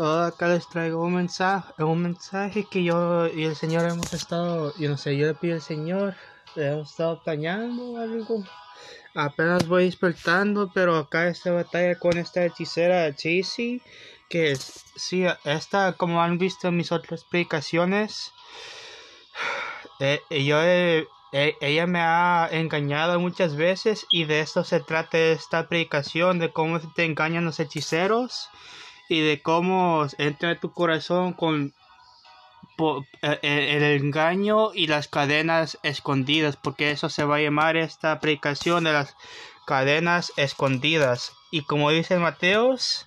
Acá les traigo un mensaje, un mensaje que yo y el Señor hemos estado, yo no sé, yo le pido al Señor, hemos estado planeando algo. Apenas voy despertando, pero acá esta batalla con esta hechicera Chasey, que es, sí, esta, como han visto en mis otras predicaciones, eh, yo ella me ha engañado muchas veces y de esto se trata esta predicación, de cómo te engañan los hechiceros y de cómo entra en tu corazón con eh, eh, el engaño y las cadenas escondidas, porque eso se va a llamar esta predicación de las cadenas escondidas. Y como dice Mateos,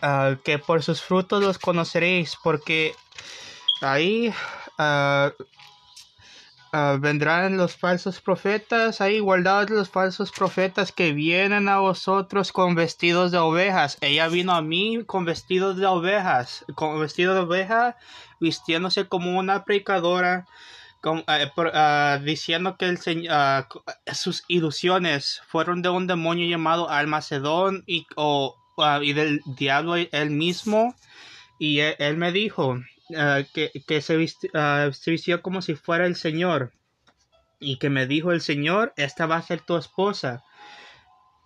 ah, que por sus frutos los conoceréis, porque ahí uh, Ah, vendrán los falsos profetas, ahí guardados los falsos profetas que vienen a vosotros con vestidos de ovejas. Ella vino a mí con vestidos de ovejas, con vestido de oveja, vistiéndose como una predicadora, eh, ah, diciendo que el señor, sus ilusiones fueron de un demonio llamado Almacedón y, y del diablo él mismo. Y él me dijo, Ah, que, ah, se, vistió como si fuera el Señor y que me dijo el Señor, esta va a ser tu esposa.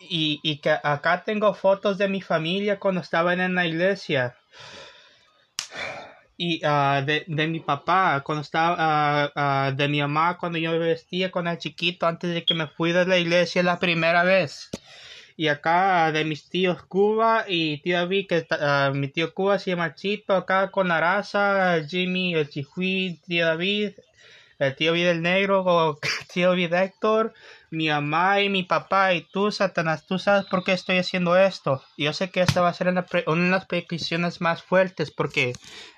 Y, y que acá tengo fotos de mi familia cuando estaban en la iglesia. Y uh, de, de, mi papá, cuando estaba, de mi mamá, cuando yo vestía con el chiquito antes de que me fui de la iglesia la primera vez y acá de mis tíos Cuba y tío David, que uh, mi tío Cuba se llama Chito, acá con Arasa, Jimmy, el Chihuí, tío David, el tío David el Negro, tío David Héctor, mi mamá y mi papá y tú, Satanás, tú sabes por qué estoy haciendo esto. Yo sé que esta va a ser una, una de las peticiones más fuertes porque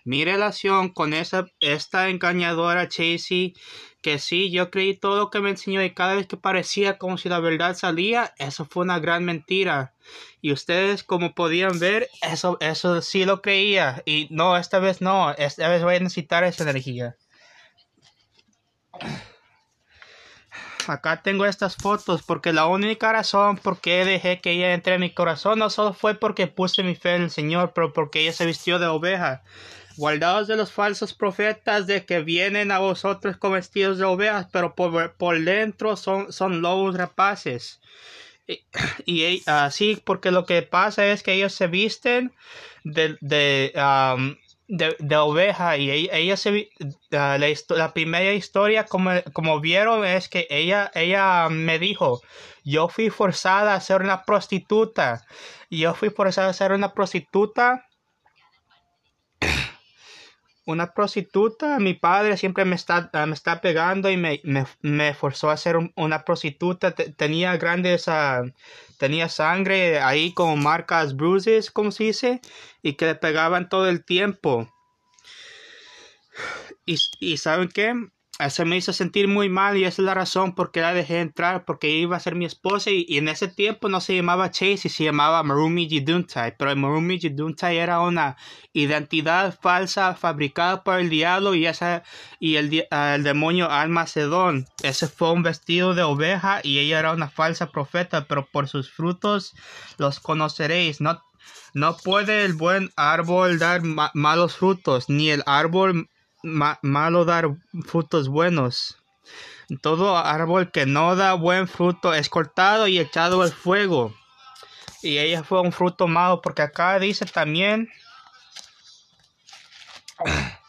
mi relación con esa, esta engañadora Chasey que sí, yo creí todo lo que me enseñó y cada vez que parecía como si la verdad salía, eso fue una gran mentira. Y ustedes, como podían ver, eso, eso sí lo creía. Y no, esta vez no, esta vez voy a necesitar esa energía. acá tengo estas fotos porque la única razón por qué dejé que ella entre en mi corazón no solo fue porque puse mi fe en el Señor, pero porque ella se vistió de oveja guardados de los falsos profetas de que vienen a vosotros con vestidos de ovejas, pero por, por dentro son, son lobos rapaces. Y, así, porque lo que pasa es que ellos se visten de, de, de, oveja y ella, se la, la, primera historia como, como vieron es que ella, ella me dijo, yo fui forzada a ser una prostituta. Yo fui forzada a ser una prostituta una prostituta. Mi padre siempre me está, ah, me está pegando y me, me, forzó a ser una prostituta. tenía grandes, uh, tenía sangre ahí como marcas, bruises, como se dice, y que le pegaban todo el tiempo. Y, y ¿saben qué? Se me hizo sentir muy mal y esa es la razón por qué la dejé entrar, porque iba a ser mi esposa y, en ese tiempo no se llamaba Chase y se llamaba Marumi Jiduntai, pero Marumi Jiduntai era una identidad falsa fabricada por el diablo y, esa, y el, el demonio Almacedón. Ese fue un vestido de oveja y ella era una falsa profeta, pero por sus frutos los conoceréis. No, no puede el buen árbol dar malos frutos, ni el árbol malo dar frutos buenos. Todo árbol que no da buen fruto es cortado y echado al fuego. Y ella fue un fruto malo porque acá dice también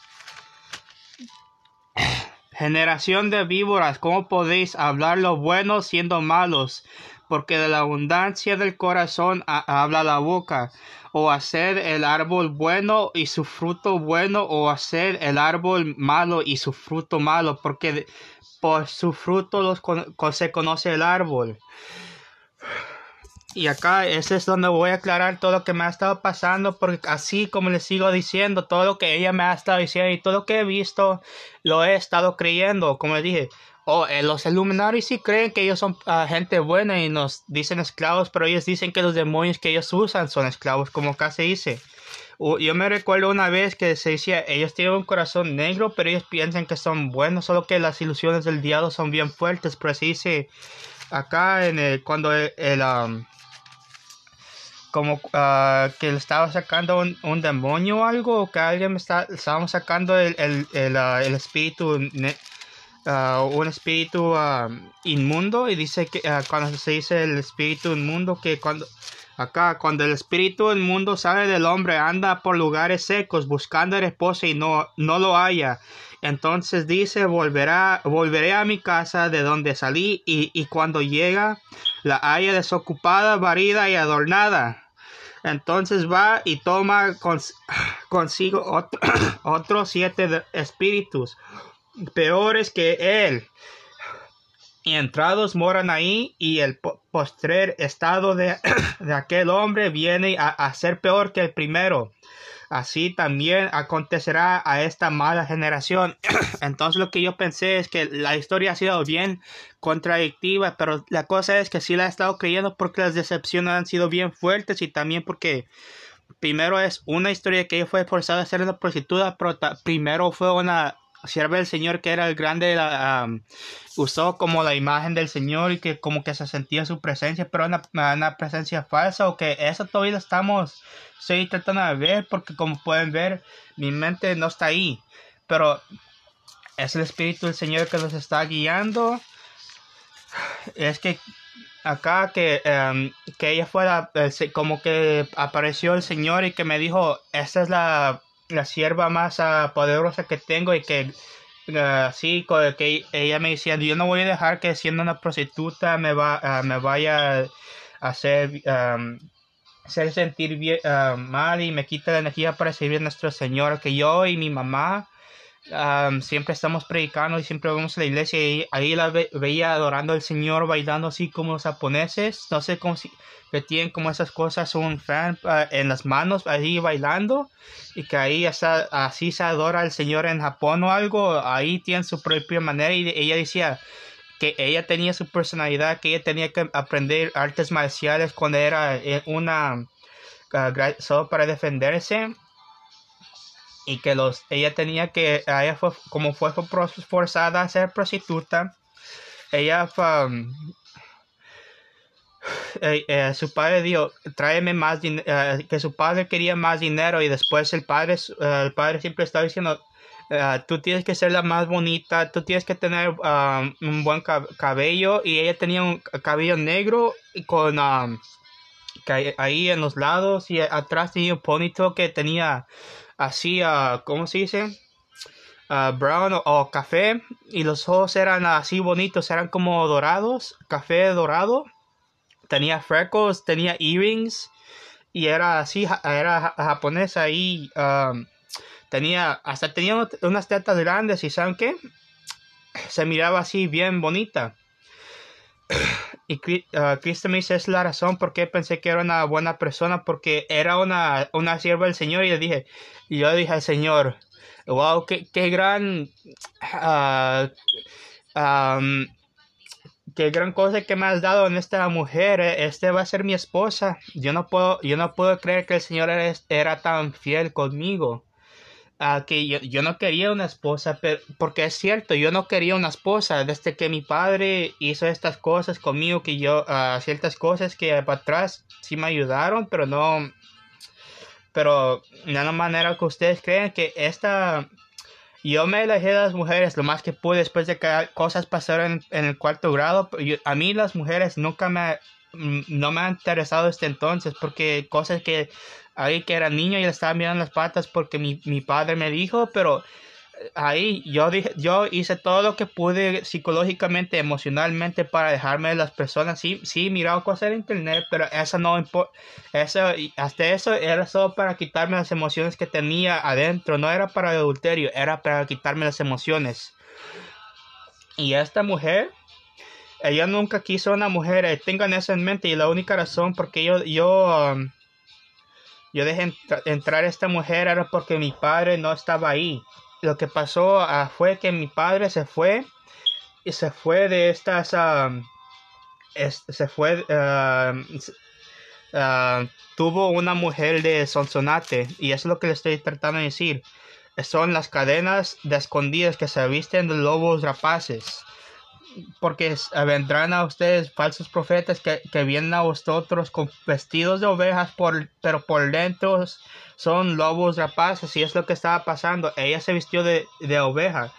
Generación de víboras, ¿cómo podéis hablar lo bueno siendo malos? Porque de la abundancia del corazón habla la boca o hacer el árbol bueno y su fruto bueno, o hacer el árbol malo y su fruto malo, porque por su fruto los se conoce el árbol. Y acá ese es donde voy a aclarar todo lo que me ha estado pasando, porque así como les sigo diciendo, todo lo que ella me ha estado diciendo y todo lo que he visto, lo he estado creyendo, como les dije, Oh, eh, los Illuminati sí creen que ellos son ah, gente buena y nos dicen esclavos, pero ellos dicen que los demonios que ellos usan son esclavos, como se dice. yo me recuerdo una vez que se decía, ellos tienen un corazón negro, pero ellos piensan que son buenos, solo que las ilusiones del diablo son bien fuertes, pero se dice acá en el, cuando el, como ah, que le estaba sacando un, demonio o algo, o que alguien me está, estábamos sacando el, el, el, ah, espíritu, ne- ah, un espíritu ah, inmundo, y dice que ah, cuando se dice el espíritu inmundo, que cuando, acá, cuando el espíritu inmundo sale del hombre, anda por lugares secos buscando reposo y no, no lo haya. Entonces dice, volverá, volveré a mi casa de donde salí, y, y cuando llega, la haya desocupada, varida y adornada. Entonces va y toma cons- consigo otro- otros siete espíritus peores que él. Y entrados moran ahí y el po- postrer estado de, de aquel hombre viene a, ser peor que el primero. Así también acontecerá a esta mala generación. Entonces lo que yo pensé es que la historia ha sido bien contradictiva, pero la cosa es que sí la he estado creyendo porque las decepciones han sido bien fuertes y también porque primero es una historia que ella fue forzada a ser una prostituta, pero primero fue una sierva del Señor que era el grande, usó como la imagen del Señor y que como que se sentía su presencia, pero una, una presencia falsa o que eso todavía estamos estoy tratando de ver porque como pueden ver mi mente no está ahí, pero es el Espíritu del Señor que nos está guiando. Es que acá que, em, que ella fue la- el se- como que apareció el Señor y que me dijo, esta es la, la sierva más ah, poderosa que tengo y que ah, así co- que ella me decía, yo no voy a dejar que siendo una prostituta me, va, ah, me vaya a hacer, sentir bien, ah, mal y me quita la energía para servir a nuestro Señor, que yo y mi mamá Am, siempre estamos predicando y siempre vamos a la iglesia y ahí la ve- veía adorando al Señor, bailando así como los japoneses, no sé cómo si, que tienen como esas cosas, un fan ah, en las manos ahí bailando. Y que ahí está, así se adora al Señor en Japón o algo, ahí tienen su propia manera. Y ella decía que ella tenía su personalidad, que ella tenía que aprender artes marciales cuando era eh, una gra- solo para defenderse y que los ella tenía que ella fue como fue for- forzada a ser prostituta ella um, eh, eh, su padre dijo tráeme más eh, que su padre quería más dinero y después el padre eh, el padre siempre estaba diciendo tú tienes que ser la más bonita tú tienes que tener um, un buen cab- cabello y ella tenía un cabello negro y con um, ahí en los lados y atrás tenía un ponytail que tenía así, ah, ¿cómo se dice? Ah, brown o, café y los ojos eran así bonitos, eran como dorados, café dorado. Tenía freckles, tenía earrings y era así, era ja- japonesa y um, tenía, hasta tenía unas tetas grandes y ¿saben qué? Se miraba así bien bonita. Y ah, Cristo me dice, es la razón por qué pensé que era una buena persona, porque era una, una sierva del Señor. Y dije, y yo dije al Señor, wow, qué, qué gran, am, qué gran cosa que me has dado en esta mujer. eh, Este va a ser mi esposa. Yo no puedo, yo no puedo creer que el Señor era tan fiel conmigo. Ah, que yo, yo no quería una esposa, pero, porque es cierto, yo no quería una esposa desde que mi padre hizo estas cosas conmigo, que yo, ah, ciertas cosas que para atrás sí me ayudaron, pero no, pero de la manera que ustedes creen que esta, yo me alejé de las mujeres lo más que pude después de que cosas pasaron en, en el cuarto grado, yo- a mí las mujeres nunca me, mm, no me han interesado desde entonces, porque cosas que ahí que era niño y le estaba mirando las patas porque mi, mi padre me dijo, pero eh, ahí yo dije, yo hice todo lo que pude psicológicamente, emocionalmente para dejarme de las personas. Sí, sí, miraba cosas en internet, pero eso no importa. Eso, hasta eso era solo para quitarme las emociones que tenía adentro. No era para adulterio, era para quitarme las emociones. Y esta mujer, ella nunca quiso una mujer. eh, tengan eso en mente. Y la única razón porque yo, yo, um, yo dejé entra- entrar a esta mujer era porque mi padre no estaba ahí. Lo que pasó ah, fue que mi padre se fue y se fue de estas, es- se fue, ah, tuvo una mujer de Sonsonate y eso es lo que le estoy tratando de decir. Son las cadenas de escondidas que se visten de lobos rapaces. Porque vendrán a ustedes falsos profetas que, que, vienen a vosotros con vestidos de ovejas, pero por dentro son lobos rapaces, y es lo que estaba pasando. Ella se vistió de, de oveja.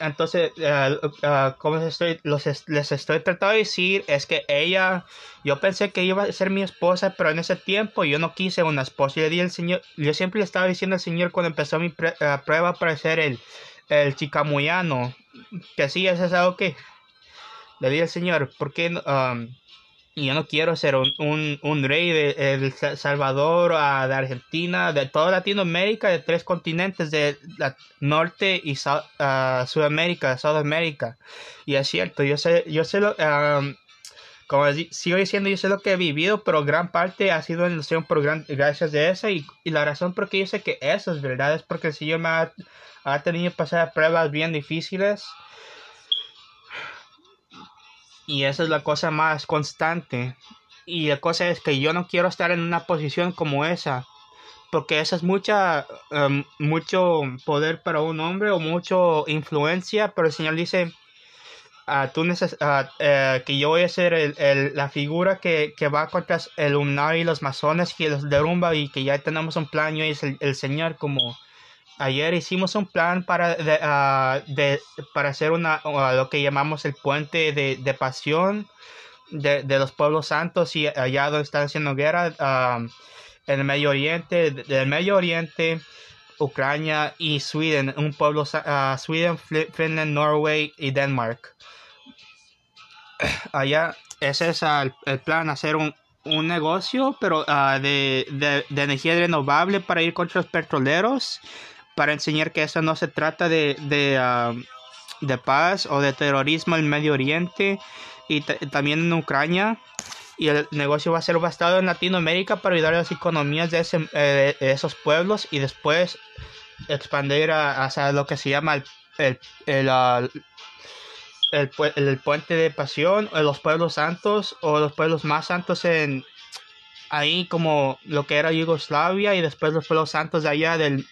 Entonces, uh, uh, como les estoy, les estoy tratando de decir, es que ella, yo pensé que iba a ser mi esposa, pero en ese tiempo yo no quise una esposa. Yo, di al Señor, yo siempre le estaba diciendo al Señor cuando empezó mi prueba para ser el, el chicamuyano, que sí, eso es algo que le dije al Señor, porque um, yo no quiero ser un, un, un rey de El Salvador, uh, de Argentina, de toda Latinoamérica, de tres continentes, de la Norte y uh, Sudamérica, Sudamérica. Y es cierto, yo sé, yo sé lo, um, como sigo diciendo, yo sé lo que he vivido, pero gran parte ha sido en por gran, gracias de eso. Y, y, la razón por qué yo sé que eso es verdad es porque el Señor me ha, ha tenido que pasar pruebas bien difíciles y esa es la cosa más constante. Y la cosa es que yo no quiero estar en una posición como esa. Porque esa es mucha, um, mucho poder para un hombre o mucha influencia. Pero el Señor dice, uh, tú neces uh, que yo voy a ser el, el, la figura que, va contra el lunar y los masones que los derrumba y que ya tenemos un plan. Y es el Señor como ayer hicimos un plan para, de, uh, para hacer una, uh, lo que llamamos el puente de, de pasión de, de, los pueblos santos y allá donde están haciendo guerra uh, en el Medio Oriente, del Medio Oriente, Ucrania y Sweden, un pueblo, Sweden, Finland, Norway y Denmark. Allá, ese es el, el plan, hacer un, un negocio, pero de, de, energía renovable para ir contra los petroleros para enseñar que eso no se trata de, de, uh, de paz o de terrorismo en Medio Oriente y también en Ucrania. Y el negocio va a ser basado en Latinoamérica para ayudar a las economías de, ese, eh, de esos pueblos y después expandir a, a, lo que se llama el, el, el, uh, el, el, puente de pasión o los pueblos santos o los pueblos más santos en, ahí como lo que era Yugoslavia y después los pueblos santos de allá del,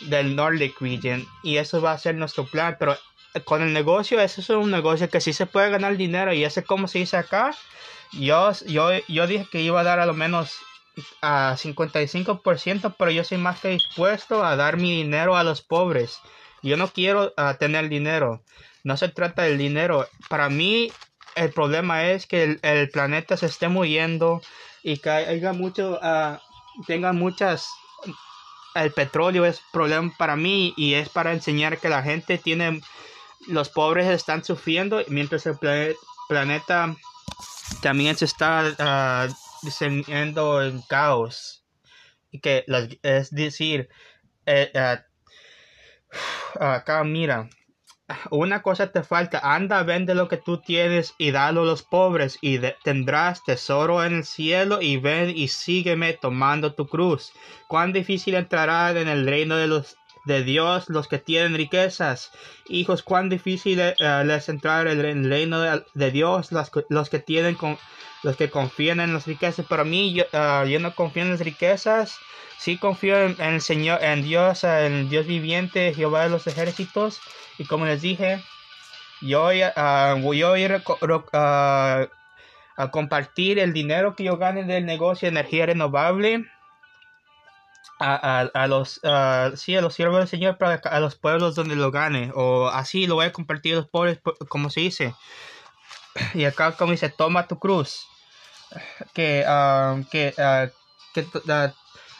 del, Nordic Region. Y eso va a ser nuestro plan, pero con el negocio, eso es un negocio que sí se puede ganar dinero y ese como se dice acá. Yo, yo, yo dije que iba a dar a lo menos a 55%, pero yo soy más que dispuesto a dar mi dinero a los pobres. Yo no quiero uh, tener dinero. No se trata del dinero. Para mí, el problema es que el, planeta se esté muriendo y que mucho, uh, tenga muchas, el petróleo es problema para mí y es para enseñar que la gente tiene, los pobres están sufriendo mientras el planeta también se está uh, en caos. Y que es decir, eh, uh, acá mira, una cosa te falta, anda, vende lo que tú tienes y dalo a los pobres y tendrás tesoro en el cielo y ven y sígueme tomando tu cruz. Cuán difícil entrará en el reino de los de Dios los que tienen riquezas. Hijos, cuán difícil eh, les entrar en el reino de, Dios los, los, que tienen con, los que confían en las riquezas. Para mí, yo, uh, yo no confío en las riquezas. Sí confío en, el Señor, en Dios, en Dios viviente, Jehová de los ejércitos. Y como les dije, yo voy a, voy a ir a, compartir el dinero que yo gane del negocio de energía renovable a, a, los sí, a los siervos del Señor para a los pueblos donde lo gane. O así lo voy a compartir los pobres como se dice. Y acá como dice toma tu cruz. Que, que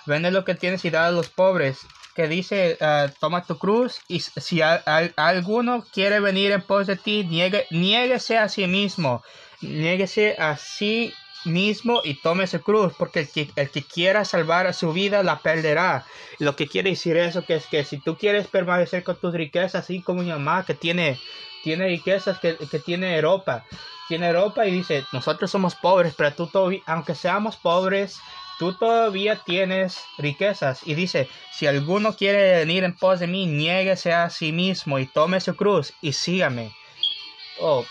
vende lo que tienes y da a los pobres que dice, uh, toma tu cruz y si a, a, alguno quiere venir en pos de ti, niegue, niéguese a sí mismo, niéguese a sí mismo y tome su cruz, porque el que, el que quiera salvar su vida la perderá. Lo que quiere decir eso que es que si tú quieres permanecer con tus riquezas, así como mi mamá que tiene, tiene riquezas, que, que tiene Europa, tiene Europa y dice, nosotros somos pobres, pero tú aunque seamos pobres, tú todavía tienes riquezas. Y dice, si alguno quiere venir en pos de mí, niéguese a sí mismo y tome su cruz y sígame. Oh,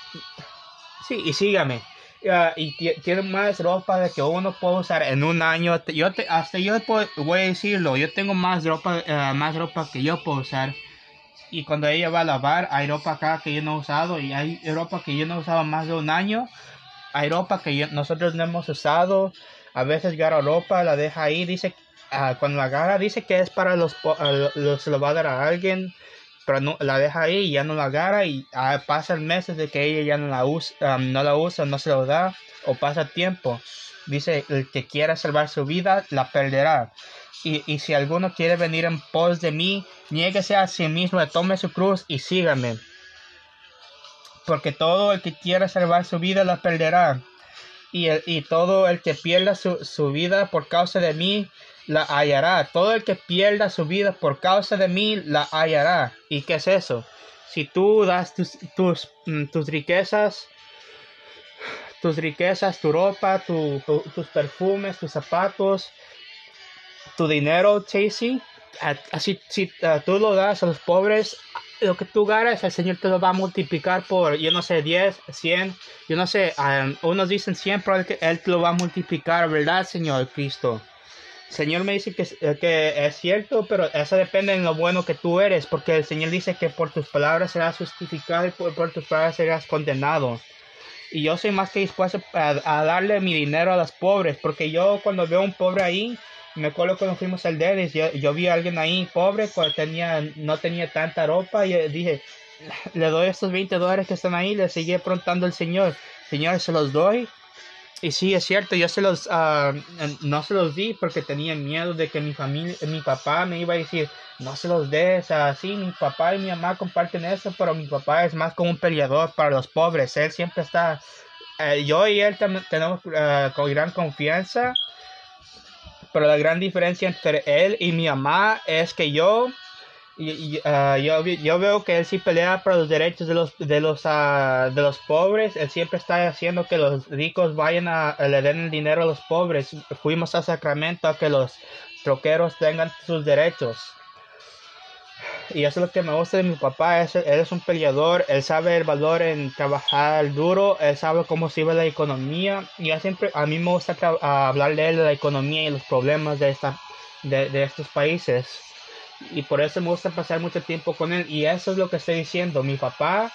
sí, y sígame. Uh, y tiene más ropa de que uno puede usar en un año. Yo hasta yo voy a decirlo, yo tengo más ropa, uh, más ropa que yo puedo usar. y cuando ella va a lavar, hay ropa acá que yo no he usado y hay ropa que yo no he usado más de un año. Hay ropa que nosotros no hemos usado. A veces agarra ropa, la deja ahí, dice, uh, cuando la agarra, dice que es para los, uh, se lo va a dar a alguien, pero no, la deja ahí ya no la agarra y uh, pasan meses de que ella ya no la usa, no la usa, no se lo da o pasa tiempo. Dice, el que quiera salvar su vida, la perderá. Y, y, si alguno quiere venir en pos de mí, niéguese a sí mismo, tome su cruz y sígame. Porque todo el que quiera salvar su vida la perderá. Y, el, y todo el que pierda su, su, vida por causa de mí la hallará. Todo el que pierda su vida por causa de mí la hallará. ¿Y qué es eso? Si tú das tus, tus, mm, tus riquezas, tus riquezas, tu ropa, tu, tu, tus perfumes, tus zapatos, tu dinero, Chasey, así si tú lo das a los pobres, lo que tú ganas, el Señor te lo va a multiplicar por, yo no sé, 10, 100, yo no sé, um, unos dicen 100, pero él, te lo va a multiplicar, ¿verdad, Señor Cristo? Señor me dice que, que es cierto, pero eso depende de lo bueno que tú eres, porque el Señor dice que por tus palabras serás justificado y por, por tus palabras serás condenado. Y yo soy más que dispuesto a, a, darle mi dinero a los pobres, porque yo cuando veo a un pobre ahí, me acuerdo cuando fuimos al Dennis, yo, yo, vi a alguien ahí pobre, cuando tenía, no tenía tanta ropa, y dije, le doy estos 20 dólares que están ahí, le seguí preguntando al Señor, Señor, ¿se los doy? Y sí, es cierto, yo se los, uh, no se los di porque tenía miedo de que mi familia, mi papá me iba a decir, no se los des, así, mi papá y mi mamá comparten eso, pero mi papá es más como un peleador para los pobres, él siempre está, uh, yo y él tenemos uh, con gran confianza, pero la gran diferencia entre él y mi mamá es que yo uh, yo, yo, veo que él sí pelea por los derechos de los de los uh, de los pobres. Él siempre está haciendo que los ricos vayan a, le den el dinero a los pobres. Fuimos a Sacramento a que los troqueros tengan sus derechos y eso es lo que me gusta de mi papá es, él es un peleador él sabe el valor en trabajar duro él sabe cómo va la economía y siempre a mí me gusta hablar de él de la economía y los problemas de esta de, de estos países. Y por eso me gusta pasar mucho tiempo con él y eso es lo que estoy diciendo mi papá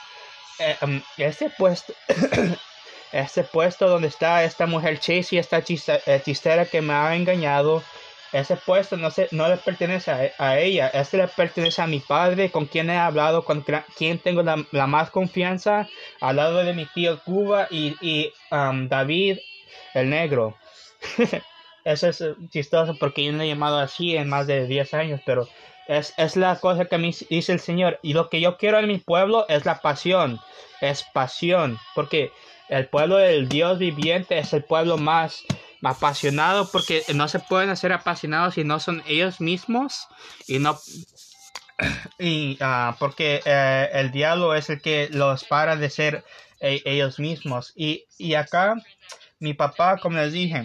eh, este puesto este puesto donde está esta mujer Chase y esta hechicera que me ha engañado ese puesto no, se, no le pertenece a, a, ella, este le pertenece a mi padre, con quien he hablado, con quien tengo la, más confianza, al lado de mi tío Cuba y, y um, David el negro. Eso es chistoso porque yo no he llamado así en más de 10 años, pero es, es la cosa que me dice el Señor. Y lo que yo quiero en mi pueblo es la pasión, es pasión, porque el pueblo del Dios viviente es el pueblo más apasionado porque no se pueden hacer apasionados si no son ellos mismos y no y uh, porque uh, el diablo es el que los para de ser eh, ellos mismos. Y, y, acá mi papá como les dije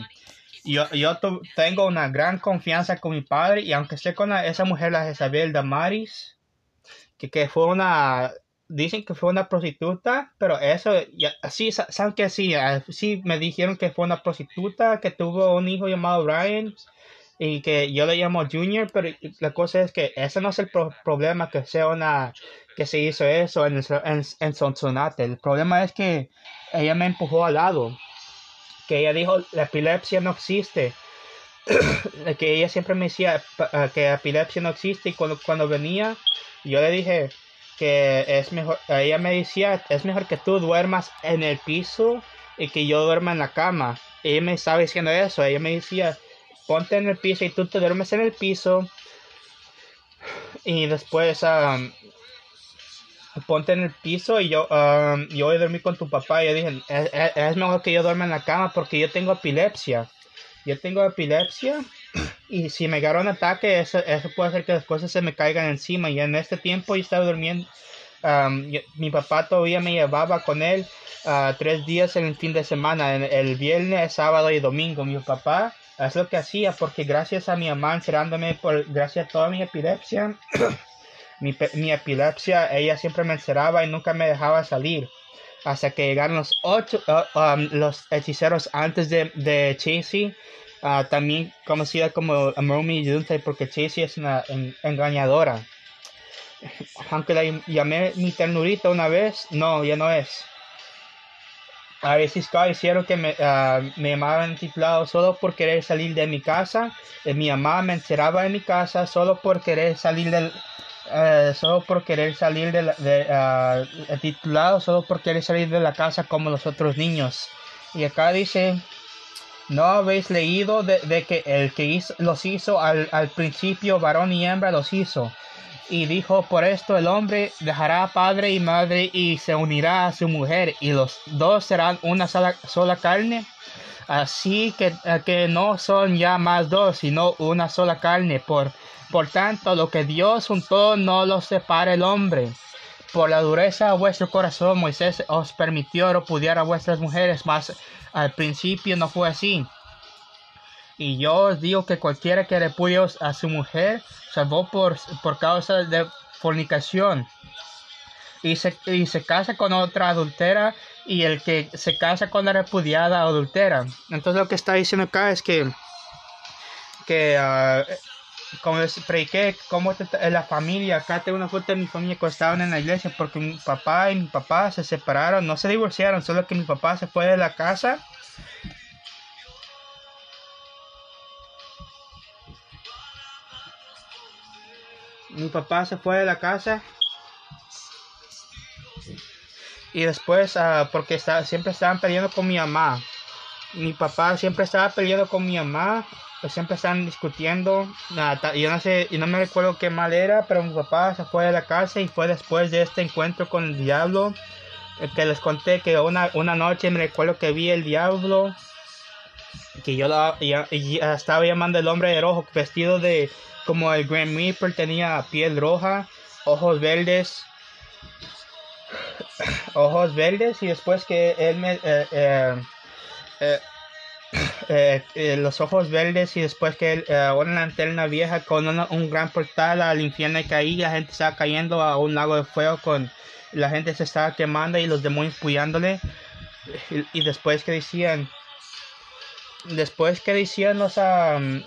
yo, yo tengo una gran confianza con mi padre y aunque esté con esa mujer la Jezabel Damaris que, que fue una dicen que fue una prostituta, pero eso, ya, sí, saben que sí, sí me dijeron que fue una prostituta, que tuvo un hijo llamado Brian y que yo le llamo Junior, pero la cosa es que ese no es el pro problema que sea una, que se hizo eso en, en, en Sonsonate, el problema es que ella me empujó al lado, que ella dijo, la epilepsia no existe, que ella siempre me decía que la epilepsia no existe y cuando, cuando venía, yo le dije, que es mejor, ella me decía, es mejor que tú duermas en el piso y que yo duerma en la cama. Ella me estaba diciendo eso, ella me decía, ponte en el piso y tú te duermes en el piso y después um, ponte en el piso y yo, um, yo voy a dormir con tu papá. Y yo dije, es, es, mejor que yo duerma en la cama porque yo tengo epilepsia. Yo tengo epilepsia y si me agarra un ataque, eso, eso puede hacer que las cosas se me caigan encima. Y en este tiempo yo estaba durmiendo. Mi papá todavía me llevaba con él uh, tres días en el fin de semana, en el viernes, sábado y domingo. Mi papá es lo que hacía porque gracias a mi mamá encerrándome, por, gracias a toda mi epilepsia, mi, mi, epilepsia, ella siempre me encerraba y nunca me dejaba salir. Hasta que llegaron los ocho, uh, um, los hechiceros antes de, de Chasey uh, también conocida como Amromi Yuntai porque Chasey es una en, engañadora. aunque la llamé mi ternurita una vez, no, ya no es. A veces cada hicieron que me, uh, me llamaban titulado solo por querer salir de mi casa. Y mi mamá me encerraba en mi casa solo por querer salir del, uh, solo por querer salir de, la, de uh, titulado, solo por querer salir de la casa como los otros niños. Y acá dice, ¿no habéis leído de, de que el que hizo, los hizo al, al principio, varón y hembra los hizo? y dijo, por esto el hombre dejará padre y madre y se unirá a su mujer y los dos serán una sola, carne. Así que, que no son ya más dos, sino una sola carne. Por, por tanto, lo que Dios juntó no lo separa el hombre. Por la dureza de vuestro corazón, Moisés os permitió repudiar a vuestras mujeres, mas al principio no fue así. Y yo os digo que cualquiera que repudie a su mujer, salvó por, por causa de fornicación. Y se, y se casa con otra adultera y el que se casa con la repudiada adultera. Entonces lo que está diciendo acá es que, que uh, como les prediqué, como la familia, acá tengo una foto de mi familia cuando estaban en la iglesia porque mi papá y mi papá se separaron, no se divorciaron, solo que mi papá se fue de la casa. Mi papá se fue de la casa. Y después uh, porque siempre estaban peleando con mi mamá. Mi papá siempre estaba peleando con mi mamá siempre estaban discutiendo. Nada yo no sé y no me recuerdo qué mal era pero mi papá se fue de la casa y fue después de este encuentro con el diablo eh, que les conté que una, una noche me recuerdo que vi el diablo que yo la, estaba llamando el hombre de rojo vestido de como el Grand Reaper tenía piel roja, ojos verdes, ojos verdes y después que él me eh, eh, los ojos verdes y después que él, una lanterna vieja con una, un gran portal al infierno caía, la gente estaba cayendo a un lago de fuego con la gente se estaba quemando y los demonios puyándole y, después que decían después que decían los um,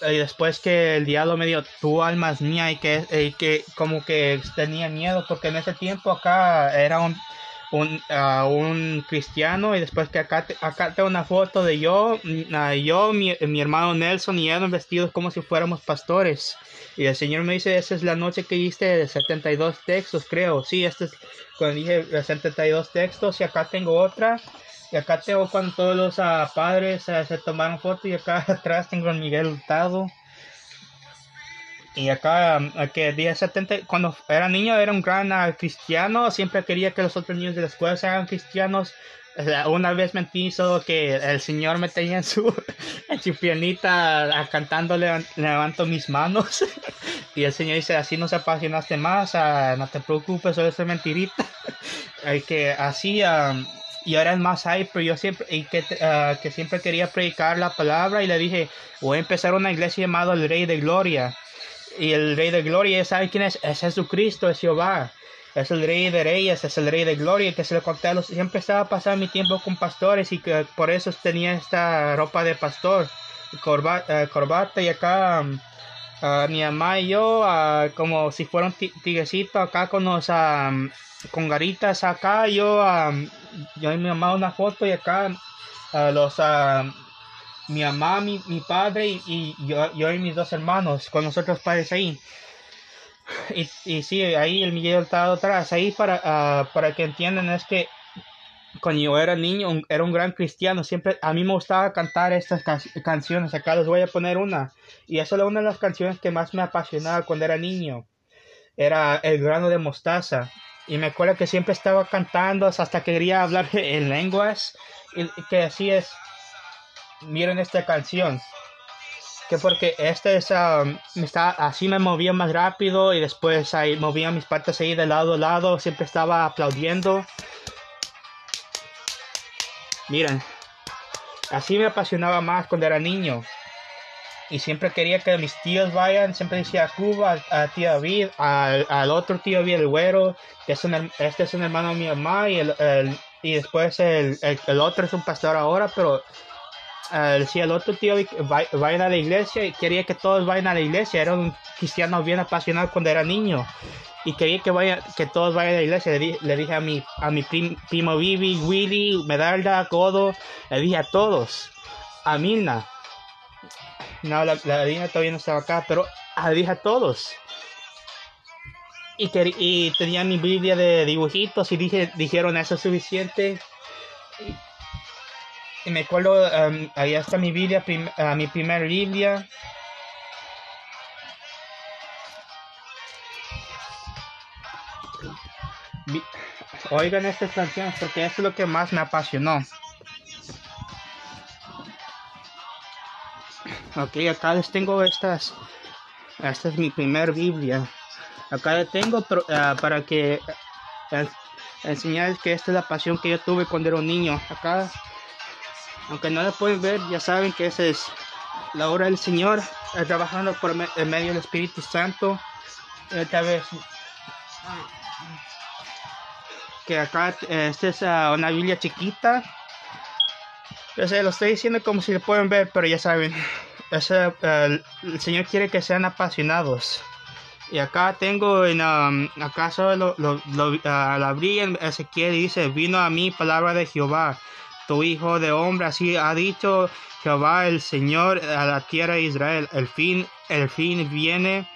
y después que el diablo me dio tu alma mía y que, y que como que tenía miedo porque en ese tiempo acá era un un, uh, un cristiano y después que acá, te, acá tengo una foto de yo, uh, yo mi, mi, hermano Nelson y él vestidos como si fuéramos pastores y el Señor me dice esa es la noche que diste de 72 textos creo, sí, este es cuando dije 72 textos y acá tengo otra y acá tengo cuando todos los uh, padres uh, se tomaron foto y acá atrás tengo a Miguel Hurtado. Y acá, que día 70, cuando era niño era un gran uh, cristiano, siempre quería que los otros niños de la escuela sean cristianos. Una vez mentí solo que el Señor me tenía en su, en su piernita cantándole levanto mis manos. y el Señor dice, así no se apasionaste más, no te preocupes, solo es mentirita. y que así... Y ahora es más hyper. Yo siempre, y que, uh, que siempre quería predicar la palabra y le dije, voy a empezar una iglesia llamada el Rey de Gloria. Y el Rey de Gloria, ¿sabe quién es? Es Jesucristo, es Jehová. Es el Rey de Reyes, es el Rey de Gloria, que se le conté. Siempre estaba pasando mi tiempo con pastores y que por eso tenía esta ropa de pastor, corbata, uh, corbata y acá... Uh, mi mamá y yo, uh, como si fuera un acá con los, um, con garitas acá, yo, um, yo y mi mamá una foto y acá uh, los, mi mamá, mi, mi padre y, y, yo, yo y mis dos hermanos, con nosotros padres ahí. Y, y sí, ahí el Miguel está atrás, ahí para, para que entiendan es que cuando yo era niño, era un gran cristiano. Siempre a mí me gustaba cantar estas can canciones. Acá les voy a poner una. Y esa es una de las canciones que más me apasionaba cuando era niño. Era El grano de mostaza. Y me acuerdo que siempre estaba cantando hasta que quería hablar en lenguas. Y que así es. Miren esta canción. Que porque este es, um, está, así me movía más rápido y después ahí movía mis patas ahí de lado a lado. Siempre estaba aplaudiendo. Miren, así me apasionaba más cuando era niño. Y siempre quería que mis tíos vayan, siempre decía a Cuba, a, tío David, al, al, otro tío David, el güero, que es un, este es un hermano de mi mamá, y, el, el y después el, el, otro es un pastor ahora, pero ah, decía el otro tío, vayan a la iglesia, y quería que todos vayan a la iglesia, era un cristiano bien apasionado cuando era niño, y quería que vaya, que todos vayan a la iglesia, le, dije a mi, a mi primo Vivi, Willy, Medalda, Codo, le dije a todos, a Milna, no, la, la todavía no estaba acá, pero le dije a todos, y, que, y tenía mi Biblia de dibujitos y dije, dijeron eso es suficiente. Me acuerdo, um, ahí está mi Biblia, uh, mi primer Biblia. Oigan estas canciones porque eso es lo que más me apasionó. Ok, acá les tengo estas. Esta es mi primer Biblia. Acá tengo ah, para que uh, enseñarles que esta es la pasión que yo tuve cuando era un niño. Acá, aunque no la pueden ver, ya saben que esa es la obra del Señor, eh, trabajando por en medio del Espíritu Santo. Esta vez que acá esta es ah, una Biblia chiquita. Yo sé, lo estoy diciendo como si lo pueden ver, pero ya saben, el Señor quiere que sean apasionados. Y acá tengo en um, acá solo lo, lo, uh, abrí en Ezequiel y dice, vino a mí palabra de Jehová, tu hijo de hombre, así ha dicho Jehová el Señor a la tierra de Israel. El fin, el fin viene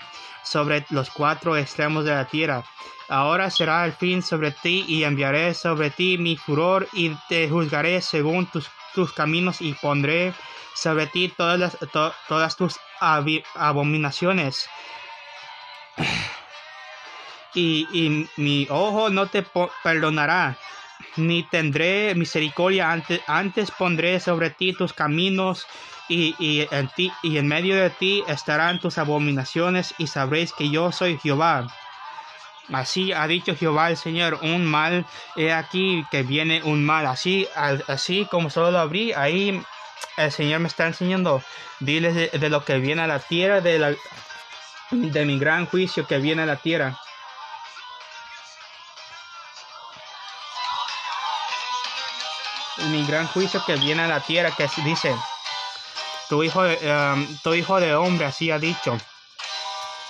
sobre los cuatro extremos de la tierra. Ahora será el fin sobre ti y enviaré sobre ti mi furor y te juzgaré según tus, tus caminos y pondré sobre ti todas, las, todas tus abominaciones y, mi ojo no te perdonará, ni tendré misericordia antes, antes pondré sobre ti tus caminos y, en ti y en medio de ti estarán tus abominaciones y sabréis que yo soy Jehová. Así ha dicho Jehová el Señor, un mal, he aquí que viene un mal, así, así como solo lo abrí, ahí el Señor me está enseñando, diles de, de lo que viene a la tierra, de la, de mi gran juicio que viene a la tierra. Mi gran juicio que viene a la tierra, que dice, tu hijo, um, tu hijo de hombre así ha dicho.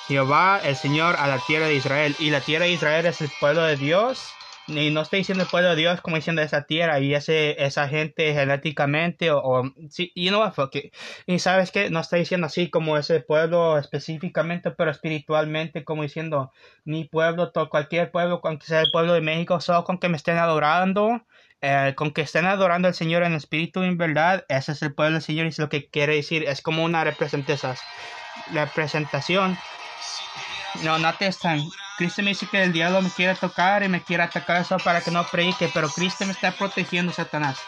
Jehová el Señor a la tierra de Israel. Y la tierra de Israel es el pueblo de Dios y no estoy diciendo el pueblo de Dios como diciendo esa tierra y ese, esa gente genéticamente o, o sí, you know y sabes que no estoy diciendo así como ese pueblo específicamente, pero espiritualmente como diciendo mi pueblo, todo, cualquier pueblo, aunque sea el pueblo de México, solo con que me estén adorando, eh, con que estén adorando al Señor en espíritu y en verdad, ese es el pueblo del Señor y es lo que quiere decir, es como una representación, no, no te están. Cristo me dice que el diablo me quiere tocar y me quiere atacar eso para que no predique, pero Cristo me está protegiendo, Satanás.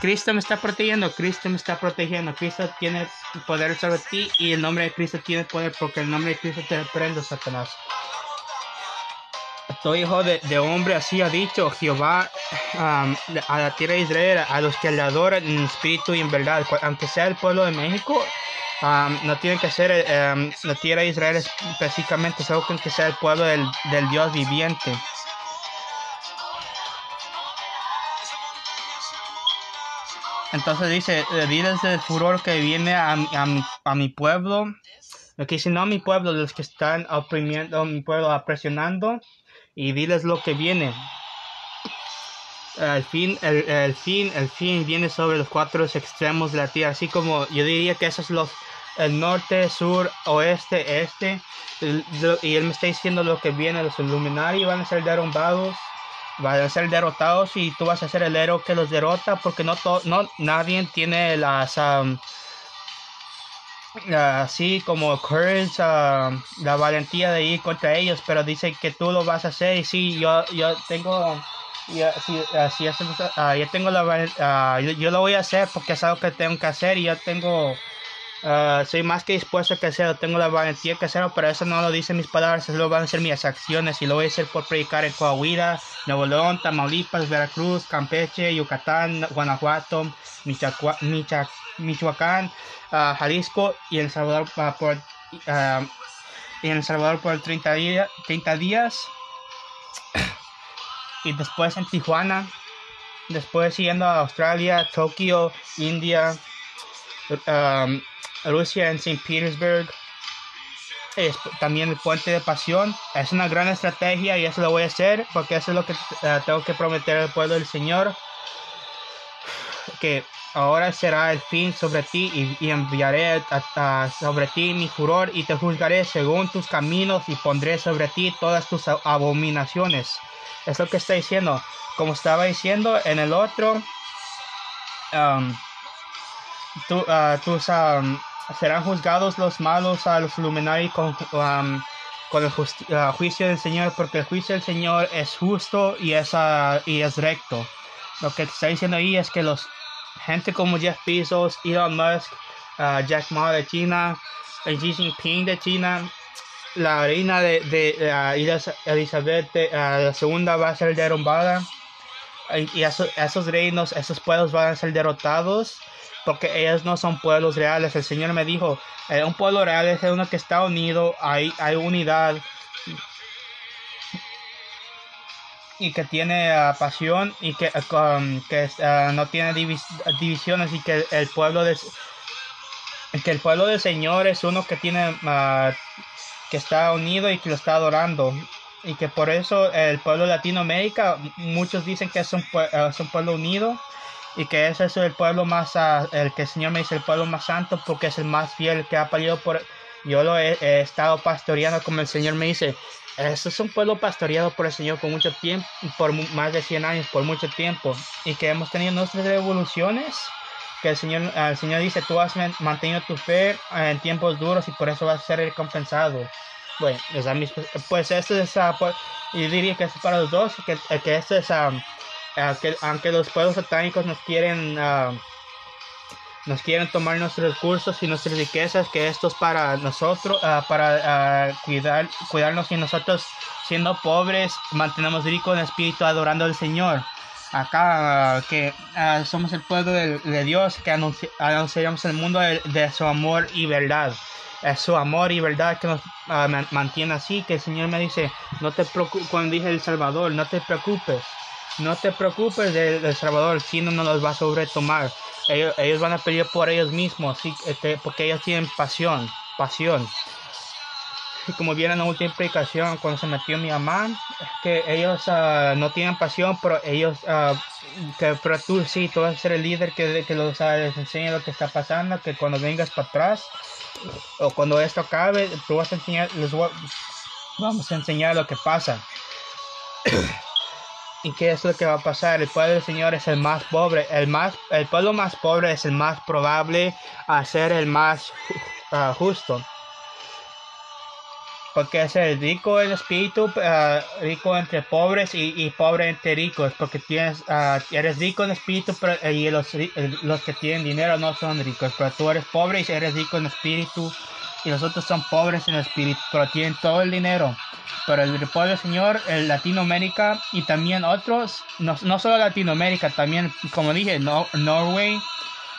Cristo me está protegiendo, Cristo me está protegiendo, Cristo tiene poder sobre ti y el nombre de Cristo tiene poder porque el nombre de Cristo te reprende, Satanás. Tu hijo de, hombre así ha dicho Jehová um, a la tierra de Israel, a los que le adoran en espíritu y en verdad, aunque sea el pueblo de México, no tiene que ser um, la tierra de Israel específicamente, solo que sea el pueblo del, Dios viviente. Entonces dice, eh, diles el furor que viene a, a, mi, pueblo, lo que dice, no a mi pueblo, los que están oprimiendo, mi pueblo presionando, y diles lo que viene. El fin, el, el, fin, el fin viene sobre los cuatro extremos de la tierra, así como yo diría que esos los el norte, sur, oeste, este. Y él me está diciendo lo que viene, los Illuminati van a ser derrumbados, van a ser derrotados y tú vas a ser el héroe que los derrota porque no, no nadie tiene las... así como courage, la valentía de ir contra ellos, pero dice que tú lo vas a hacer y sí, yo, yo tengo... Y así, así, yo tengo la yo, lo voy a hacer porque es algo que tengo que hacer y yo tengo Ah, soy más que dispuesto a hacerlo, tengo la valentía que hacerlo, pero eso no lo dicen mis palabras, eso lo van a ser mis acciones y lo voy a hacer por predicar en Coahuila, Nuevo León, Tamaulipas, Veracruz, Campeche, Yucatán, Guanajuato, Michoacán, uh, Jalisco y El Salvador uh, por y en El Salvador por 30, 30 días. Y después en Tijuana después siguiendo a Australia, Tokio, India, um, Rusia en St. Petersburg, es también el puente de pasión. Es una gran estrategia y eso lo voy a hacer porque eso es lo que uh, tengo que prometer al pueblo del Señor. Que ahora será el fin sobre ti y, enviaré sobre ti mi furor y te juzgaré según tus caminos y pondré sobre ti todas tus abominaciones. Es lo que está diciendo. Como estaba diciendo en el otro, um, tu, uh, tus um, serán juzgados los malos a los luminarios con, um, con el uh, juicio del Señor, porque el juicio del Señor es justo y es, uh, y es recto. Lo que está diciendo ahí es que los gente como Jeff Bezos, Elon Musk, uh, Jack Ma de China, Xi Jinping de China, la reina de, de Elizabeth II va a ser derrumbada y esos reinos, esos pueblos van a ser derrotados porque ellos no son pueblos reales. El Señor me dijo, eh, un pueblo real es uno que está unido, hay, hay unidad y que tiene uh, pasión y que, um, que uh, no tiene divis divisiones y que el pueblo de que el pueblo del Señor es uno que tiene uh, que está unido y que lo está adorando y que por eso el pueblo de Latinoamérica muchos dicen que es un, es un pueblo unido y que ese es el pueblo más, uh, el que el Señor me dice el pueblo más santo porque es el más fiel que ha parido por, yo lo he, he, estado pastoreando como el Señor me dice, ese es un pueblo pastoreado por el Señor por mucho tiempo, por más de 100 años, por mucho tiempo y que hemos tenido nuestras revoluciones que el Señor, el Señor dice, tú has mantenido tu fe en tiempos duros y por eso vas a ser recompensado. Bueno, pues esto es, uh, yo diría que es para los dos, que, que esto es... Um, aunque, aunque los pueblos satánicos nos quieren uh, nos quieren tomar nuestros recursos y nuestras riquezas que esto es para nosotros uh, para uh, cuidar cuidarnos y nosotros siendo pobres mantenemos rico en espíritu adorando al Señor. Acá que somos el pueblo de, Dios que anunci anunciamos el mundo de, de, su amor y verdad. Es su amor y verdad que nos mantiene así que el Señor me dice no te preocupes cuando dije el Salvador no te preocupes no te preocupes del de Salvador, si no los va a sobretomar. Ellos, ellos van a pedir por ellos mismos, este, porque ellos tienen pasión, pasión. Y como vieron la última predicación, cuando se metió mi mamá, que ellos uh, no tienen pasión, pero ellos, uh, que, pero tú sí, tú vas a ser el líder que, uh, les enseñe lo que está pasando, que cuando vengas para atrás, o cuando esto acabe, tú vas a enseñar, les voy, vamos a enseñar lo que pasa. ¿Y qué es lo que va a pasar? El pueblo del Señor es el más pobre. El, más, el pueblo más pobre es el más probable a ser el más uh, justo. Porque es el rico en espíritu, uh, rico entre pobres y, y, pobre entre ricos. Porque tienes, uh, eres rico en espíritu pero, y los, los que tienen dinero no son ricos. Pero tú eres pobre y eres rico en espíritu. Y los otros son pobres en espíritu, pero tienen todo el dinero pero el pueblo Señor, el Latinoamérica y también otros, no, no solo Latinoamérica, también, como dije, no, Norway,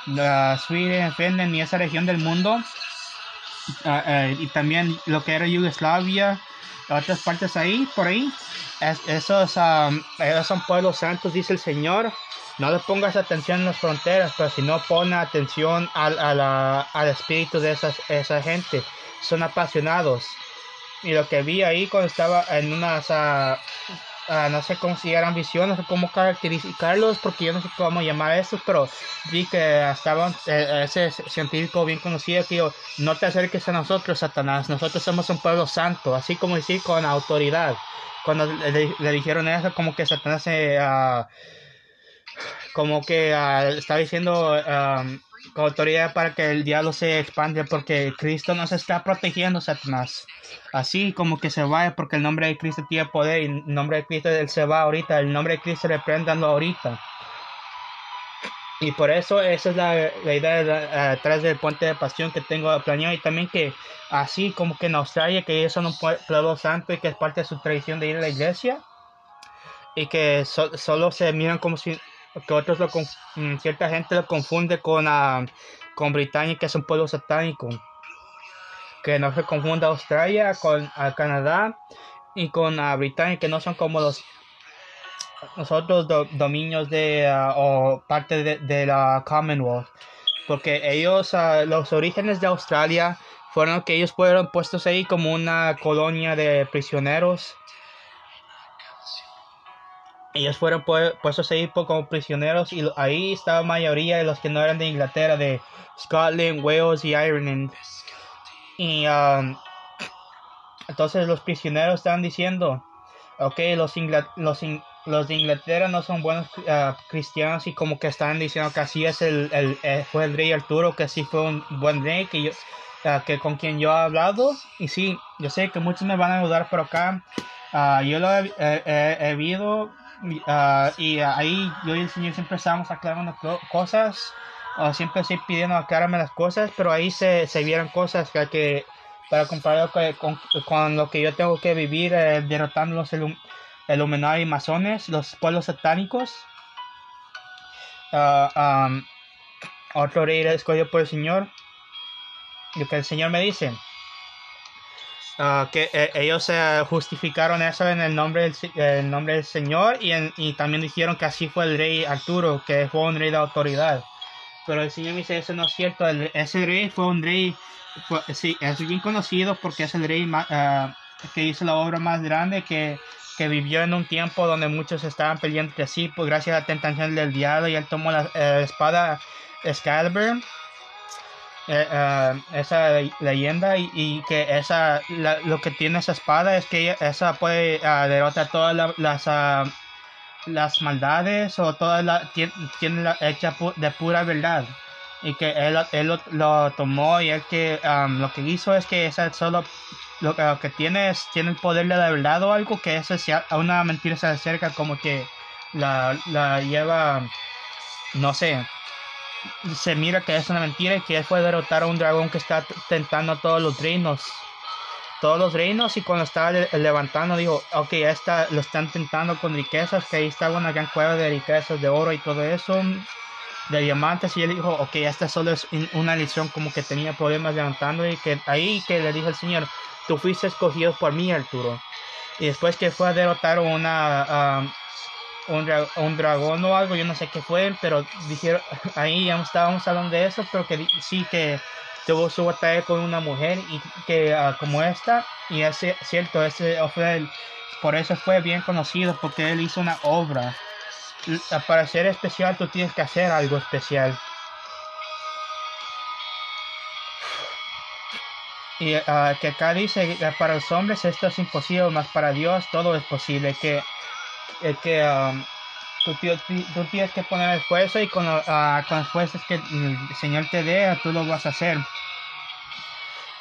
uh, Sweden, Finland y esa región del mundo, uh, uh, y también lo que era Yugoslavia, otras partes ahí, por ahí, es, esos, um, esos son pueblos santos, dice el Señor. No le pongas atención en las fronteras, pero si no pone atención al, al, al espíritu de esas, esa gente. Son apasionados y lo que vi ahí cuando estaba en unas, uh, uh, no sé cómo si eran visiones o cómo caracterizarlos, porque yo no sé cómo llamar eso, pero vi que estaba eh, ese científico bien conocido que dijo, no te acerques a nosotros, Satanás, nosotros somos un pueblo santo, así como decir con autoridad. Cuando le, le dijeron eso, como que Satanás se... Uh, como que estaba diciendo con autoridad para que el diablo se expande porque Cristo nos está protegiendo, Satanás. Así como que se vaya porque el nombre de Cristo tiene poder y el nombre de Cristo él se va ahorita, el nombre de Cristo repréndalo ahorita. Y por eso esa es la, idea atrás del puente de pasión que tengo planeado y también que así como que en Australia que ellos son un pueblo santo y que es parte de su tradición de ir a la iglesia y que so, solo se miran como si que otros lo mm, cierta gente lo confunde con uh, con que es un pueblo satánico. Que no se confunda Australia con uh, Canadá y con uh, que no son como los nosotros dominios de o parte de, la Commonwealth. Porque ellos los orígenes de Australia fueron que ellos fueron puestos ahí como una colonia de prisioneros ellos fueron puestos ahí como prisioneros y ahí estaba mayoría de los que no eran de Inglaterra, de Scotland, Wales y Ireland. Y um, entonces los prisioneros estaban diciendo, ok, los, los, los de Inglaterra no son buenos uh, cristianos y como que estaban diciendo que así es el, el, eh, fue el rey Arturo, que así fue un buen rey, que yo, uh, que con quien yo he hablado. Y sí, yo sé que muchos me van a ayudar por acá. Uh, yo lo he, he, Ah, y ahí yo y el Señor siempre estábamos aclarando cosas, uh, siempre estoy pidiendo aclararme las cosas, pero ahí se, se vieron cosas que, para comparar con, con, lo que yo tengo que vivir eh, derrotando los Illuminati masones, los pueblos satánicos. Uh, otro rey escogido por el Señor. Lo que el Señor me dice. Ah, que eh, ellos uh, justificaron eso en el nombre del, el nombre del Señor y, y, también dijeron que así fue el rey Arturo, que fue un rey de autoridad. Pero el Señor dice, eso no es cierto, ese rey fue un rey, sí, es bien conocido porque es el rey ah, que hizo la obra más grande, que, que, vivió en un tiempo donde muchos estaban peleando entre sí, pues gracias a la tentación del diablo y él tomó la eh, espada Excalibur eh, eh, esa leyenda y, que esa lo que tiene esa espada es que esa puede uh, derrotar todas las uh, las maldades o todas la tiene, la hecha de pura verdad. Y que él, él lo, tomó y él que um, lo que hizo es que esa solo lo, que tiene es tiene el poder de la verdad o algo que eso sea una mentira se acerca como que la, la lleva no sé se mira que es una mentira y que él fue derrotar a un dragón que está tentando a todos los reinos. Todos los reinos y cuando estaba levantando dijo, ok, esta lo están tentando con riquezas, que ahí estaba una gran cueva de riquezas de oro y todo eso, de diamantes y él dijo, ok, esta solo es una lección como que tenía problemas levantando y que ahí que le dijo el Señor, tú fuiste escogido por mí Arturo. Y después que fue a derrotar una, un, dragón o algo, yo no sé qué fue, pero dijeron, ahí ya estábamos hablando de eso, pero que sí que tuvo su batalla con una mujer y que ah, como esta, y es cierto, ese fue por eso fue bien conocido, porque él hizo una obra. Para ser especial tú tienes que hacer algo especial. Y ah, que acá dice que para los hombres esto es imposible, mas para Dios todo es posible. Que es que um, tú, tienes que poner esfuerzo y con, uh, con esfuerzos que el Señor te dé, tú lo vas a hacer.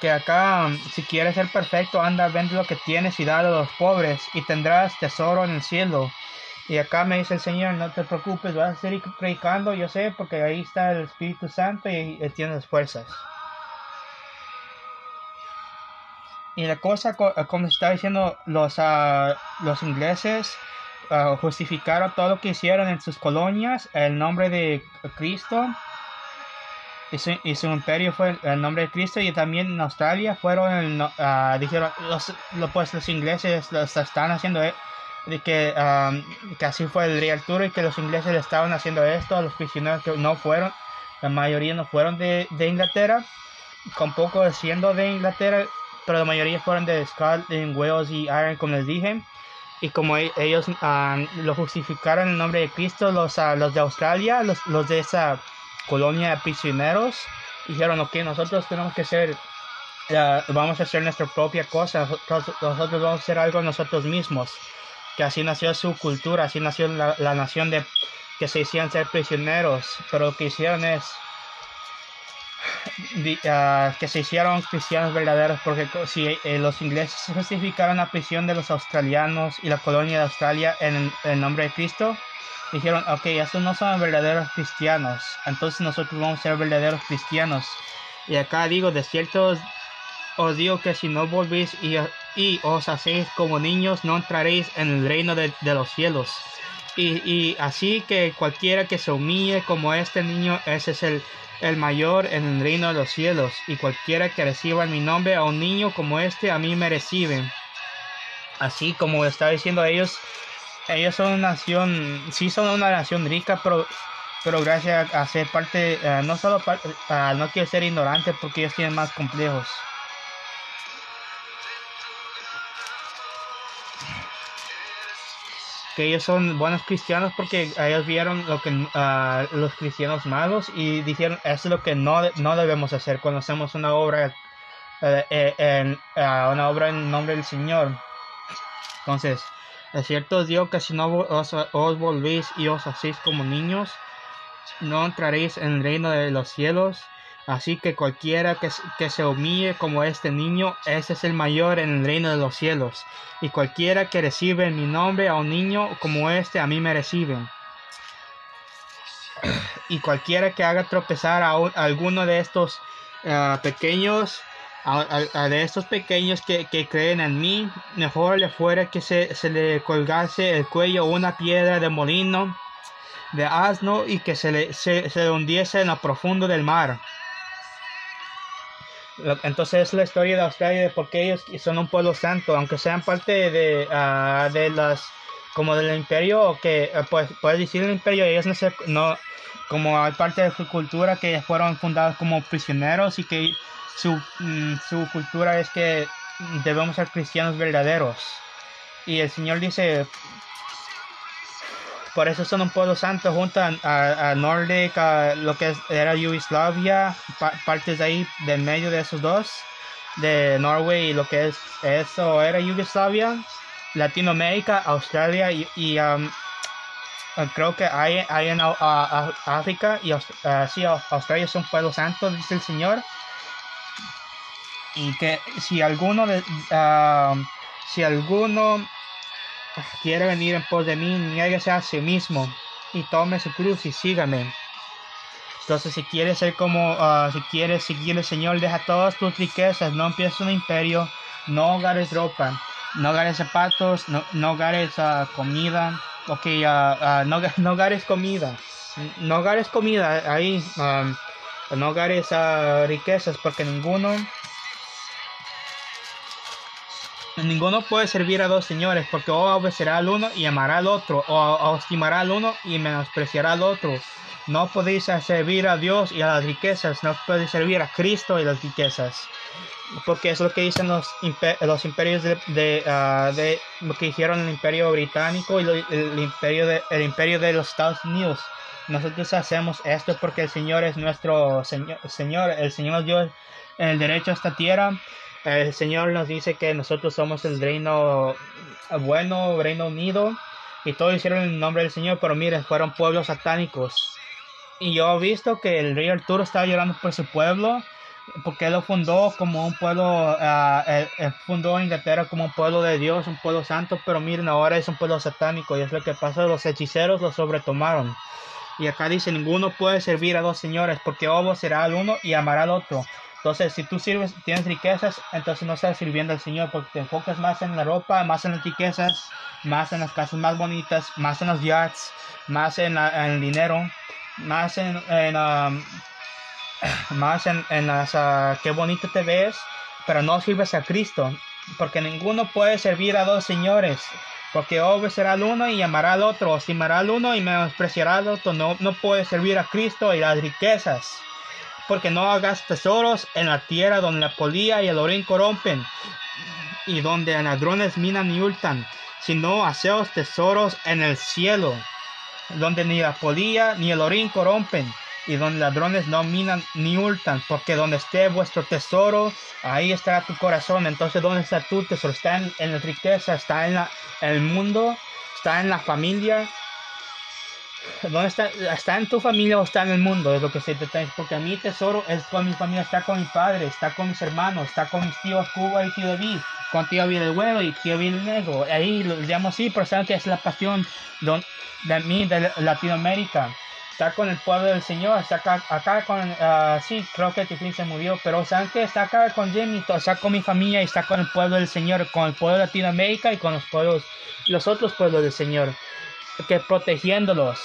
Que acá, um, si quieres ser perfecto, anda, vende lo que tienes y dale a los pobres y tendrás tesoro en el cielo. Y acá me dice el Señor, no te preocupes, vas a seguir predicando, yo sé, porque ahí está el Espíritu Santo y, tienes fuerzas. Y la cosa, como está diciendo los, uh, los ingleses, uh, justificaron todo lo que hicieron en sus colonias, el nombre de Cristo y su, imperio fue el nombre de Cristo y también en Australia fueron, uh, dijeron, los, pues los ingleses lo están haciendo, eh, de que, um, que así fue el rey Arturo y que los ingleses le estaban haciendo esto a los prisioneros que no fueron, la mayoría no fueron de, de Inglaterra, con poco siendo de Inglaterra, pero la mayoría fueron de Scotland, Wales y Ireland, como les dije y como e-, ellos ah, lo justificaron en nombre de Cristo, los, uh, los de Australia, los, los, de esa colonia de prisioneros, dijeron, ok, nosotros tenemos que ser, vamos a hacer nuestra propia cosa, nosotros, nosotros, vamos a hacer algo nosotros mismos, que así nació su cultura, así nació la, la nación de que se hicieron ser prisioneros, pero lo que hicieron es Ah, que se hicieron cristianos verdaderos, porque si eh, los ingleses justificaron la prisión de los australianos y la colonia de Australia en el nombre de Cristo, dijeron, ok, estos no son verdaderos cristianos, entonces nosotros vamos a ser verdaderos cristianos. Y acá digo, de cierto os digo que si no volvéis y, os hacéis como niños, no entraréis en el reino de, de los cielos. Y, y, así que cualquiera que se humille como este niño, ese es el el mayor en el reino de los cielos, y cualquiera que reciba en mi nombre a un niño como este, a mí me recibe. Así como está diciendo ellos, ellos son una nación, sí son una nación rica, pero, pero gracias a, ser parte, eh, no solo uh, no quiero ser ignorante porque ellos tienen más complejos. Ellos son buenos cristianos porque ellos vieron lo que uh, los cristianos malos y dijeron es lo que no, no debemos hacer cuando hacemos una obra uh, en, uh, una obra en nombre del Señor entonces es cierto Dios que si no os, os volvéis y os hacéis como niños no entraréis en el reino de los cielos Así que cualquiera que, que, se humille como este niño, ese es el mayor en el reino de los cielos. Y cualquiera que recibe mi nombre a un niño como este, a mí me reciben. Y cualquiera que haga tropezar a, un, a alguno de estos uh, pequeños, a, de estos pequeños que, que, creen en mí, mejor le fuera que se, se le colgase el cuello una piedra de molino de asno y que se le, se, se le hundiese en lo profundo del mar. Entonces es la historia de Australia de por qué ellos son un pueblo santo, aunque sean parte de, uh, de las como del imperio, que uh, pues puedes decir el imperio, ellos no, se, no como hay parte de su cultura que fueron fundados como prisioneros y que su, mm, su cultura es que debemos ser cristianos verdaderos. Y el Señor dice, por eso son un pueblo santo junto a, a Nordic, lo que era Yugoslavia, pa, partes ahí del medio de esos dos, de Norway y lo que es eso era Yugoslavia, Latinoamérica, Australia y, y um, creo que hay, hay en uh, uh, África y uh, Australia es un pueblo santo, dice el Señor. Y que si alguno de, si alguno quiere venir en pos de mí, nieguese a sí mismo y tome su cruz y sígame. Entonces, si quieres ser como, uh, si quieres seguir al Señor, deja todas tus riquezas, no empieces un imperio, no agarres ropa, no agarres zapatos, no, no agarres uh, comida, ok, uh, no, no agarres comida, no agarres comida ahí, um, no agarres riquezas, porque ninguno Ninguno puede servir a dos señores, porque o obedecerá al uno y amará al otro, o, estimará al uno y menospreciará al otro. No podéis servir a Dios y a las riquezas, no podéis servir a Cristo y las riquezas. Porque es lo que dicen los, imperios de, de, lo que hicieron el imperio británico y el, imperio de, el imperio de los Estados Unidos. Nosotros hacemos esto porque el Señor es nuestro Señor, Señor el Señor nos dio el derecho a esta tierra el Señor nos dice que nosotros somos el reino bueno, reino unido, y todos hicieron el nombre del Señor, pero miren, fueron pueblos satánicos. Y yo he visto que el rey Arturo estaba llorando por su pueblo, porque él lo fundó como un pueblo, uh, él, él fundó Inglaterra como un pueblo de Dios, un pueblo santo, pero miren, ahora es un pueblo satánico, y es lo que pasa, los hechiceros lo sobretomaron. Y acá dice, ninguno puede servir a dos señores, porque Obo será al uno y amará al otro. Entonces, si tú sirves, tienes riquezas, entonces no estás sirviendo al Señor porque te enfocas más en la ropa, más en las riquezas, más en las casas más bonitas, más en los yachts, más en, la, en el dinero, más en, en um, más en, en las uh, qué bonito te ves, pero no sirves a Cristo, porque ninguno puede servir a dos señores. Porque obedecerá al uno y amará al otro, o estimará al uno y menospreciará al otro. No, no puede servir a Cristo y las riquezas porque no hagas tesoros en la tierra donde la polilla y el orín corrompen, y donde ladrones minan y hurtan, sino haceos tesoros en el cielo, donde ni la polilla ni el orín corrompen, y donde ladrones no minan ni hurtan, porque donde esté vuestro tesoro, ahí estará tu corazón. Entonces, ¿dónde está tu tesoro? Está en, en la riqueza, está en, la, en el mundo, está en la familia, ¿Dónde está? ¿Está en tu familia o está en el mundo? Es lo que se te Porque a mi tesoro es con mi familia, está con mi padre, está con mis hermanos, está con mis tíos Cuba y tío David, con tío el Bueno y tío el Negro. Ahí lo llamo así, pero saben que es la pasión de mí, de Latinoamérica. Está con el pueblo del Señor, está acá, acá con, uh, sí, creo que Tiflin se murió, pero saben que está acá con Jimmy, está con mi familia y está con el pueblo del Señor, con el pueblo de Latinoamérica y con los pueblos, los otros pueblos del Señor que protegiéndolos.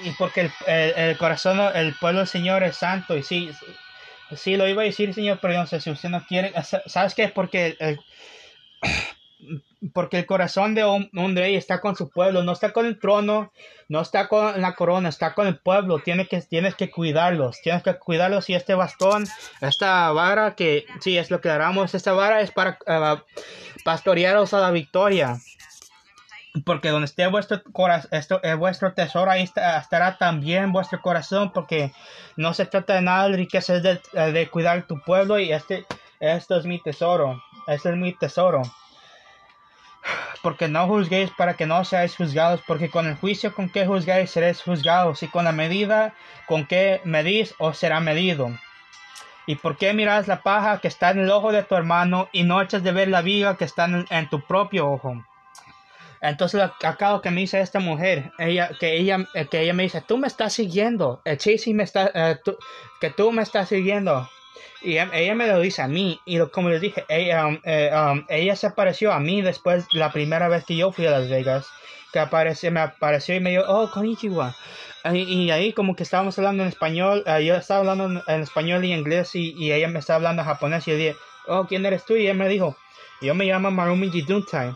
Y porque el, el, corazón, el pueblo del Señor es santo. Y sí, sí lo iba a decir, Señor, pero no sé si usted no quiere. ¿Sabes qué? Porque el, porque el corazón de un, rey está con su pueblo, no está con el trono, no está con la corona, está con el pueblo. Tienes que, tienes que cuidarlos, tienes que cuidarlos y este bastón, esta vara que sí es lo que haremos, esta vara es para uh, pastorearos a la victoria. Porque donde esté vuestro corazón, es vuestro tesoro, ahí estará también vuestro corazón, porque no se trata de nada de riqueza, es de, de cuidar tu pueblo y este, esto es mi tesoro, este es mi tesoro porque no juzguéis para que no seáis juzgados, porque con el juicio con que juzgáis seréis juzgados, y con la medida con que medís os será medido. ¿Y por qué miras la paja que está en el ojo de tu hermano y no echas de ver la viga que está en, tu propio ojo? Entonces acabo que me dice esta mujer, ella, que ella, que ella me dice, tú me estás siguiendo, el sí me está, eh, que tú me estás siguiendo. Y em, ella me lo dice a mí. Y como les dije, ella, um, eh, um, ella se apareció a mí después, la primera vez que yo fui a Las Vegas. Que apareció, me apareció y me dijo, oh, konnichiwa. Y, y ahí como que estábamos hablando en español. Eh, yo estaba hablando en, español y inglés. Y, y, ella me estaba hablando en japonés. Y yo dije, oh, ¿quién eres tú? Y ella me dijo, yo me llamo Marumi Jiduntai.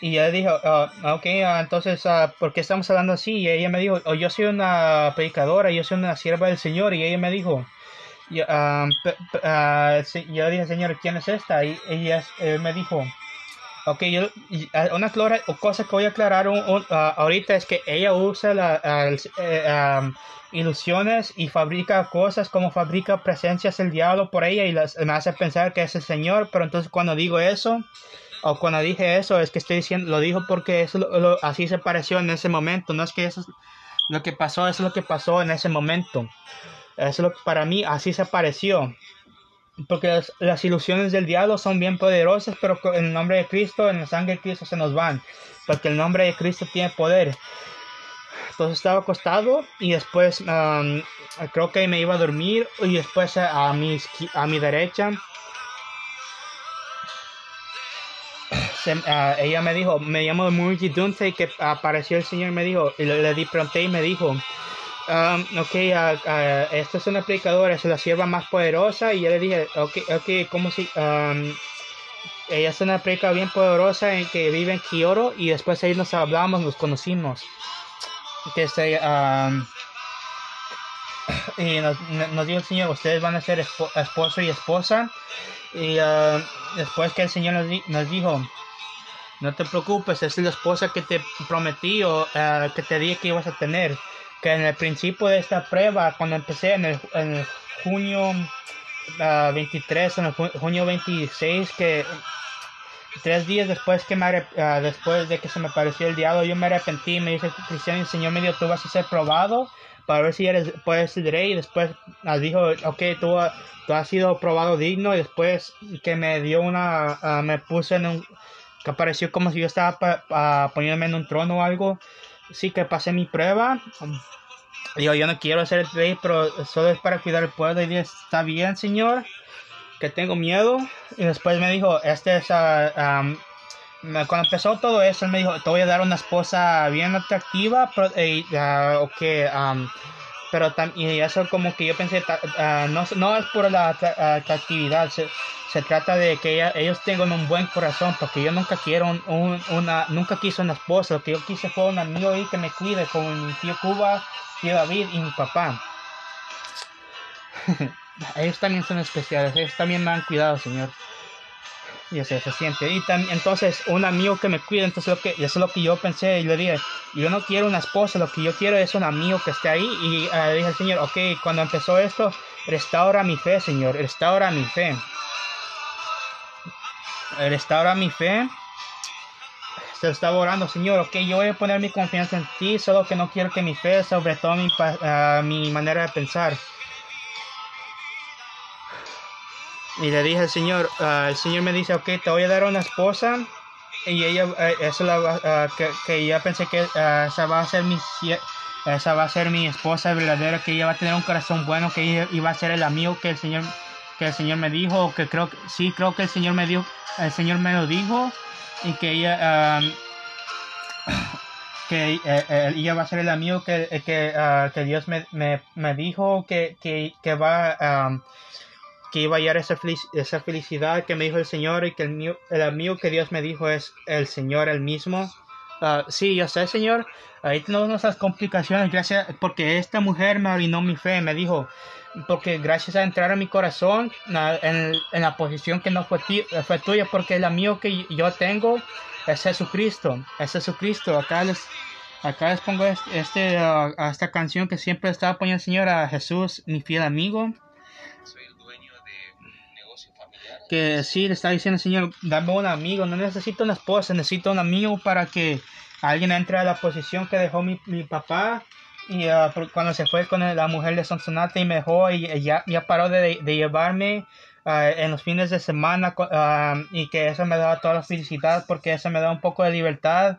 Y ella dijo, uh, ok, uh, entonces, uh, ¿por qué estamos hablando así? Y ella me dijo, oh, yo soy una predicadora, yo soy una sierva del Señor. Y ella me dijo, yo, yo dije, señor, ¿quién es esta? Y ella me dijo, ok, yo, una cosa que voy a aclarar ahorita es que ella usa la, eh, ilusiones y fabrica cosas como fabrica presencias del diablo por ella y las, me hace pensar que es el Señor, pero entonces cuando digo eso, o cuando dije eso, es que estoy diciendo, lo dijo porque eso así se pareció en ese momento, no es que eso es lo que pasó, es lo que pasó en ese momento. Eso lo, para mí así se pareció. Porque las, ilusiones del diablo son bien poderosas, pero en el nombre de Cristo, en la sangre de Cristo se nos van. Porque el nombre de Cristo tiene poder. Entonces estaba acostado y después creo que me iba a dormir y después a, mi, a mi derecha ella me dijo, me llamo Muji Dunce que apareció el Señor me dijo, y le, di pronto y me dijo, Um, ok, uh, esta es una predicadora, es la sierva más poderosa. Y yo le dije, ok, ok, como si. Um, ella es una predicadora bien poderosa en que vive en Kyoto. Y después ahí nos hablamos, nos conocimos. Se, um, y nos, nos, dijo el Señor, ustedes van a ser esposo y esposa. Y después que el Señor nos dijo, no te preocupes, es la esposa que te prometí o uh, que te dije que ibas a tener. Que en el principio de esta prueba, cuando empecé en el, en junio 23, ah, en el junio 26, que tres días después que me uh, después de que se me apareció el diablo, yo me arrepentí, me dice Cristiano, el Señor me dijo, tú vas a ser probado para ver si eres, puedes ser rey, y después uh, dijo, ok, tú, tú, has sido probado digno, y después que me dio una, ah, me puse en un, que apareció como si yo estaba poniéndome en un trono o algo, sí que pasé mi prueba. Digo, yo no quiero ser el rey, pero solo es para cuidar el pueblo. Y dije, está bien, señor, que tengo miedo. Y después me dijo, este es, uh, cuando empezó todo eso, él me dijo, te voy a dar una esposa bien atractiva, pero, uh, okay, um, pero también eso como que yo pensé, uh, no, no es por la atractividad, se, se trata de que ellos tengan un buen corazón, porque yo nunca quiero un, una, nunca quise una esposa, lo que yo quise fue un amigo ahí que me cuide, como mi tío Cuba, tío David y mi papá. ellos también son especiales, ellos también me han cuidado, Señor. Y así se siente. Y también, entonces, un amigo que me cuide, entonces lo que, eso es lo que yo pensé y le dije, yo no quiero una esposa, lo que yo quiero es un amigo que esté ahí. Y uh, dije al Señor, ok, cuando empezó esto, restaura mi fe, Señor, restaura mi fe restaura mi fe. Se estaba orando, Señor, ok, yo voy a poner mi confianza en ti, solo que no quiero que mi fe sobre todo mi, uh, mi manera de pensar. Y le dije al Señor, uh, el Señor me dice, ok, te voy a dar una esposa. Y ella, uh, eso la, que, que ya pensé que esa va a ser mi esa va a ser mi esposa verdadera, que ella va a tener un corazón bueno, que ella iba a ser el amigo que el Señor que el Señor me dijo, que creo que sí, creo que el Señor me dio, el Señor me lo dijo y que ella que eh, eh, ella va a ser el amigo que, que, ah, que Dios me, me, me, dijo que, que, que va que iba a hallar esa, felicidad que me dijo el Señor y que el, mío, el amigo que Dios me dijo es el Señor el mismo. Uh, sí, yo sé, Señor. Ahí tenemos nuestras complicaciones, gracias, porque esta mujer me arruinó mi fe, me dijo, porque gracias a entrar a mi corazón en, en la posición que no fue, fue tuya, porque el amigo que yo tengo es Jesucristo, es Jesucristo. Acá les, acá les pongo este, este uh, esta canción que siempre estaba poniendo el Señor a Jesús, mi fiel amigo. Que sí, le está diciendo el Señor, dame un amigo, no necesito una esposa, necesito un amigo para que alguien entre a la posición que dejó mi, mi papá. Y uh, cuando se fue con la mujer de Sonsonate y me dejó y, ya, ya paró de, de llevarme uh, en los fines de semana uh, y que eso me daba toda la felicidad porque eso me da un poco de libertad,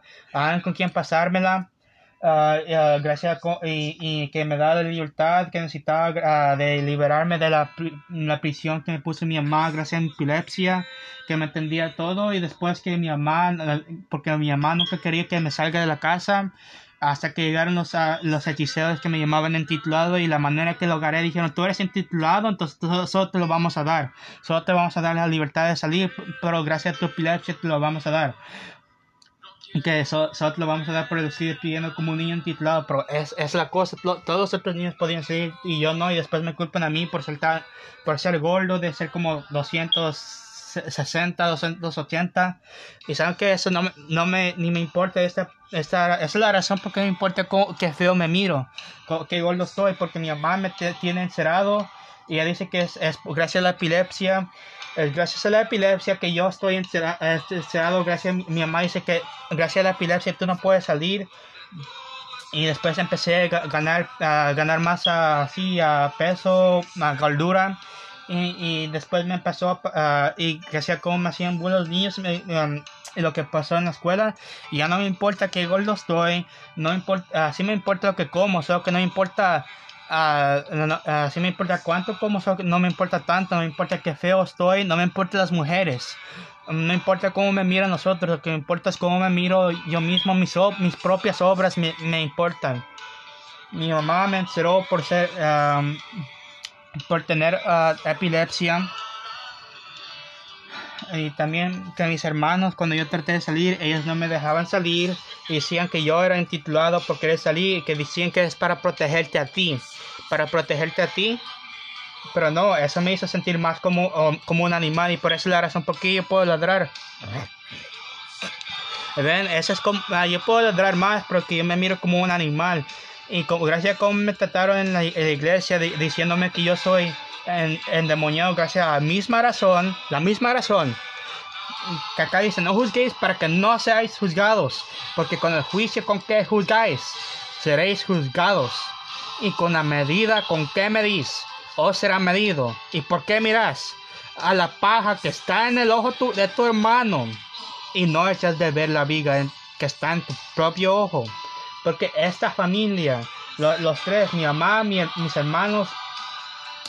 con quien pasármela. Gracias y, y, que me da la libertad que necesitaba de liberarme de la, prisión que me puso mi mamá gracias a mi epilepsia que me entendía todo y después que mi mamá porque mi mamá nunca quería que me salga de la casa hasta que llegaron los, uh, los hechiceros que me llamaban intitulado y la manera que lo logré dijeron, tú eres intitulado, entonces solo te lo vamos a dar, solo te vamos a dar la libertad de salir, pero gracias a tu epilepsia te lo vamos a dar. Que solo lo vamos a dar por decir pidiendo como un niño intitulado, pero es, es la cosa, todos los otros niños podían salir y yo no, y después me culpan a mí por ser, por ser gordo, de ser como 200 60, 280. Y saben que eso no me, no me, ni me importa. Esta, esta, esa es la razón por qué me importa cómo, qué feo me miro, qué gordo estoy, porque mi mamá me tiene encerrado. Y ella dice que es, es gracias a la epilepsia. Es gracias a la epilepsia que yo estoy encerrado. Gracias mi mamá dice que gracias a la epilepsia tú no puedes salir y después empecé a ganar a ganar más así a peso a gordura y, después me pasó uh, y que hacía como me hacían buenos niños um, y lo que pasó en la escuela y ya no me importa qué gordo estoy no importa así me importa lo que como solo que no me importa así me importa cuánto como que no me importa tanto no me importa qué feo estoy no me importa las mujeres no importa cómo me miran nosotros lo que me importa es cómo me miro yo mismo mis, mis propias obras me, me importan mi mamá me encerró por ser por tener ah, epilepsia. Y también que mis hermanos, cuando yo traté de salir, ellos no me dejaban salir. Y decían que yo era intitulado por querer salir. Y que decían que es para protegerte a ti. Para protegerte a ti. Pero no, eso me hizo sentir más como, como un animal. Y por eso es la razón por qué yo puedo ladrar. ¿Ven? Eso es como, ah, yo puedo ladrar más porque yo me miro como un animal. Y gracias a cómo me trataron en la, iglesia diciéndome que yo soy endemoniado, gracias a la misma razón, la misma razón. Que acá dice, no juzguéis para que no seáis juzgados, porque con el juicio con que juzgáis, seréis juzgados. Y con la medida con que medís, os será medido. ¿Y por qué mirás a la paja que está en el ojo de tu hermano y no echas de ver la viga que está en tu propio ojo? Porque esta familia, los tres, mi mamá, mis hermanos,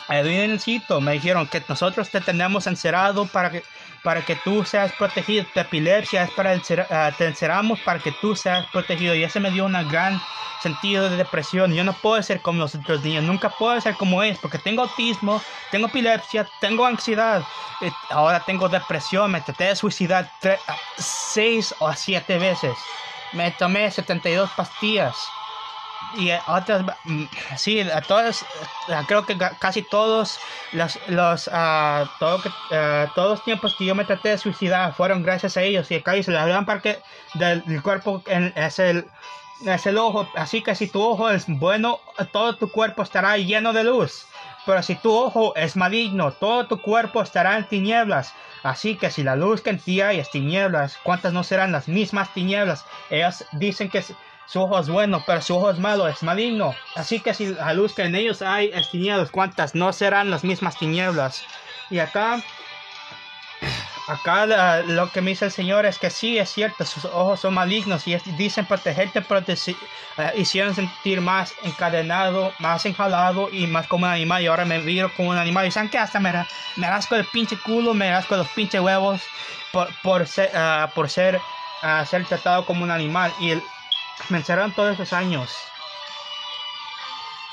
Edwin y Cito, me dijeron que nosotros te tenemos encerrado para que, para que tú seas protegido. Tu epilepsia es para uh, te encerramos para que tú seas protegido. Y ese me dio un gran sentido de depresión. Yo no puedo ser como los otros niños, nunca puedo ser como ellos, porque tengo autismo, tengo epilepsia, tengo ansiedad, ahora tengo depresión, me traté de suicidar seis o siete veces me tomé 72 pastillas y otras mm, sí a todas creo que casi todos los los uh, todo que, uh, todos los tiempos que yo me traté de suicidar fueron gracias a ellos y dice la gran parte del cuerpo es el es el ojo así que si tu ojo es bueno todo tu cuerpo estará lleno de luz pero si tu ojo es maligno todo tu cuerpo estará en tinieblas Así que si la luz que en ti hay es tinieblas, ¿cuántas no serán las mismas tinieblas? Ellas dicen que su ojo es bueno, pero su ojo es malo, es maligno. Así que si la luz que en ellos hay es tinieblas, ¿cuántas no serán las mismas tinieblas? Y acá Acá lo que me dice el Señor es que sí, es cierto, sus ojos son malignos y dicen protegerte, pero te uh, hicieron sentir más encadenado, más enjalado y más como un animal. Y ahora me viro como un animal. Y saben que hasta me, me rasco el pinche culo, me rasco los pinches huevos por, por ser, uh, por ser, uh, ser tratado como un animal. Y el, me encerraron todos esos años.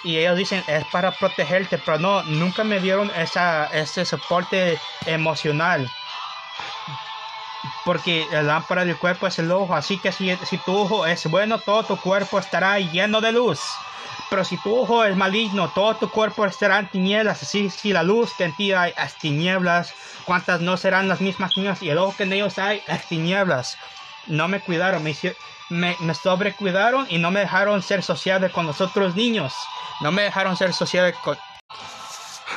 y ellos dicen es para protegerte, pero no, nunca me dieron esa, ese soporte emocional. Porque la lámpara del cuerpo es el ojo, así que si, si tu ojo es bueno, todo tu cuerpo estará lleno de luz. Pero si tu ojo es maligno, todo tu cuerpo estará en tinieblas. Así si la luz que en ti hay es tinieblas, ¿cuántas no serán las mismas tinieblas? Y el ojo que en ellos hay es tinieblas. No me cuidaron, me, sobrecuidaron y no me dejaron ser sociable con los otros niños. No me dejaron ser sociable con...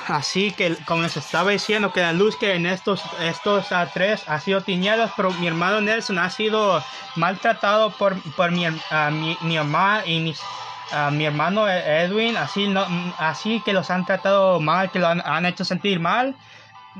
Así que como les estaba diciendo que la luz que en estos, estos tres ha sido tinieblas, pero mi hermano Nelson ha sido maltratado por, por mi, uh, mi, mi mamá y mis mi hermano Edwin, así, así que los han tratado mal, que lo han, hecho sentir mal,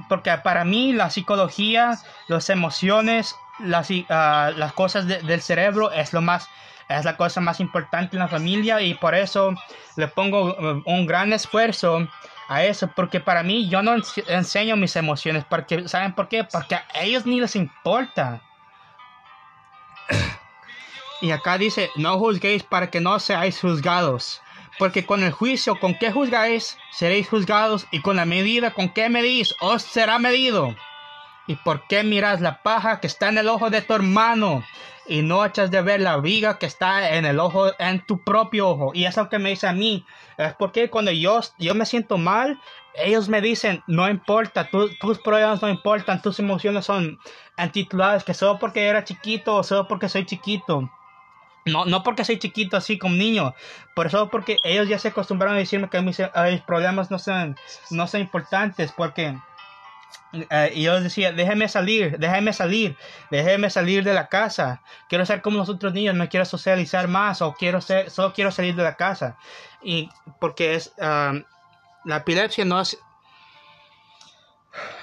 porque para mí la psicología, las emociones, las, ah, las cosas del cerebro es lo más es la cosa más importante en la familia y por eso le pongo uh, un gran esfuerzo a eso porque para mí yo no enseño mis emociones porque saben por qué porque a ellos ni les importa y acá dice, no juzguéis para que no seáis juzgados. Porque con el juicio con que juzgáis, seréis juzgados, y con la medida con que medís, os será medido. ¿Y por qué miras la paja que está en el ojo de tu hermano y no echas de ver la viga que está en el ojo, en tu propio ojo? Y eso que me dice a mí es porque cuando yo, yo me siento mal, ellos me dicen, no importa, tus problemas no importan, tus emociones son antituladas, que solo porque era chiquito o solo porque soy chiquito. No, no porque soy chiquito así como niño, por eso porque ellos ya se acostumbraron a decirme que mis, problemas no son, no son importantes, porque eh, y yo decía, déjeme salir, déjeme salir, déjeme salir de la casa. Quiero ser como los otros niños, no quiero socializar más o quiero ser, solo quiero salir de la casa. Y porque es, ah, la epilepsia no es,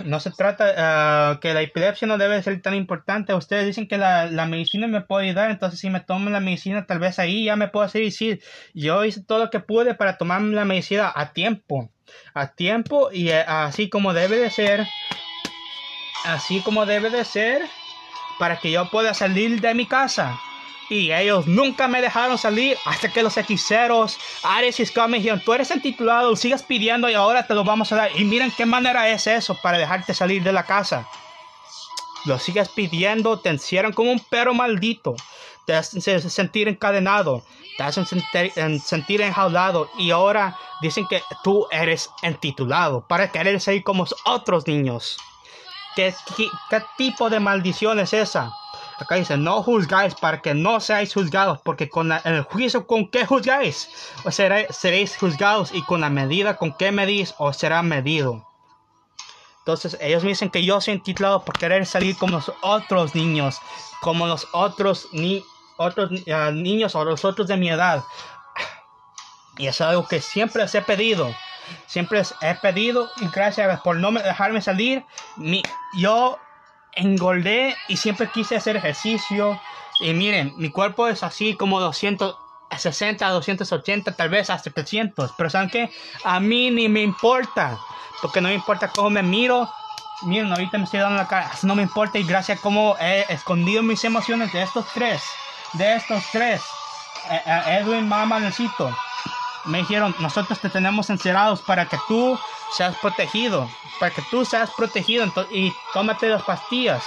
no se trata uh, que la epilepsia no debe ser tan importante. Ustedes dicen que la, la, medicina me puede ayudar, entonces si me tomo la medicina, tal vez ahí ya me puedo hacer decir, yo hice todo lo que pude para tomar la medicina a tiempo, a tiempo y uh, así como debe de ser, así como debe de ser, para que yo pueda salir de mi casa. Y ellos nunca me dejaron salir hasta que los hechiceros, Ares y Scott me dijeron, tú eres el titulado, sigas pidiendo y ahora te lo vamos a dar. Y miren qué manera es eso para dejarte salir de la casa. Lo sigues pidiendo, te encierran como un perro maldito. Te hacen sentir encadenado, te hacen sentir, enjaulado. Y ahora dicen que tú eres entitulado para querer salir como otros niños. ¿Qué, qué, tipo de maldición es esa? Acá dice, no juzgáis para que no seáis juzgados, porque con el juicio con que juzgáis, os seréis juzgados, y con la medida con que medís, os será medido. Entonces ellos me dicen que yo soy titulado por querer salir como los otros niños, como los otros, ni otros uh, niños o los otros de mi edad. Y es algo que siempre les he pedido. Siempre les he pedido y gracias por no dejarme salir. Mi, yo engordé y siempre quise hacer ejercicio. Y miren, mi cuerpo es así como 260, 280, tal vez hasta 300. Pero ¿saben qué? A mí ni me importa. Porque no me importa cómo me miro. Miren, ahorita me estoy dando la cara. no me importa. Y gracias a cómo he escondido mis emociones de estos tres. De estos tres. Eh, eh, Edwin, necesito me dijeron, nosotros te tenemos encerrados para que tú seas protegido, para que tú seas protegido y tómate las pastillas.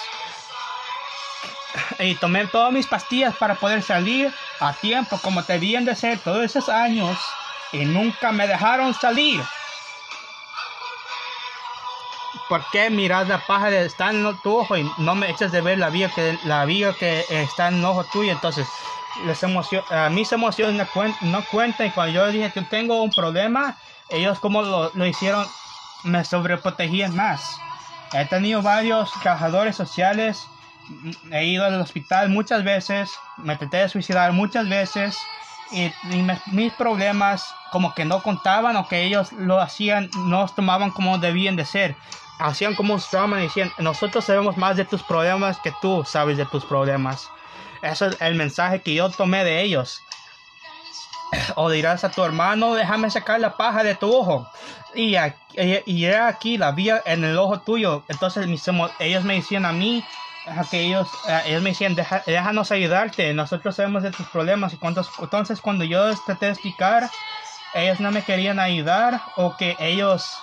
Y tomé todas mis pastillas para poder salir a tiempo, como te de ser todos esos años, y nunca me dejaron salir. ¿Por qué miras la paja de estar en tu ojo y no me echas de ver la vida que, la vida que está en el ojo tuyo? Entonces, les a mis emociones no, cuentan y cuando yo dije que tengo un problema, ellos como lo, lo hicieron, me sobreprotegían más. He tenido varios trabajadores sociales, he ido al hospital muchas veces, me traté de suicidar muchas veces y, mis problemas como que no contaban o que ellos lo hacían, no los tomaban como debían de ser. Hacían como un trauma y decían, nosotros sabemos más de tus problemas que tú sabes de tus problemas. Eso es el mensaje que yo tomé de ellos. O dirás a tu hermano, déjame sacar la paja de tu ojo. Y, y, aquí la vía en el ojo tuyo. Entonces ellos me decían a mí, que ellos, me decían, déjanos ayudarte, nosotros sabemos de tus problemas. Y entonces cuando yo traté de explicar, ellos no me querían ayudar o que ellos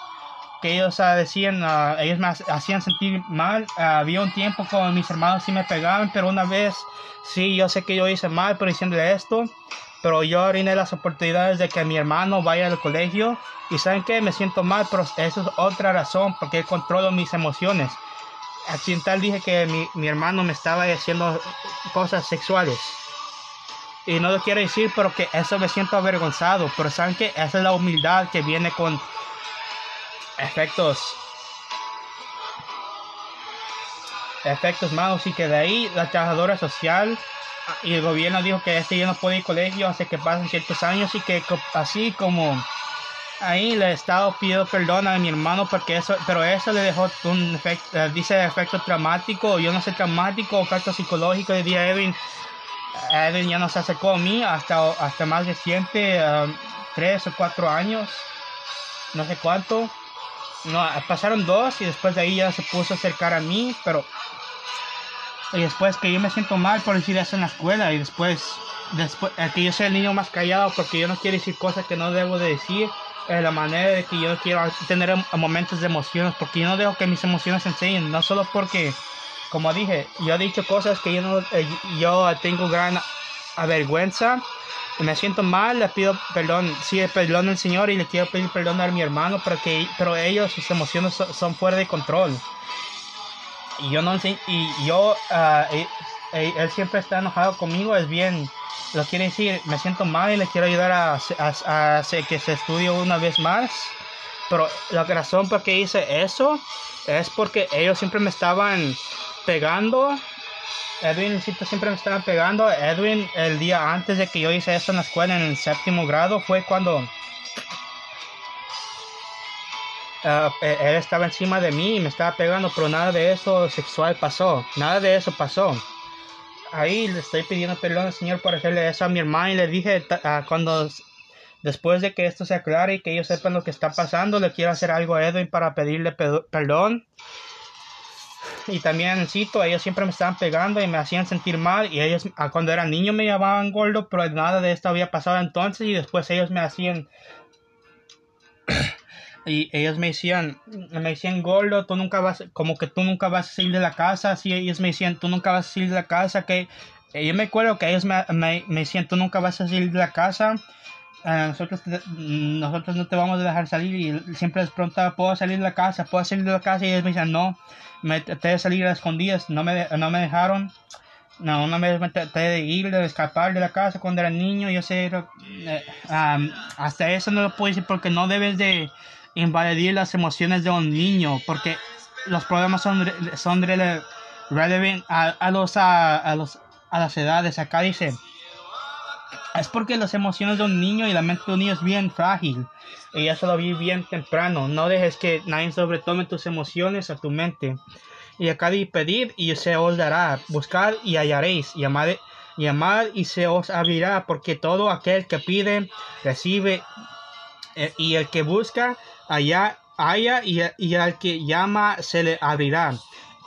que ellos ah, decían, ah, ellos me hacían sentir mal. Ah, había un tiempo cuando mis hermanos sí me pegaban, pero una vez, sí, yo sé que yo hice mal por diciéndole esto, pero yo oriné las oportunidades de que mi hermano vaya al colegio y saben que me siento mal, pero eso es otra razón porque controlo mis emociones. Accidental dije que mi, mi hermano me estaba haciendo cosas sexuales. Y no lo quiero decir, pero que eso me siento avergonzado. Pero saben que esa es la humildad que viene con efectos. Efectos malos y que de ahí la trabajadora social y el gobierno dijo que este ya no puede ir al colegio hace que pasen ciertos años y que así como ahí el estado pidió perdón a mi hermano porque eso pero eso le dejó un efecto eh, dice efecto traumático yo no sé traumático efecto psicológico de Edwin ya no se acercó a mí hasta hasta más reciente um, tres o cuatro años no sé cuánto no, pasaron dos y después de ahí ya se puso a acercar a mí, pero... Y después que yo me siento mal por decir eso en la escuela y después, después que yo soy el niño más callado porque yo no quiero decir cosas que no debo de decir, eh, la manera de que yo quiero tener momentos de emociones, porque yo no dejo que mis emociones se enseñen, no solo porque, como dije, yo he dicho cosas que yo, no, eh, yo tengo gran vergüenza me siento mal, le pido perdón, sí, perdón al Señor y le quiero pedir perdón a mi hermano, pero, que, pero ellos, sus emociones son, fuera de control. Y yo no y yo, uh, él, siempre está enojado conmigo, es bien, lo quiere decir, me siento mal y le quiero ayudar a, a, que se estudie una vez más. Pero la razón por qué hice eso es porque ellos siempre me estaban pegando Edwin siempre me estaba pegando. Edwin, el día antes de que yo hice esto en la escuela, en el séptimo grado, fue cuando uh, él estaba encima de mí y me estaba pegando, pero nada de eso sexual pasó. Nada de eso pasó. Ahí le estoy pidiendo perdón al Señor por hacerle eso a mi hermana y le dije uh, cuando después de que esto se aclare y que ellos sepan lo que está pasando, le quiero hacer algo a Edwin para pedirle perdón y también cito, ellos siempre me estaban pegando y me hacían sentir mal y ellos ah, cuando era niño me llamaban gordo, pero nada de esto había pasado entonces y después ellos me hacían y ellos me decían, me decían gordo, tú nunca vas, como que tú nunca vas a salir de la casa, así ellos me decían, tú nunca vas a salir de la casa, que yo me acuerdo que ellos me, me, me decían, tú nunca vas a salir de la casa, nosotros, nosotros no te vamos a dejar salir y siempre les preguntaba, ¿puedo salir de la casa? ¿Puedo salir de la casa? Y ellos me decían, no, me traté de salir a escondidas, no me, no me dejaron. No, una vez me traté de ir, de escapar de la casa cuando era niño, yo sé, eh, hasta eso no lo puedo decir porque no debes de invadir las emociones de un niño, porque los problemas son, son relevant a, los, a, los, a las edades. Acá dice, es porque las emociones de un niño y la mente de un niño es bien frágil. Y eso lo vi bien temprano. No dejes que nadie sobretome tus emociones a tu mente. Y acá de pedir y se os dará. Buscar y hallaréis. Llamad y se os abrirá. Porque todo aquel que pide, recibe. Eh, y el que busca, allá haya. Y, al que llama, se le abrirá.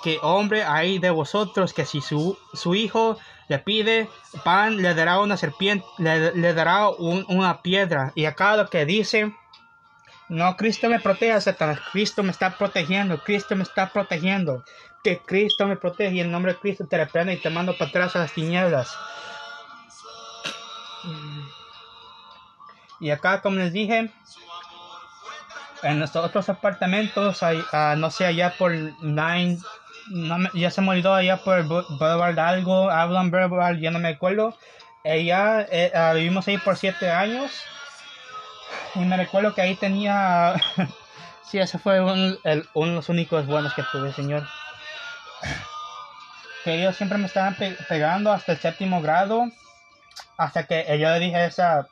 Que hombre hay de vosotros que si su hijo le pide pan, le dará una serpiente, le, dará una piedra. Y acá lo que dice, no, Cristo me protege, Satanás, Cristo me está protegiendo, Cristo me está protegiendo, que Cristo me protege y en nombre de Cristo te reprende y te mando para atrás a las tinieblas. Y acá, como les dije, en nuestros otros apartamentos, ah, no sé, allá por Nine ya se me olvidó allá por Boulevard algo, hablan Boulevard, ya no me acuerdo. Ella, eh, ah, vivimos ahí por siete años. Y me recuerdo que ahí tenía. sí, ese fue uno de los únicos buenos que tuve, señor. Que ellos siempre me estaban pegando hasta el séptimo grado. Hasta que yo le dije esa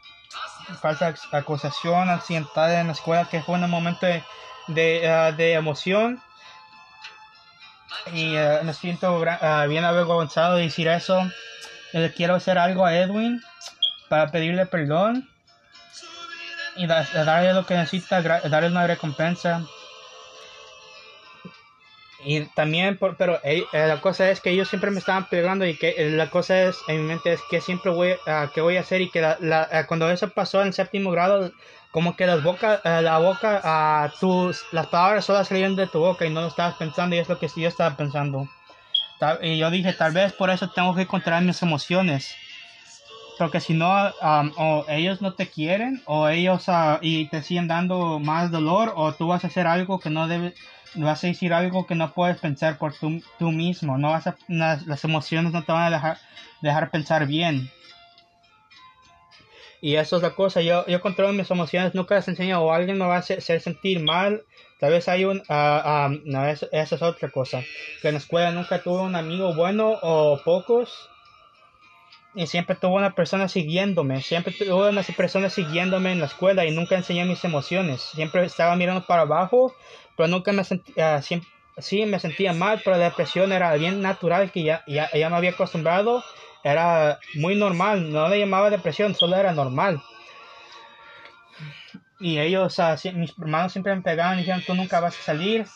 falsa acusación accidental en la escuela que fue un momento de, de, ah, de emoción y uh, me siento uh, bien avergonzado de decir eso. Le quiero hacer algo a Edwin para pedirle perdón y darle lo que necesita, darle una recompensa. y también, por, pero eh, eh, la cosa es que ellos siempre me estaban pegando y que eh, la cosa es, en mi mente es que siempre voy, a que voy a hacer y que la, cuando eso pasó en séptimo grado, como que las boca, la boca, a tus, las palabras solo salieron de tu boca y no lo estabas pensando y es lo que yo estaba pensando. Y yo dije, tal vez por eso tengo que controlar mis emociones. Porque si no, o ellos no te quieren, o ellos uh, y te siguen dando más dolor, o tú vas a hacer algo que no debes vas a decir algo que no puedes pensar por tú, tú mismo, no vas a, las, emociones no te van a dejar, dejar pensar bien. Y eso es la cosa, yo, yo controlo mis emociones, nunca les enseño o alguien me va a hacer, sentir mal, tal vez hay un, uh, no, esa es otra cosa, que en la escuela nunca tuve un amigo bueno o pocos, y siempre tuve una persona siguiéndome, siempre tuve una persona siguiéndome en la escuela y nunca enseñé mis emociones, siempre estaba mirando para abajo, pero nunca me sentía, sí me sentía mal, pero la depresión era bien natural que ya, ya, ya me había acostumbrado, era muy normal, no le llamaba depresión, solo era normal. Y ellos, mis hermanos siempre me pegaban y dijeron, tú nunca vas a salir,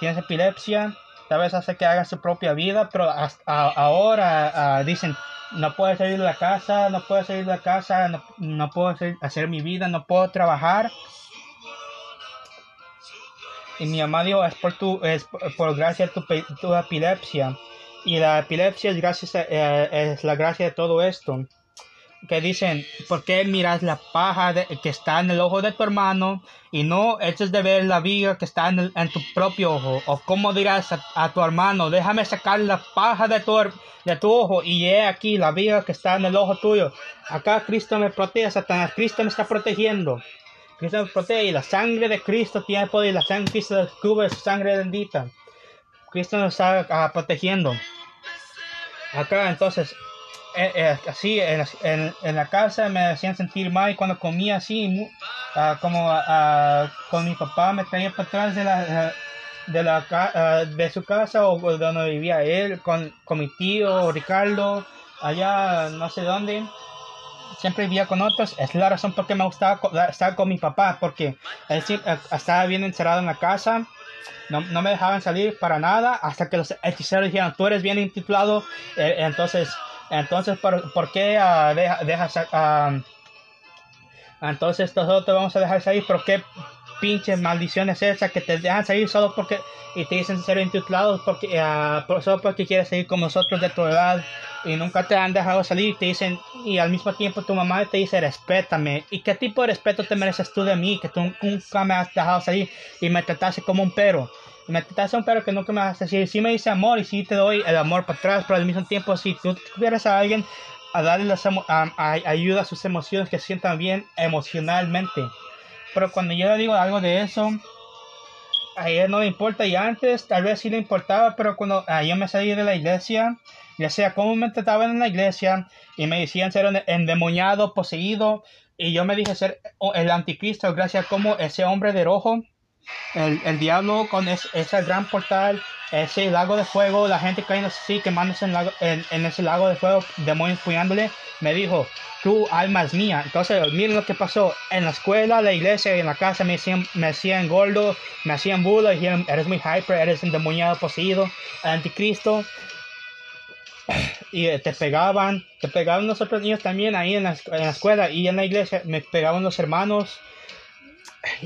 tienes epilepsia, tal vez hace que hagas su propia vida, pero hasta ahora dicen, no puedo salir de la casa, no puedo salir de la casa, no, puedo hacer, mi vida, no puedo trabajar. Y mi mamá dijo, es por, tu, es por gracia tu, tu epilepsia. Y la epilepsia es, gracias eh, es la gracia de todo esto que dicen, ¿por qué miras la paja que está en el ojo de tu hermano y no eches de ver la viga que está en, tu propio ojo? ¿O cómo dirás a, tu hermano, déjame sacar la paja de tu, de tu ojo y he aquí la viga que está en el ojo tuyo? Acá Cristo me protege, Satanás, Cristo me está protegiendo. Cristo me protege y la sangre de Cristo tiene poder y la sangre de Cristo descubre su sangre bendita. Cristo nos está ah, protegiendo. Acá entonces eh, eh, así en, en, la casa me hacían sentir mal y cuando comía así uh, como uh, con mi papá me traía para atrás de la de la de su casa o donde vivía él con, con mi tío Ricardo allá no sé dónde. Siempre vivía con otros. Es la razón por qué me gustaba estar con mi papá porque él estaba bien encerrado en la casa no, no, me dejaban salir para nada hasta que los hechiceros dijeron tú eres bien intitulado eh, entonces entonces, ¿por, por qué uh, dejas... Uh, entonces nosotros te vamos a dejar salir. ¿Por qué pinches maldiciones esas que te dejan salir solo porque... Y te dicen ser intitulados porque, uh, solo porque quieres seguir con nosotros de tu edad. Y nunca te han dejado salir. Te dicen... Y al mismo tiempo tu mamá te dice respétame. ¿Y qué tipo de respeto te mereces tú de mí? Que tú nunca me has dejado salir y me trataste como un perro me tratas un perro que nunca me vas a decir, sí me dice amor y sí te doy el amor para atrás, pero al mismo tiempo si tú tuvieras a alguien a darle ayuda a sus emociones que sientan bien emocionalmente. Pero cuando yo le digo algo de eso, a ella no le importa. Y antes tal vez sí le importaba, pero cuando yo me salí de la iglesia, ya sea como me trataban en la iglesia y me decían ser endemoniado, poseído, y yo me dije ser el anticristo gracias a como ese hombre de rojo el, el diablo con ese gran portal, ese lago de fuego, la gente cayendo así, quemándose en, lago, en, en, ese lago de fuego, demonios cuidándole, me dijo, tu alma es mía. Entonces, miren lo que pasó. En la escuela, la iglesia y en la casa me hacían, me hacían gordo, me hacían burla, dijeron, eres muy hyper, eres endemoniado, poseído, anticristo. Y te pegaban, te pegaban los otros niños también ahí en la, en la escuela y en la iglesia, me pegaban los hermanos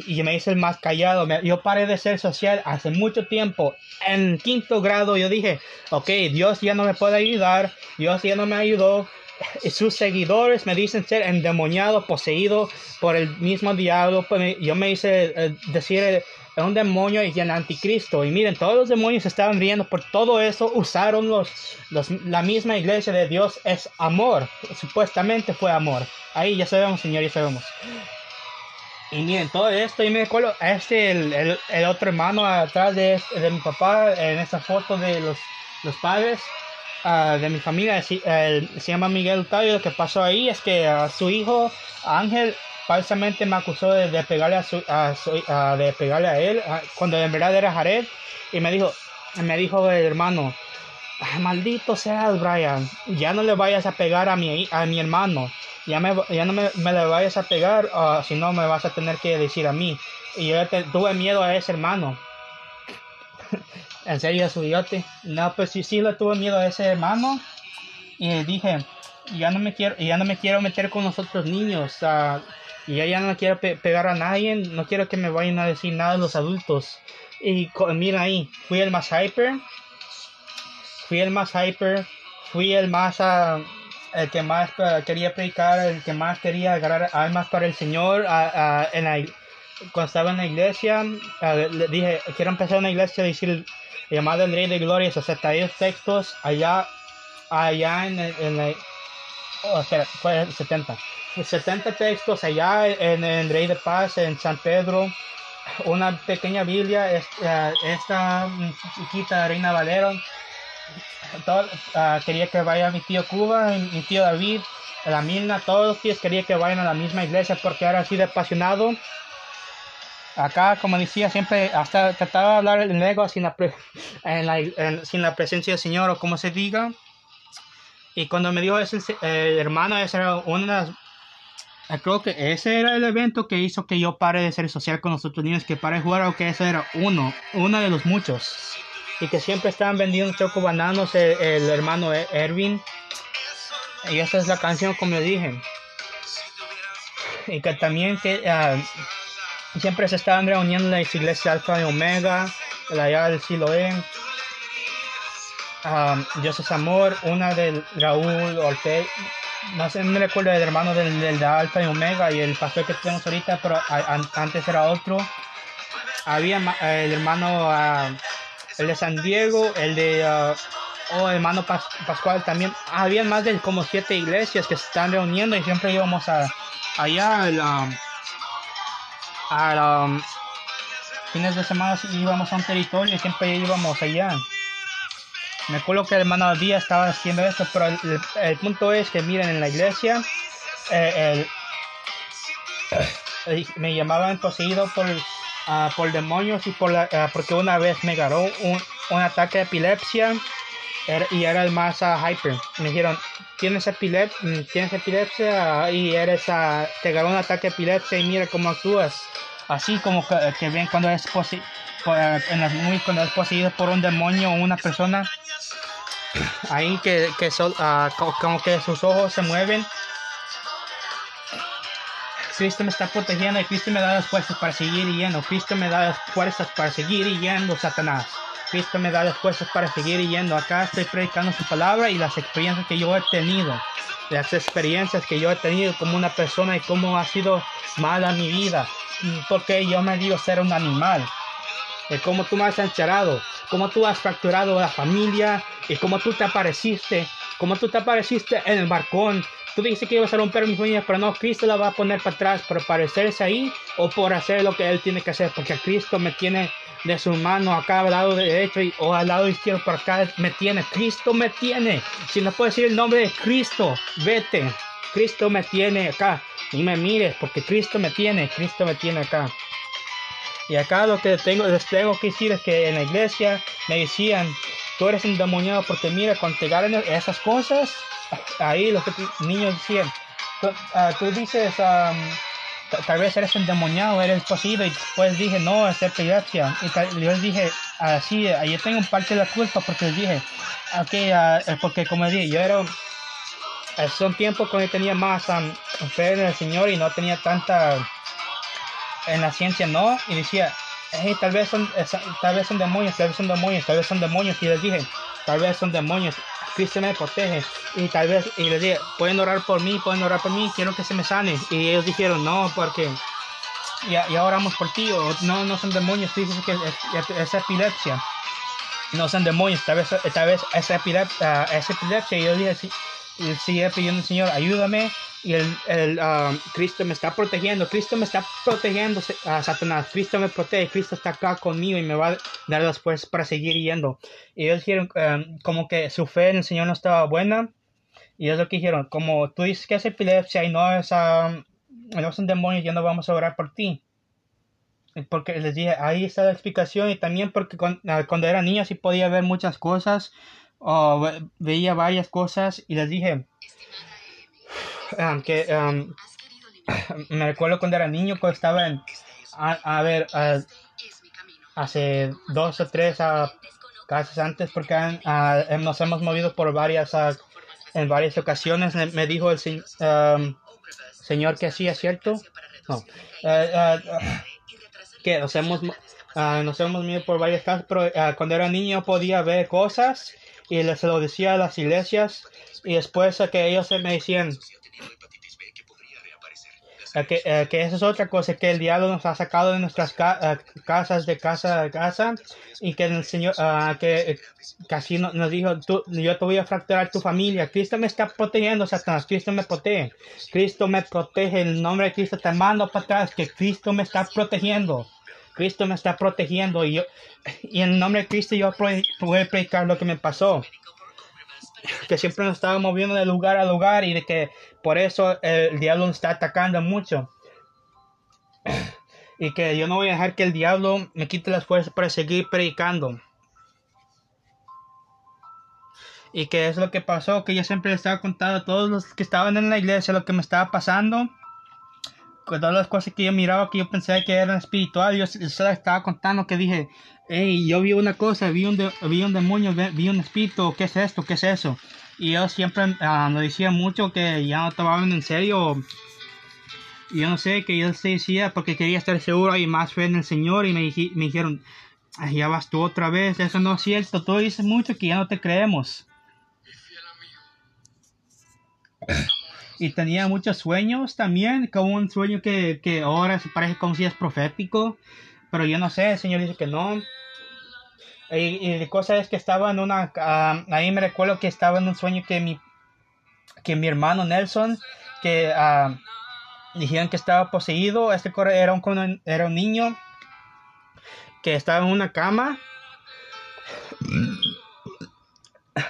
y me hice el más callado. Yo paré de ser social hace mucho tiempo. En quinto grado yo dije, ok, Dios ya no me puede ayudar, Dios ya no me ayudó. Sus seguidores me dicen ser endemoniado, poseído por el mismo diablo. Pues yo me hice eh, decir eh, un demonio y el anticristo. Y miren, todos los demonios estaban riendo por todo eso. Usaron los, los, la misma iglesia de Dios es amor. Supuestamente fue amor. Ahí ya sabemos, Señor, ya sabemos. Y miren, todo esto, y me acuerdo, este, el, el, el otro hermano atrás de, de, mi papá, en esa foto de los, los padres uh, de mi familia, se, se llama Miguel Octavio. Lo que pasó ahí es que su hijo, Ángel, falsamente me acusó de, de pegarle a, su, a, uh, de pegarle a él, cuando en verdad era Jared, y me dijo, me dijo el hermano, maldito seas, Brian, ya no le vayas a pegar a mi, a mi hermano ya, me, ya no me, me, le vayas a pegar, o si no me vas a tener que decir a mí. Y yo tuve miedo a ese hermano. en serio su bigote. No, pues sí, sí le tuve miedo a ese hermano. Y dije, ya no me quiero, ya no me quiero meter con los otros niños. y ya no quiero pegar a nadie. No quiero que me vayan a decir nada los adultos. Y mira ahí, fui el más hyper. Fui el más hyper. Fui el más... Uh, el que más uh, quería predicar, el que más quería agarrar almas para el Señor. en la, cuando estaba en la iglesia, le dije, quiero empezar una iglesia y decir llamado el Rey de Gloria, 62 textos allá, allá en, en la... Oh, espera, fue 70. 70 textos allá en el Rey de Paz, en San Pedro. Una pequeña Biblia, esta, esta chiquita Reina Valero. Todo, uh, quería que vaya mi tío Cuba, mi tío David, la Milna, todos los tíos quería que vayan a la misma iglesia porque era así de apasionado acá, como decía, siempre hasta trataba de hablar en lengua sin la, sin la presencia del Señor o como se diga. Y cuando me dijo ese el hermano, ese era una creo que ese era el evento que hizo que yo pare de ser social con los otros niños, que pare de jugar, o que ese era uno, uno de los muchos. Y que siempre estaban vendiendo choco bananos el, hermano e-, Erwin. Y esa es la canción, como dije. Y que también que ah, siempre se estaban reuniendo en la iglesia Alfa y Omega, allá del Siloé. Um, Joseph Amor, una del Raúl Ortega, no sé, me recuerdo el hermano del, del, de Alfa y Omega y el pastor que tenemos ahorita, pero antes era otro. Había el hermano, uh, el de San Diego, el de, uh, oh, hermano Pascual también. Había más de como siete iglesias que se están reuniendo y siempre íbamos a, allá al, um, a um, fines de semana íbamos a un territorio y siempre íbamos allá. Me acuerdo que el hermano Díaz estaba haciendo esto, pero el, punto es que miren en la iglesia eh, me llamaban poseído por, uh, por demonios y por la, uh, porque una vez me agarró un, un ataque de epilepsia y era el más uh, hyper. Me dijeron, tienes, epilepsia, mm, tienes epilepsia y eres, te agarró un ataque de epilepsia y mira cómo actúas así como que, ven cuando es, en las cuando es poseído por un demonio o una persona, ahí que, que ah, como que sus ojos se mueven. Cristo me está protegiendo y Cristo me da las fuerzas para seguir yendo. Cristo me da las fuerzas para seguir yendo, Satanás. Cristo me da las fuerzas para seguir yendo. Acá estoy predicando su palabra y las experiencias que yo he tenido. Las experiencias que yo he tenido como una persona y cómo ha sido mala mi vida porque yo me digo ser un animal. De cómo tú me has encharado, cómo tú has fracturado la familia y cómo tú te apareciste, cómo tú te apareciste en el balcón. Tú dices que ibas a romper mi familia, pero no, Cristo la va a poner para atrás por aparecerse ahí o por hacer lo que Él tiene que hacer, porque Cristo me tiene de su mano acá al lado derecho y, o al lado izquierdo por acá me tiene. Cristo me tiene. Si no puedo decir el nombre de Cristo, vete. Cristo me tiene acá. Y me mires, porque Cristo me tiene, Cristo me tiene acá. Y acá lo que tengo, les tengo que decir es que en la iglesia me decían, tú eres endemoniado porque mira, cuando te ganan esas cosas, ahí los niños decían, tú, ah, dices, tal vez eres endemoniado, eres posible, y después dije, no, es epilepsia. Y yo dije, así, ah, yo tengo parte de la culpa porque les dije, okay, ah, porque como dije, yo era son tiempos cuando tenía más fe en el Señor y no tenía tanta en la ciencia, no, y decía, hey, tal vez son, tal vez son demonios, tal vez son demonios, tal vez son demonios, y les dije, tal vez son demonios, Cristo me protege, y tal vez, y les dije, pueden orar por mí, pueden orar por mí, quiero que se me sane, y ellos dijeron, no, porque ya, ya oramos por ti, o no, no son demonios, tú dices que es, epilepsia, no son demonios, tal vez, tal vez es epilepsia, es epilepsia, y yo dije, sí, y sigue pidiendo, Señor, ayúdame. Y el, el um, Cristo me está protegiendo, Cristo me está protegiendo a Satanás, Cristo me protege, Cristo está acá conmigo y me va a dar las fuerzas para seguir yendo. Y ellos dijeron um, como que su fe en el Señor no estaba buena. Y es lo que dijeron, como tú dices que es epilepsia y no es, um, no son demonios, ya no vamos a orar por ti. Porque les dije, ahí está la explicación y también porque cuando, cuando era niño sí podía ver muchas cosas oh, veía varias cosas y les dije um, que um, me recuerdo cuando era niño, cuando estaba en, a, ver, hace dos o tres, casas antes porque ah, nos hemos movido por varias, ah, en varias ocasiones. Me dijo el señor que es cierto. No. Eh, que nos hemos, nos hemos movido por varias casas, pero cuando era niño podía ver cosas y les lo decía a las iglesias y después que ellos me decían que, que eso es otra cosa, que el diablo nos ha sacado de nuestras casas, de casa a casa, y que el Señor, uh, que casi nos dijo, tú, yo te voy a fracturar tu familia. Cristo me está protegiendo, Satanás, Cristo me protege. Cristo me protege, el nombre de Cristo te mando para atrás, que Cristo me está protegiendo. Cristo me está protegiendo y, yo, y en nombre de Cristo yo voy a predicar lo que me pasó que siempre nos estaba moviendo de lugar a lugar y de que por eso el diablo nos está atacando mucho. Y que yo no voy a dejar que el diablo me quite las fuerzas para seguir predicando. Y que es lo que pasó, que yo siempre le estaba contando a todos los que estaban en la iglesia lo que me estaba pasando. Todas las cosas que yo miraba que yo pensé que eran espirituales, yo, se las estaba contando que dije, hey, yo vi una cosa, vi un, vi un demonio, vi un espíritu, ¿qué es esto? ¿Qué es eso? Y yo siempre uh, me decía mucho que ya no tomaban en serio. Y yo no sé, que yo se decía porque quería estar seguro y más fe en el Señor y me, me dijeron, ya vas tú otra vez, eso no es cierto, tú dices mucho que ya no te creemos. y tenía muchos sueños también, como un sueño que, que ahora se parece como si es profético, pero yo no sé, el Señor dice que no. Y, la cosa es que estaba en una, uh, ahí me recuerdo que estaba en un sueño que mi, que mi hermano Nelson, que uh, dijeron que estaba poseído, este era un, era un niño que estaba en una cama,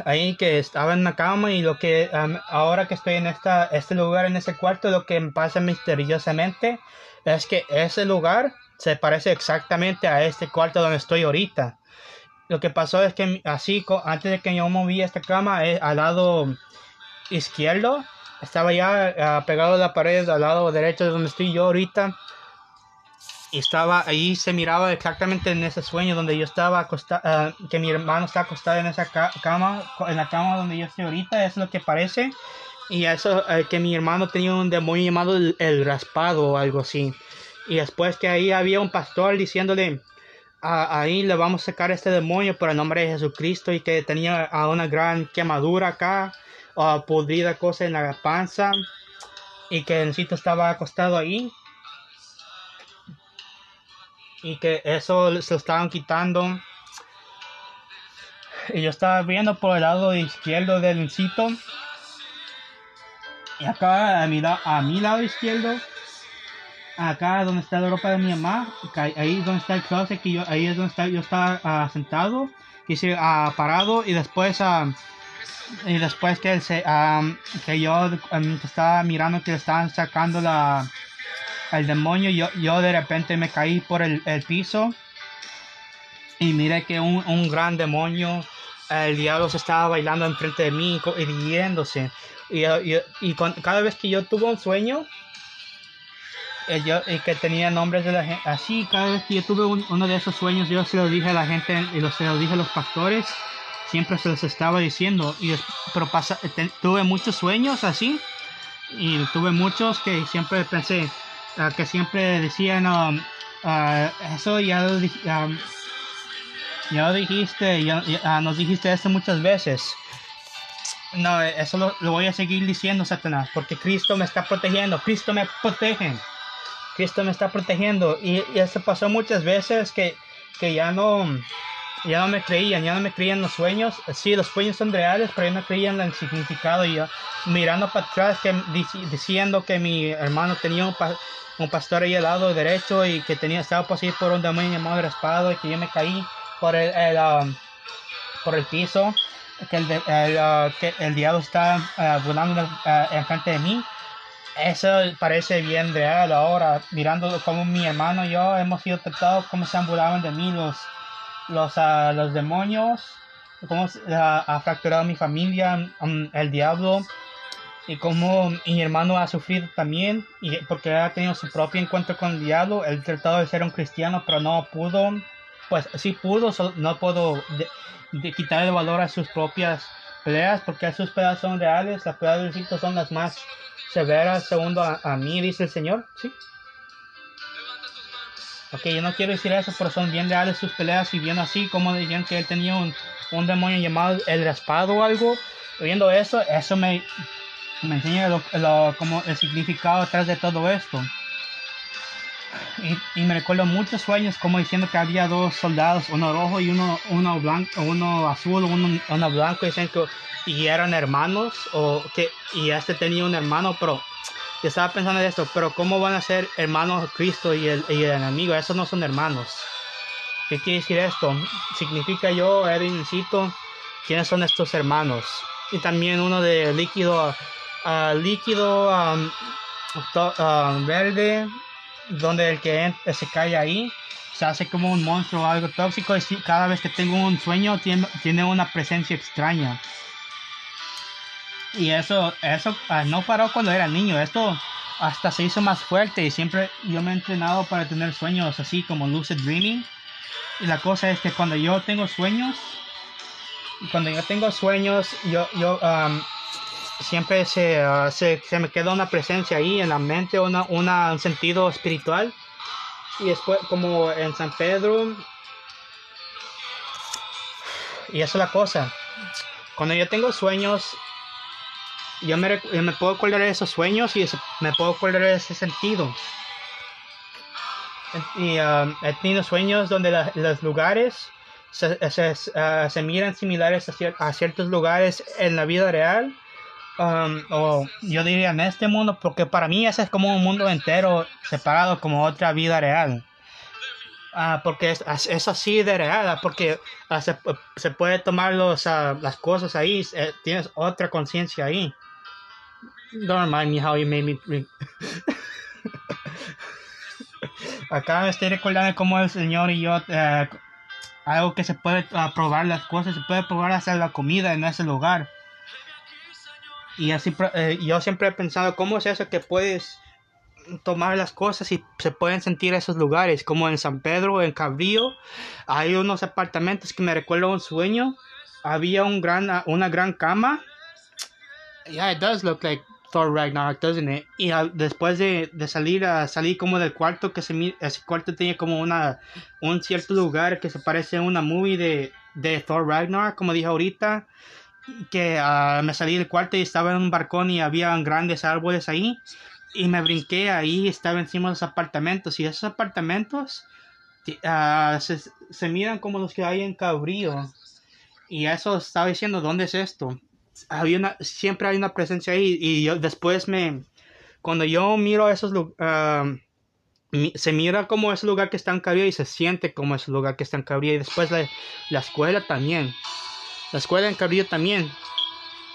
ahí que estaba en una cama y lo que ahora que estoy en esta, este lugar, en ese cuarto, lo que me pasa misteriosamente es que ese lugar se parece exactamente a este cuarto donde estoy ahorita. Lo que pasó es que así, antes de que yo moví esta cama, eh, al lado izquierdo, estaba ya ah, pegado a la pared al lado derecho de donde estoy yo ahorita. Estaba ahí, se miraba exactamente en ese sueño donde yo estaba acostado, ah, que mi hermano está acostado en esa cama, en la cama donde yo estoy ahorita, es lo que parece. Y eso, eh, que mi hermano tenía un demonio llamado el raspado o algo así. Y después que ahí había un pastor diciéndole, ahí le vamos a sacar este demonio por el nombre de Jesucristo y que tenía una gran quemadura acá, o podrida cosa en la panza y que el sitio estaba acostado ahí y que eso se lo estaban quitando. Y yo estaba viendo por el lado izquierdo del sitio y acá a mi, a mi lado izquierdo acá donde está la ropa de mi mamá, ahí donde está el closet, que yo, ahí es donde está, yo estaba uh, sentado, y se, uh, parado, y después, uh, y después que, se, que yo estaba mirando que estaban sacando la, el demonio, yo, yo de repente me caí por el, el piso, y miré que un, un, gran demonio, el diablo se estaba bailando enfrente de mí y riéndose. Y, y, y con, cada vez que yo tuve un sueño, eh, yo, y que tenía nombres de la gente. Así, cada vez que yo tuve uno de esos sueños, yo se lo dije a la gente y lo, se lo dije a los pastores. Siempre se los estaba diciendo. Y, pero pasa, tuve muchos sueños así. Y tuve muchos que siempre pensé, uh, que siempre decían, um, uh, eso ya lo, um, ya lo dijiste, ya, nos dijiste esto muchas veces. No, eso lo, voy a seguir diciendo, Satanás, porque Cristo me está protegiendo, Cristo me protege. Cristo me está protegiendo. Y, eso pasó muchas veces que, que ya no ya no me creían, ya no me creían los sueños. Sí, los sueños son reales, pero ya no creían el significado. Y mirando para atrás, que, diciendo que mi hermano tenía un, pastor ahí al lado derecho y que tenía, estaba poseído por un demonio llamado raspado y que yo me caí por el, um, por el piso, que el, uh, que el diablo está uh, volando uh, enfrente de mí eso parece bien real ahora, mirando como mi hermano y yo hemos sido tratados, cómo se han burlado de mí los, los, uh, los demonios, cómo ha fracturado mi familia, um, el diablo, y cómo mi hermano ha sufrido también, y porque ha tenido su propio encuentro con el diablo, él tratado de ser un cristiano, pero no pudo, pues sí pudo, no puedo de, quitar el valor a sus propias peleas, porque sus peleas son reales, las peleas de Luisito son las más severas, segundo a, a mí, dice el Señor, ¿sí? Ok, yo no quiero decir eso, pero son bien reales sus peleas y bien así, como decían que él tenía un, un demonio llamado el raspado o algo. Viendo eso, eso me, me enseña lo, como el significado detrás de todo esto. Y, y, me recuerdo muchos sueños como diciendo que había dos soldados, uno rojo y uno, uno blanco, uno azul, uno, uno blanco, y, dicen que, y eran hermanos, o que, y este tenía un hermano, pero estaba pensando en esto, pero ¿cómo van a ser hermanos Cristo y el, y el enemigo? Esos no son hermanos. ¿Qué quiere decir esto? Significa yo, Erincito, quiénes son estos hermanos. Y también uno de líquido, uh, líquido um, verde, donde el que se cae ahí se hace como un monstruo o algo tóxico. Y cada vez que tengo un sueño, tiene, tiene una presencia extraña. Y eso, eso ah, no paró cuando era niño. Esto hasta se hizo más fuerte y siempre yo me he entrenado para tener sueños así como lucid dreaming. Y la cosa es que cuando yo tengo sueños, cuando yo tengo sueños, yo, yo siempre se, ah, se, se, me queda una presencia ahí en la mente, una, una, un sentido espiritual. Y después, como en San Pedro, y eso es la cosa. Cuando yo tengo sueños, yo me, me puedo acordar esos sueños y me puedo acordar ese sentido. Y um, he tenido sueños donde los lugares se, se, se, miran similares a, ciertos lugares en la vida real. Um, o yo diría en este mundo, porque para mí ese es como un mundo entero separado como otra vida real. Uh, porque es, es, así de real, porque uh, se, se, puede tomar los, las cosas ahí, eh, tienes otra conciencia ahí. Don't remind me how you made me Acá me estoy recordando cómo el Señor y yo, eh, algo que se puede uh, probar las cosas, se puede probar hacer la comida en ese lugar. Y así, eh, yo siempre he pensado, ¿cómo es eso que puedes tomar las cosas y se pueden sentir esos lugares? Como en San Pedro, en Cabrillo, hay unos apartamentos que me recuerdo un sueño. Había un gran, una gran cama. Yeah, it does look like Thor Ragnarok, doesn't it? Y después de, de, salir a salir como del cuarto que se ese cuarto tenía como una un cierto lugar que se parece a una movie de, de Thor Ragnarok, como dije ahorita, que uh, me salí del cuarto y estaba en un balcón y había grandes árboles ahí y me brinqué ahí, estaba encima de los apartamentos y esos apartamentos se, se miran como los que hay en Cabrillo. Y eso estaba diciendo, ¿dónde es esto? Había una, siempre hay una presencia ahí y yo después me, cuando yo miro esos lugares, se mira como ese lugar que está en Cabrillo y se siente como ese lugar que está en Cabrillo y después la, la escuela también, la escuela en Cabrillo también,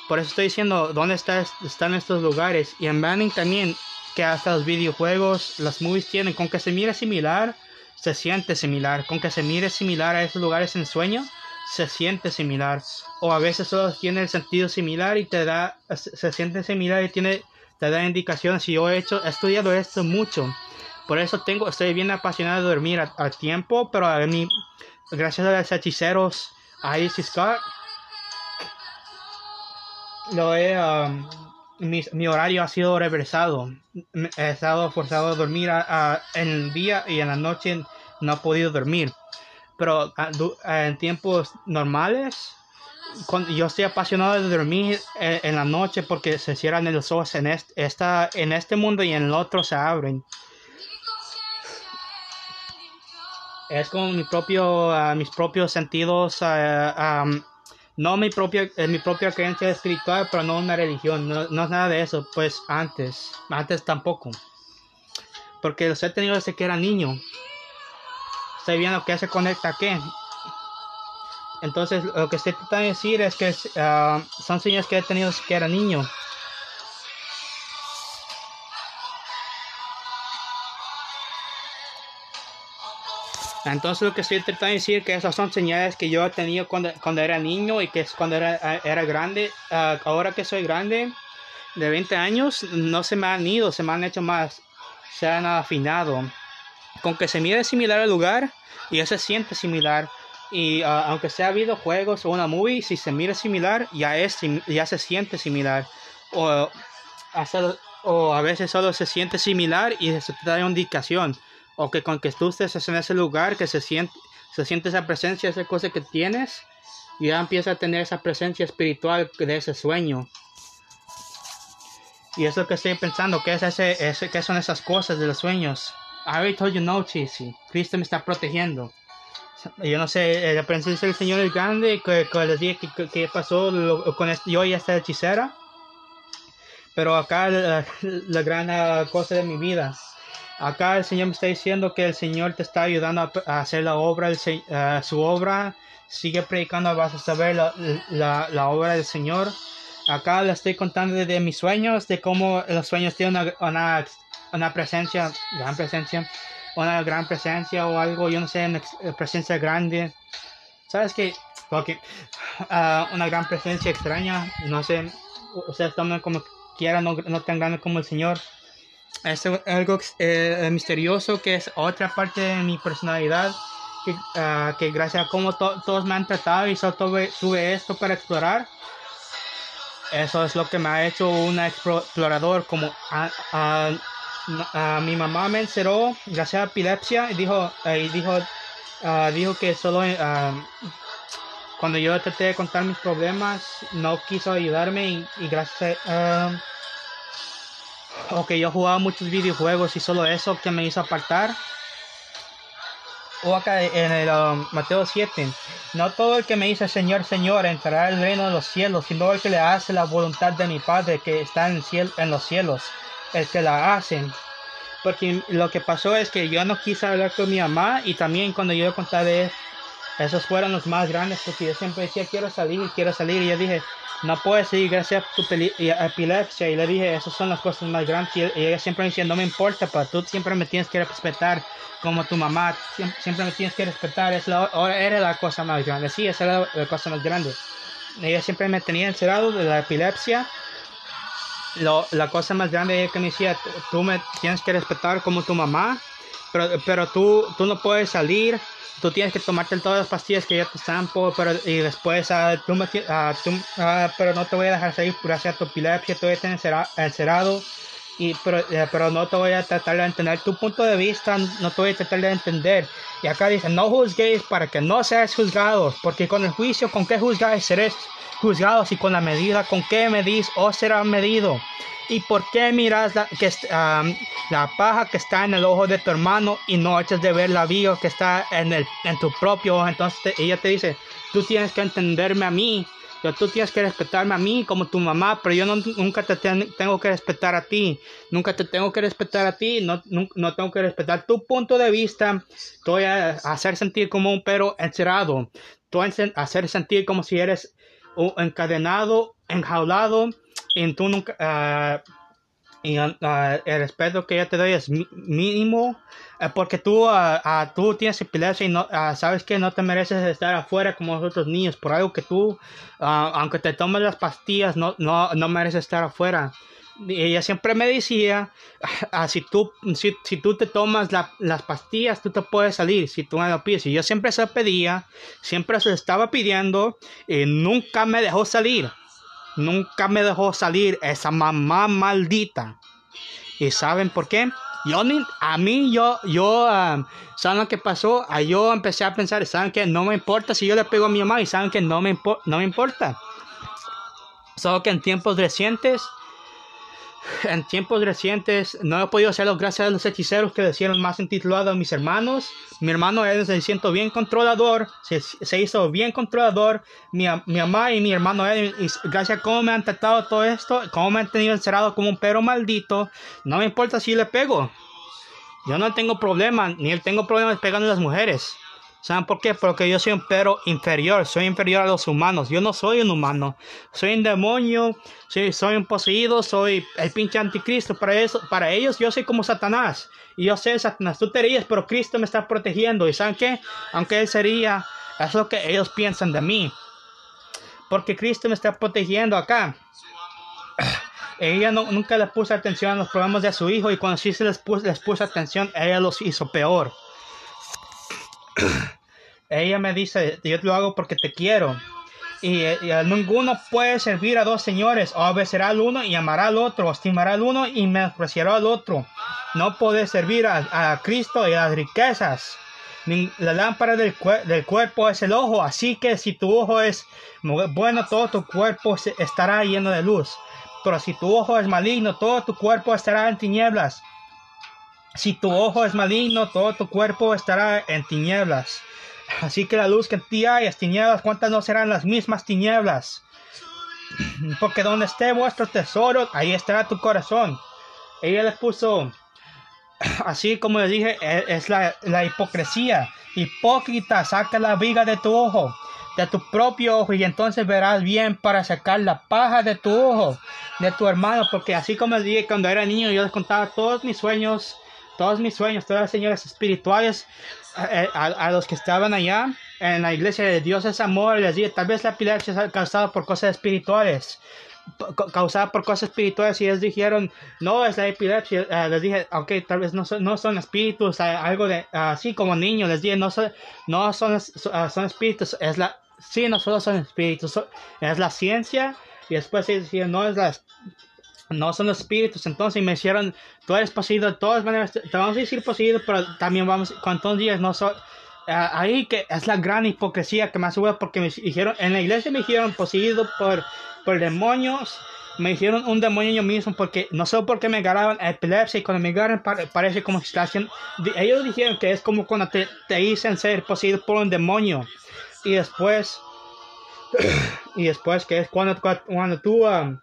por eso estoy diciendo dónde está, están estos lugares y en Banning también, que hasta los videojuegos, las movies tienen, con que se mire similar, se siente similar, con que se mire similar a esos lugares en sueño, se siente similar o a veces solo tiene el sentido similar y te da se siente similar y tiene te da indicaciones y yo he hecho he estudiado esto mucho por eso tengo estoy bien apasionado de dormir a, tiempo pero a mí gracias a los hechiceros a Isis Scott lo he um, mi, mi, horario ha sido reversado he estado forzado a dormir en el día y en la noche no he podido dormir pero ah, ah, en tiempos normales, cuando yo estoy apasionado de dormir eh, en, la noche porque se cierran los ojos en este, esta, en este mundo y en el otro se abren. Es como mi propio, uh, mis propios sentidos, um, no mi propia, eh, mi propia creencia espiritual, pero no una religión, no, no, es nada de eso, pues antes, antes tampoco. Porque los he tenido desde que era niño estoy viendo que se conecta aquí. Entonces, lo que estoy tratando de decir es que uh, son sueños que he tenido desde que era niño. Entonces lo que estoy tratando de decir es que esas son señales que yo he tenido cuando, cuando era niño y que es cuando era, era grande. Uh, ahora que soy grande, de 20 años, no se me han ido, se me han hecho más, se han afinado. Con que se mire similar al lugar y ya se siente similar. Y ah, aunque sea videojuegos o una movie, si se mira similar, ya, es, ya se siente similar. O, a veces solo se siente similar y se te da una indicación. O que con que tú estés en ese lugar, que se siente, se siente esa presencia, esa cosa que tienes, y ya empieza a tener esa presencia espiritual de ese sueño. Y es lo que estoy pensando, ¿qué, es ese, ese, qué son esas cosas de los sueños? I already told you no, Chisi. Cristo me está protegiendo. Yo no sé, la presencia del Señor es grande, que, que les dije que, pasó con yo y esta hechicera. Pero acá la, gran cosa de mi vida. Acá el Señor me está diciendo que el Señor te está ayudando a, hacer la obra, uh, su obra. Sigue predicando, vas a saber la, la, la, obra del Señor. Acá le estoy contando de, mis sueños, de cómo los sueños tienen una, una, una presencia, gran presencia una gran presencia o algo, yo no sé, eh, presencia grande. ¿Sabes qué? Okay. Uh, una gran presencia extraña, no sé, ustedes tomen como quieran, no, no tan grande como el Señor. Es algo eh, misterioso que es otra parte de mi personalidad, que, uh, que gracias a cómo todos me han tratado y solo tuve, esto para explorar. Eso es lo que me ha hecho un explorador como uh, mi mamá me encerró gracias a epilepsia y dijo, y dijo, uh, dijo que solo uh, cuando yo traté de contar mis problemas no quiso ayudarme y, gracias a... ok, yo jugaba muchos videojuegos y solo eso que me hizo apartar. O acá en el Mateo 7, no todo el que me dice Señor, Señor entrará el reino de los cielos, sino el que le hace la voluntad de mi Padre que está en, cielo, en los cielos el que la hacen. Porque lo que pasó es que yo no quise hablar con mi mamá y también cuando yo conté de esos fueron los más grandes porque yo siempre decía quiero salir, quiero salir y yo dije no puedes seguir gracias a tu epilepsia y le dije esas son las cosas más grandes y ella siempre me decía no me importa pero tú siempre me tienes que respetar como tu mamá siempre, me tienes que respetar es la, era la cosa más grande sí esa era la cosa más grande ella siempre me tenía encerrado de la epilepsia lo, la cosa más grande es que me decía, tú me tienes que respetar como tu mamá, pero, pero tú, tú no puedes salir, tú tienes que tomarte todas las pastillas que yo te zampo, pero y después uh, tú me, uh, tú, uh, pero no te voy a dejar salir gracias a tu epilepsia, tú estás encerrado. Y, pero, eh, pero no te voy a tratar de entender tu punto de vista, no te voy a tratar de entender. Y acá dice, no juzguéis para que no seas juzgados, porque con el juicio con que juzgáis seréis juzgados y con la medida con que medís os será medido. ¿Y por qué miras la, que, la paja que está en el ojo de tu hermano y no echas de ver la viga que está en, el, en tu propio ojo? Entonces ella te dice, tú tienes que entenderme a mí, yo, tú tienes que respetarme a mí como tu mamá, pero yo no, nunca te tengo que respetar a ti, nunca te tengo que respetar a ti, no, no, tengo que respetar tu punto de vista, te voy a hacer sentir como un perro encerrado, te voy a hacer sentir como si eres encadenado, enjaulado, y tú nunca, ah, y ah, el respeto que yo te doy es mínimo, eh, porque tú, uh, tú tienes epilepsia y no, sabes que no te mereces estar afuera como los otros niños, por algo que tú, aunque te tomes las pastillas, no, no, no mereces estar afuera ella siempre me decía, ah, si, tú, si, tú te tomas las pastillas, tú te puedes salir, si tú me lo pides. Y yo siempre se pedía, siempre se estaba pidiendo, y nunca me dejó salir. Nunca me dejó salir esa mamá maldita. ¿Y saben por qué? Yo ni, a mí, yo, yo, um, ¿saben lo que pasó? A yo empecé a pensar, ¿saben que No me importa si yo le pego a mi mamá y saben que no me, no me importa. Solo que en tiempos recientes, en tiempos recientes no he podido hacerlo gracias a los hechiceros que decían más intitulado a mis hermanos. Mi hermano él se siento bien controlador, se, hizo bien controlador. Mi, mi, mamá y mi hermano él, gracias a cómo me han tratado todo esto, cómo me han tenido encerrado como un perro maldito, no me importa si le pego. Yo no tengo problema, ni él tengo problemas pegando a las mujeres. ¿Saben por qué? Porque yo soy un perro inferior, soy inferior a los humanos. Yo no soy un humano, soy un demonio, soy, soy un poseído, soy el pinche anticristo. Para, eso, para ellos yo soy como Satanás. Y yo sé, Satanás, tú te ríes, pero Cristo me está protegiendo. ¿Y saben qué? Aunque Él sería, es lo que ellos piensan de mí. Porque Cristo me está protegiendo acá. ella no, nunca le puso atención a los problemas de su hijo y cuando sí se les puso, les puso atención, ella los hizo peor. Ella me dice, yo lo hago porque te quiero. Y, ninguno puede servir a dos señores, o obedecerá al uno y amará al otro, estimará al uno y menospreciará al otro. No puede servir a, Cristo y a las riquezas. La lámpara del, del, cuerpo es el ojo, así que si tu ojo es bueno, todo tu cuerpo estará lleno de luz. Pero si tu ojo es maligno, todo tu cuerpo estará en tinieblas. Si tu ojo es maligno, todo tu cuerpo estará en tinieblas. Así que la luz que en ti hay es tinieblas, ¿cuántas no serán las mismas tinieblas? Porque donde esté vuestro tesoro, ahí estará tu corazón. Ella le puso, así como les dije, e, es la, la hipocresía. Hipócrita, saca la viga de tu ojo de tu propio ojo y entonces verás bien para sacar la paja de tu ojo, de tu hermano, porque así como les dije cuando era niño, yo les contaba todos mis sueños, todos mis sueños, todas las señales espirituales eh, a, los que estaban allá en la iglesia de Dios es amor, les dije, tal vez la epilepsia es causada por cosas espirituales causada por cosas espirituales y ellos dijeron no es la epilepsia eh, les dije ok tal vez no son, no son espíritus algo de así como niños les dije no son no son, son espíritus es la sí, no solo son espíritus, es la ciencia. Y después se decían, no es las no son espíritus, entonces me hicieron, tú eres poseído de todas maneras, te vamos a decir poseído, pero también vamos, cuántos días no son, ahí que es la gran hipocresía que me sube porque me dijeron, en la iglesia me dijeron poseído por, por demonios, me dijeron un demonio yo mismo porque no sé por qué me agarraban epilepsia y cuando me agarran parece como si están ellos dijeron que es como cuando te, te dicen ser poseído por un demonio. Y después y después que es cuando, cuando tú um,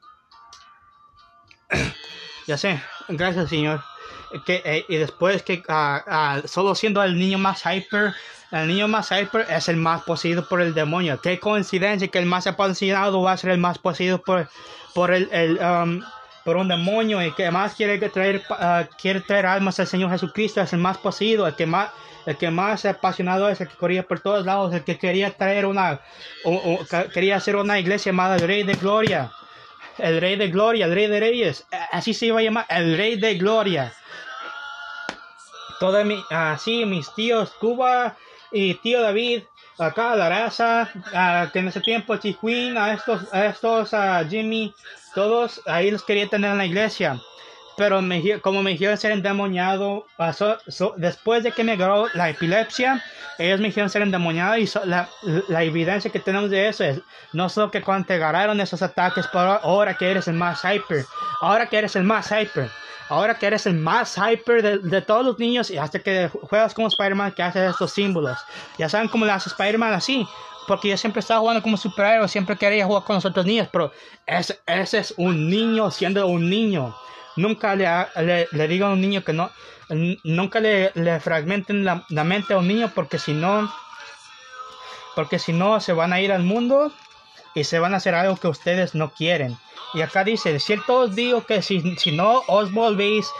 ya sé gracias señor. Que eh, y después que uh, uh, solo siendo el niño más hyper el niño más hyper es el más poseído por el demonio. Qué coincidencia que el más apasionado va a ser el más poseído por por el, um, por un demonio. Y que más quiere traer uh, quiere traer almas al Señor Jesucristo es el más poseído el que más el que más apasionado es el que corría por todos lados, el que quería traer una, quería hacer una iglesia llamada Rey de Gloria, el Rey de Gloria, el Rey de Reyes, así se iba a llamar, el Rey de Gloria. Todos mi, así mis tíos Cuba y tío David, acá la raza, que en ese tiempo Chihuín, a estos, a estos, a Jimmy, todos ahí los quería tener en la iglesia pero me, como me dijeron ser endemoniado, pasó, después de que me agarró la epilepsia, ellos me dijeron ser endemoniado y la, la, evidencia que tenemos de eso es no solo que cuando te agarraron esos ataques, pero ahora que eres el más hyper, ahora que eres el más hyper, ahora que eres el más hyper de, de todos los niños y hasta que juegas como Spider-Man que hace estos símbolos. Ya saben cómo le hace Spider-Man así porque yo siempre estaba jugando como superhéroe, siempre quería jugar con los otros niños, pero ese, ese es un niño siendo un niño. Nunca le, le, le diga a un niño que no, nunca le, le fragmenten la, la, mente a un niño porque si no, porque si no se van a ir al mundo y se van a hacer algo que ustedes no quieren. Y acá dice, cierto os digo que si, si no os volvéis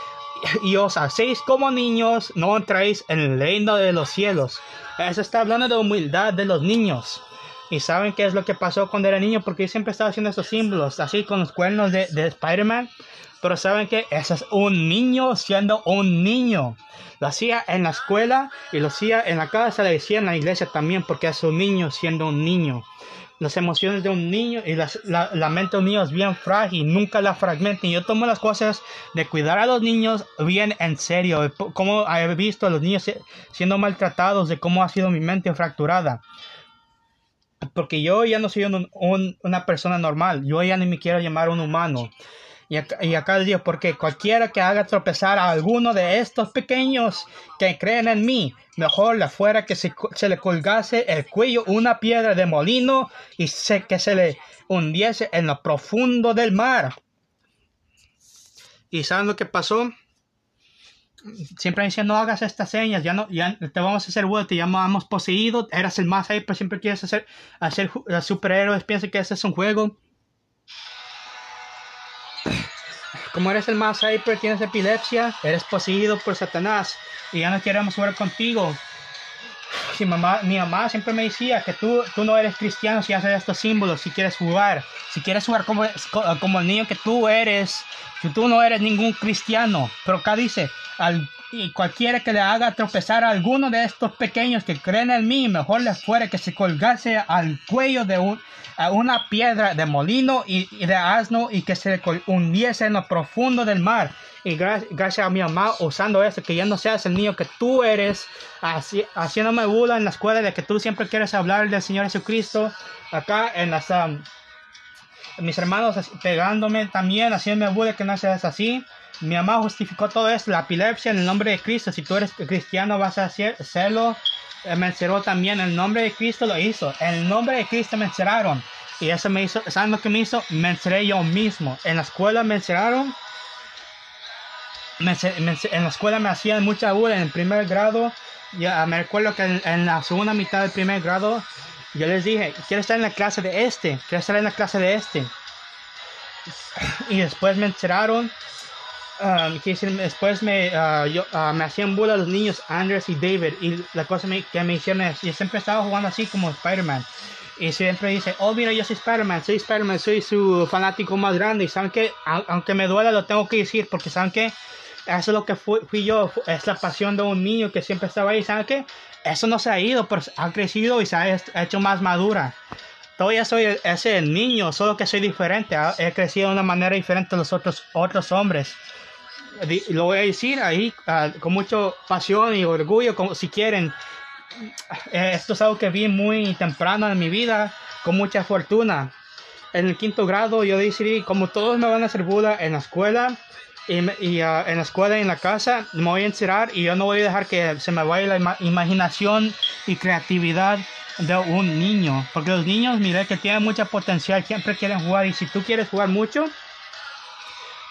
y os hacéis como niños, no entráis en el reino de los cielos. Eso está hablando de humildad de los niños. Y saben qué es lo que pasó cuando era niño, porque yo siempre estaba haciendo esos símbolos, así con los cuernos de, de Spider-Man. Pero saben que ese es un niño siendo un niño. Lo hacía en la escuela y lo hacía en la casa, le decía en la iglesia también, porque es un niño siendo un niño. Las emociones de un niño y la, la, mente de un niño es bien frágil, nunca la fragmenten. Yo tomo las cosas de cuidar a los niños bien en serio, como he visto a los niños siendo maltratados, de cómo ha sido mi mente fracturada porque yo ya no soy una persona normal, yo ya ni me quiero llamar un humano. Y acá, y acá porque cualquiera que haga tropezar a alguno de estos pequeños que creen en mí, mejor le fuera que se, le colgase el cuello una piedra de molino y se, que se le hundiese en lo profundo del mar. ¿Y saben lo que pasó? Siempre dicen, no hagas estas señas, ya no, ya te vamos a hacer bueno, te llamamos poseído, eras el más ahí, pero siempre quieres hacer, hacer superhéroes, piensa que ese es un juego. Como eres el más hyper, tienes epilepsia, eres poseído por Satanás y ya no queremos jugar contigo. Si mamá, mi mamá siempre me decía que tú, tú no eres cristiano si haces estos símbolos, si quieres jugar, si quieres jugar como, como el niño que tú eres, si tú no eres ningún cristiano. Pero acá dice, al, y cualquiera que le haga tropezar a alguno de estos pequeños que creen en mí, mejor les fuera que se colgase al cuello de un, a una piedra de molino y, de asno y que se hundiese en lo profundo del mar. Y gracias a mi mamá usando eso, que ya no seas el niño que tú eres, así, haciéndome burla en la escuela de que tú siempre quieres hablar del Señor Jesucristo. Acá en las... Um, mis hermanos pegándome también, haciéndome burla que no seas así. Mi mamá justificó todo esto, la epilepsia en el nombre de Cristo. Si tú eres cristiano vas a hacerlo. Eh, me encerró también, el nombre de Cristo lo hizo. En el nombre de Cristo me encerraron. Y eso me hizo, ¿saben lo que me hizo? Me encerré yo mismo. En la escuela me encerraron. en la escuela me hacían mucha burla en el primer grado. Ya me recuerdo que en, en, la segunda mitad del primer grado yo les dije, quiero estar en la clase de este, quiero estar en la clase de este. Y después me encerraron Um, después me, uh, yo, uh, me hacían burla los niños Andrés y David y la cosa que me hicieron es, yo siempre estaba jugando así como Spider-Man y siempre dice, oh mira yo soy Spider-Man, soy Spider-Man, soy su fanático más grande y saben que aunque me duela lo tengo que decir porque saben que eso es lo que fui, fui, yo, es la pasión de un niño que siempre estaba ahí, saben que eso no se ha ido, pero ha crecido y se ha hecho más madura. Todavía soy ese niño, solo que soy diferente, he crecido de una manera diferente a los otros, otros hombres lo voy a decir ahí ah, con mucha pasión y orgullo, como si quieren. Eh, esto es algo que vi muy temprano en mi vida, con mucha fortuna. En el quinto grado yo decidí, como todos me van a hacer Buda en la escuela, y, ah, en la escuela y en la casa, me voy a encerrar y yo no voy a dejar que se me vaya la imaginación y creatividad de un niño. Porque los niños, mire que tienen mucha potencial, siempre quieren jugar y si tú quieres jugar mucho,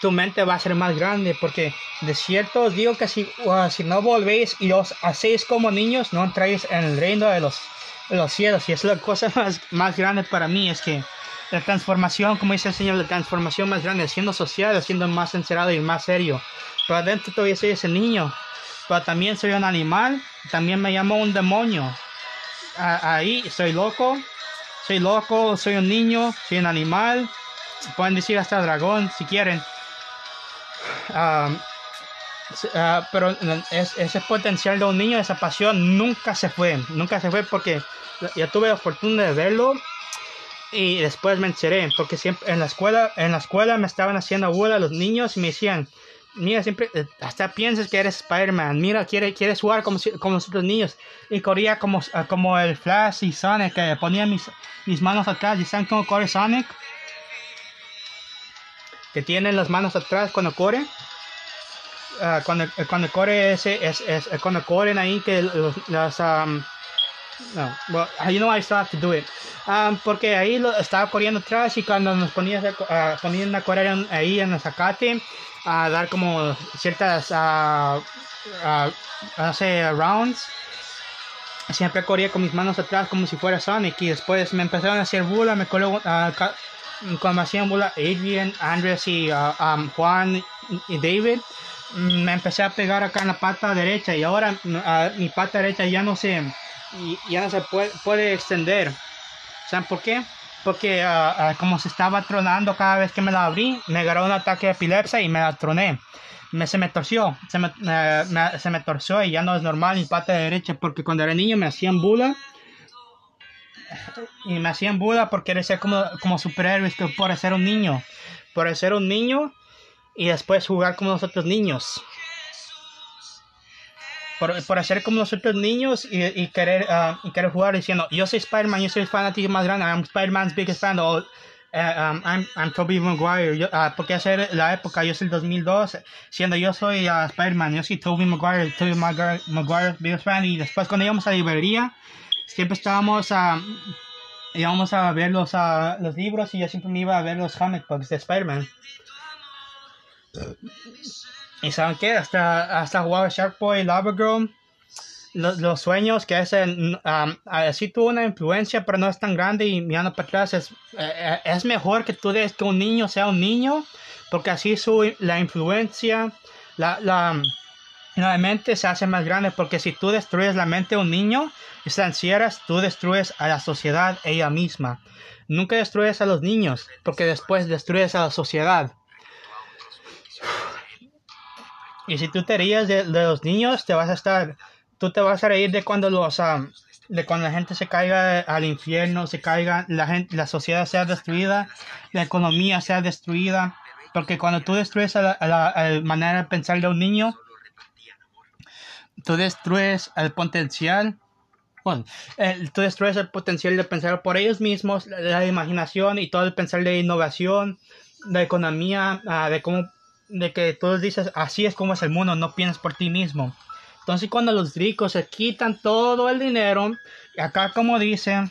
tu mente va a ser más grande, porque de cierto os digo que si, uh, si no volvéis y os hacéis como niños, no entráis en el reino de los, los cielos. Y es la cosa más, más grande para mí, es que la transformación, como dice el Señor, la transformación más grande, siendo social, siendo más encerrado y más serio. Pero adentro todavía soy ese niño, pero también soy un animal, también me llamo un demonio. ahí soy loco, soy loco, soy un niño, soy un animal, pueden decir hasta dragón si quieren. Ah, pero ese potencial de un niño, esa pasión nunca se fue, nunca se fue porque ya tuve la fortuna de verlo y después me enteré porque siempre en la escuela, en la escuela me estaban haciendo abuela los niños y me decían, mira, siempre, eh, hasta piensas que eres Spider-Man, mira, quieres, quieres jugar como, como los otros niños y corría como, ah, como el Flash y Sonic, que ponía mis, mis manos atrás y saben cómo corre Sonic que tienen las manos atrás cuando corre. Uh, cuando, cuando corre ese, es, es, cuando corren ahí que los, las um, no, well, you know I still have to do it. Um, porque ahí estaba corriendo atrás y cuando nos ponían a, uh, ponían a correr en, ahí en el zacate, a dar como ciertas, uh, no sé, rounds, siempre corría con mis manos atrás como si fuera Sonic y después me empezaron a hacer burla, me coló, cuando hacían bola Adrian, Andrés y uh, um, Juan y David, me empecé a pegar acá en la pata derecha y ahora uh, mi pata derecha ya no se, ya no se puede, extender. ¿Saben por qué? Porque uh, como se estaba tronando cada vez que me la abrí, me agarró un ataque de epilepsia y me la troné. Me, se me torció, se me, se me torció y ya no es normal mi pata derecha porque cuando era niño me hacían bula y me hacían Buda por querer ser como, como superhéroes, por ser un niño, por ser un niño y después jugar como los otros niños. Por, por hacer como los otros niños y, y querer, uh, querer jugar diciendo, yo soy Spider-Man, yo soy el fanático más grande, I'm Spider-Man's biggest fan, uh, um, I'm, I'm Tobey Maguire, uh, porque hacer la época, yo soy el 2002, siendo yo soy uh, Spider-Man, yo soy Tobey Maguire, Tobey Maguire, Maguire's biggest fan, y después cuando íbamos a la librería, siempre estábamos a... íbamos a ver los, los libros y yo siempre me iba a ver los comic books de Spider-Man. ¿Y saben qué? Hasta, hasta jugaba Shark Boy, Lava Girl. Los, los, sueños que hacen, um, así tuvo una influencia, pero no es tan grande y mirando para atrás es, eh, es mejor que tú des que un niño sea un niño, porque así su, la influencia, la, la, la mente se hace más grande porque si tú destruyes la mente de un niño y se encierras, tú destruyes a la sociedad ella misma. Nunca destruyes a los niños porque después destruyes a la sociedad. Y si tú te ríes de, los niños, te vas a estar, tú te vas a reír de cuando los, ah, de cuando la gente se caiga al infierno, se caiga, la gente, la sociedad sea destruida, la economía sea destruida, porque cuando tú destruyes a la manera de pensar de un niño, tú destruyes el potencial, bueno, tú destruyes el potencial de pensar por ellos mismos, la, imaginación y todo el pensar de innovación, de economía, ah, de cómo, de que tú dices, así es como es el mundo, no piensas por ti mismo. Entonces cuando los ricos se quitan todo el dinero, acá como dice,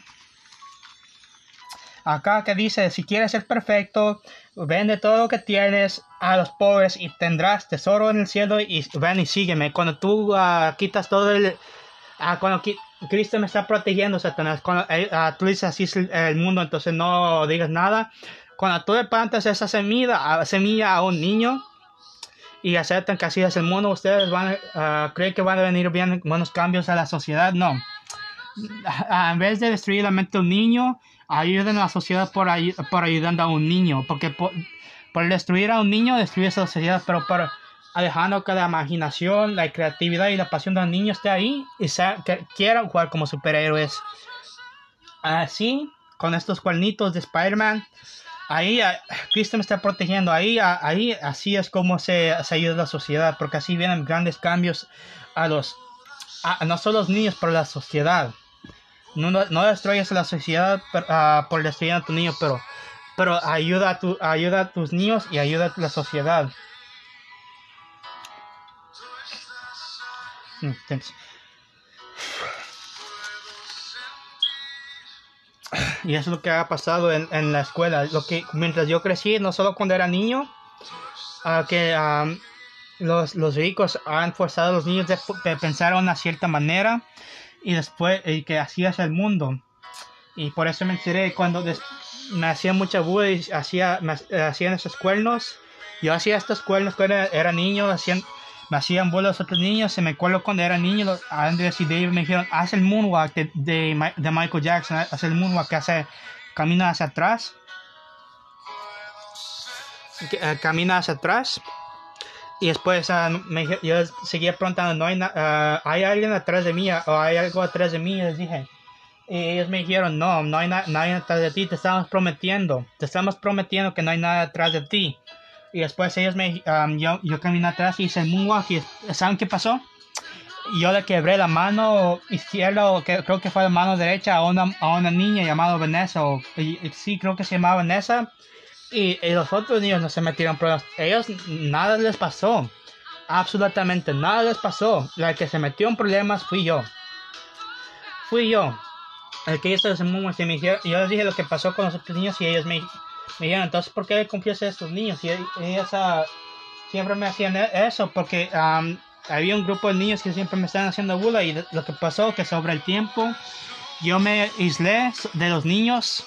acá que dice, si quieres ser perfecto, vende todo lo que tienes a los pobres y tendrás tesoro en el cielo y ven y sígueme. Cuando tú ah, quitas todo el... Uh, cuando Cristo me está protegiendo, Satanás, cuando eh, ah, tú dices así es el, mundo, entonces no digas nada. Cuando tú le plantas esa semilla, semilla a un niño y aceptan que así es el mundo, ustedes van a creer que van a venir bien buenos cambios a la sociedad. No. En vez de destruir la mente de un niño, ayuden a la sociedad por, por ayudando a un niño, porque por, destruir a un niño, destruye a la sociedad, pero por dejando que la imaginación, la creatividad y la pasión de un niño esté ahí y quieran jugar como superhéroes. Así, con estos cuernitos de Spider-Man, ahí Cristo me está protegiendo, ahí, ahí así es como se, se ayuda a la sociedad, porque así vienen grandes cambios a los, a, no solo los niños, pero a la sociedad. No, no, destruyes la sociedad uh, por destruir a tu niño, pero, pero ayuda, a tu, ayuda a tus niños y ayuda a la sociedad. Mm, y es lo que ha pasado en, en, la escuela. Lo que mientras yo crecí, no solo cuando era niño, uh, que um, los, los, ricos han forzado a los niños de, de pensar de una cierta manera y después y que así es el mundo. Y por eso me enteré cuando me hacían mucha bulla y hacía, me, hacían esos cuernos. Yo hacía estos cuernos cuando era, niño, hacían, me hacían bolas los otros niños. Se me acuerdo cuando era niño, Andrés y Dave me dijeron, haz el moonwalk de, de, de Michael Jackson, haz el moonwalk que hace, camina hacia atrás. Eh, camina hacia atrás y después uh, me, yo seguía preguntando, ¿no hay, uh, ¿hay alguien atrás de mí o hay algo atrás de mí? Les dije. Y ellos me dijeron, no, no hay nadie atrás de ti, te estamos prometiendo, te estamos prometiendo que no hay nada atrás de ti. Y después ellos me, um, yo, yo caminé atrás y hice el moonwalk y ¿saben qué pasó? Yo le quebré la mano izquierda, o que, creo que fue la mano derecha, a una, a una niña llamada Vanessa, o, sí, creo que se llamaba Vanessa y, los otros niños no se metieron problemas. Ellos nada les pasó. Absolutamente nada les pasó. La que se metió en problemas fui yo. Fui yo. El que hizo ese mundo me dijeron, yo les dije lo que pasó con los otros niños y ellos me, me dijeron, entonces, ¿por qué confías en estos niños? Y ellos uh, siempre me hacían e-, eso porque había un grupo de niños que siempre me estaban haciendo burla y lo que pasó que sobre el tiempo yo me aislé de los niños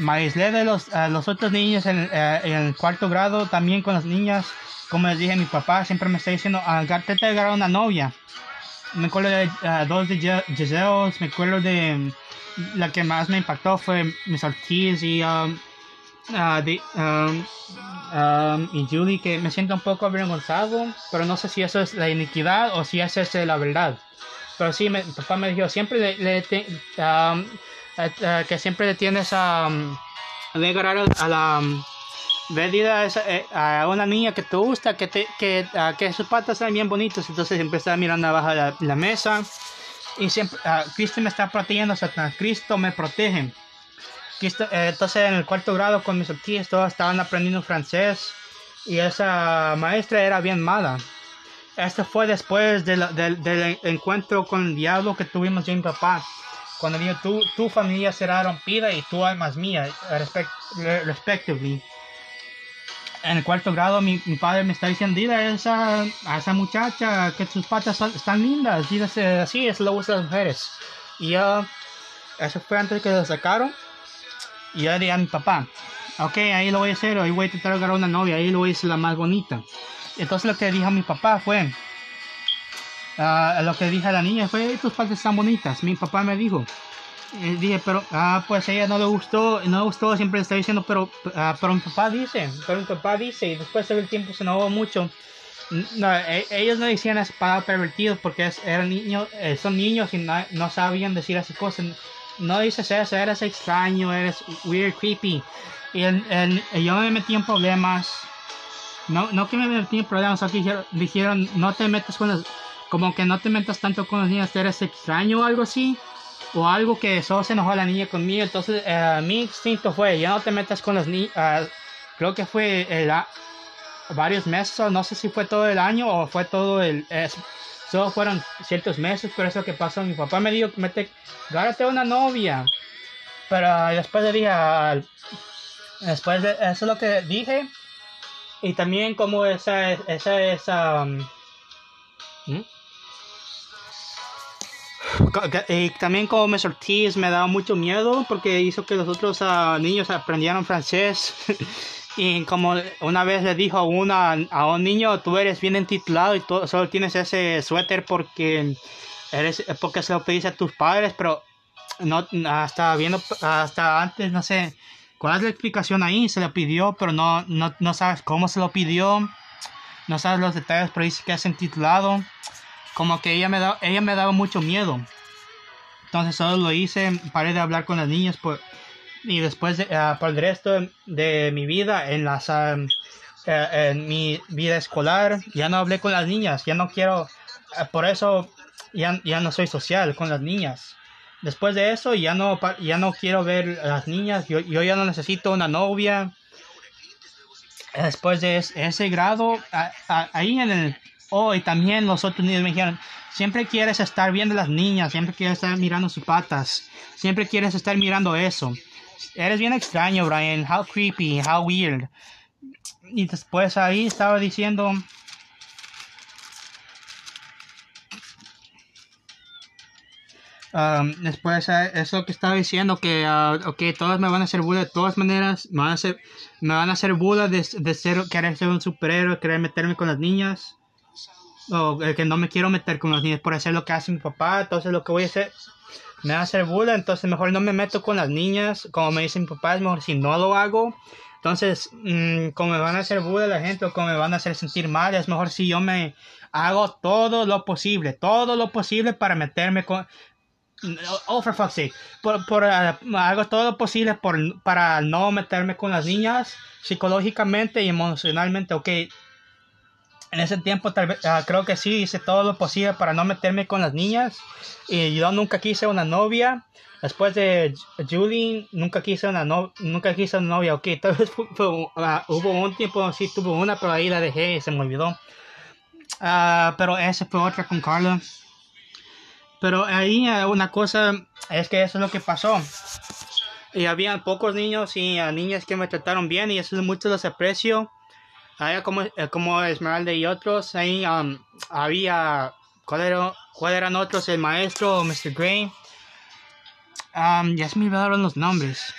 me aislé de los, los otros niños en, eh, en, el cuarto grado, también con las niñas. Como les dije, mi papá siempre me está diciendo, de agarrar una novia. Me acuerdo de uh, dos de Giselle, me acuerdo de la que más me impactó fue Miss Ortiz y, um, uh, de, um, um, y Julie, que me siento un poco avergonzado, pero no sé si eso es la iniquidad o si eso es la verdad. Pero sí, mi papá me dijo, siempre le, le eh, eh, que siempre le tienes a, um, agarrar a la um, medida eh, a una niña que te gusta, que, te, que, que sus patas sean bien bonitos, entonces siempre está mirando abajo de la, mesa y siempre Cristo me está protegiendo, Satanás, Cristo me protege. Cristo, entonces en el cuarto grado con mis tíos todos estaban aprendiendo francés y esa maestra era bien mala. Esto fue después del encuentro con el diablo que tuvimos yo y mi papá cuando digo tu, tu familia será rompida y tu alma es mía, respect, respectively. En el cuarto grado mi, mi, padre me está diciendo, dile a esa, a esa muchacha que sus patas están lindas, dile así, es lo usan las mujeres. Y yo, eso fue antes que lo sacaron. Y yo dije a mi papá, ok, ahí lo voy a hacer, ahí voy a intentar agarrar una novia, ahí lo voy a hacer la más bonita. Entonces lo que dijo mi papá fue, ah, lo que dije a la niña fue, tus partes están bonitas. Mi papá me dijo. Y dije, pero, ah, pues ella no le gustó, no le gustó, siempre le está diciendo, pero, ah, pero mi papá dice, pero mi papá dice, y después de el tiempo se enojó mucho. No, e, ellos no decían es para pervertidos porque eran niños, eh, son niños y no, sabían decir así cosas. No dices eso, eres extraño, eres weird, creepy. Y el, yo me metí en problemas. No, no que me metí en problemas, solo dijeron, dijeron, no te metas con los, como que no te metas tanto con los niños, eres extraño o algo así. O algo que solo se enojó la niña conmigo. Entonces, eh, mi instinto fue, ya no te metas con los niños. Ah, creo que fue el, varios meses, no sé si fue todo el año o fue todo el... solo fueron ciertos meses, pero eso que pasó, mi papá me dijo, mete, gárate una novia. Pero después de día, después de eso es lo que dije. Y también como esa, esa, esa, um, Y también como me Ortiz me daba mucho miedo porque hizo que los otros uh, niños aprendieran francés. Y como una vez le dijo a, una, a un niño, tú eres bien intitulado y tú solo tienes ese suéter porque, eres, porque se lo pediste a tus padres, pero no, hasta viendo, hasta antes, no sé, cuál es la explicación ahí, se lo pidió, pero no, no, no sabes cómo se lo pidió, no sabes los detalles, pero dice que es intitulado, como que ella me, da, ella me daba mucho miedo. Entonces solo lo hice, paré de hablar con las niñas, pues y después de, uh, por el resto de mi vida en las uh, en mi vida escolar ya no hablé con las niñas ya no quiero uh, por eso ya, ya no soy social con las niñas después de eso ya no ya no quiero ver a las niñas yo, yo ya no necesito una novia después de ese grado ahí en el oh y también los otros niños me dijeron siempre quieres estar viendo las niñas siempre quieres estar mirando sus patas siempre quieres estar mirando eso Eres bien extraño, Brian. How creepy, how weird. Y después ahí estaba diciendo... Um, después eso que estaba diciendo que uh, todos me van a hacer burla de todas maneras me van a hacer me van a hacer burla de, de ser querer ser un superhéroe querer meterme con las niñas o eh, que no me quiero meter con las niñas por hacer lo que hace mi papá entonces lo que voy a hacer me va a hacer burla, entonces mejor no me meto con las niñas, como me dicen mi papá, es mejor si no lo hago. Entonces, mm, como me van a hacer burla la gente o como me van a hacer sentir mal, es mejor si yo me hago todo lo posible, todo lo posible para meterme con... Oh, for fuck's sake. Por, por, uh, hago todo lo posible por, para no meterme con las niñas psicológicamente y emocionalmente. Ok, en ese tiempo tal vez, ah, creo que sí hice todo lo posible para no meterme con las niñas. Y yo nunca quise una novia. Después de Julie, nunca quise una, no, nunca quise una novia. Ok, tal vez ah, hubo un tiempo, sí tuve una, pero ahí la dejé y se me olvidó. Ah, pero esa fue otra con Carla. Pero ahí una cosa es que eso es lo que pasó. Y había pocos niños y niñas que me trataron bien y eso es mucho los aprecio había como, eh, como Esmeralda y otros, ahí um, había, ¿cuál, ¿cuál, eran otros? El maestro, Mr. Gray. Um, ya se me olvidaron los nombres.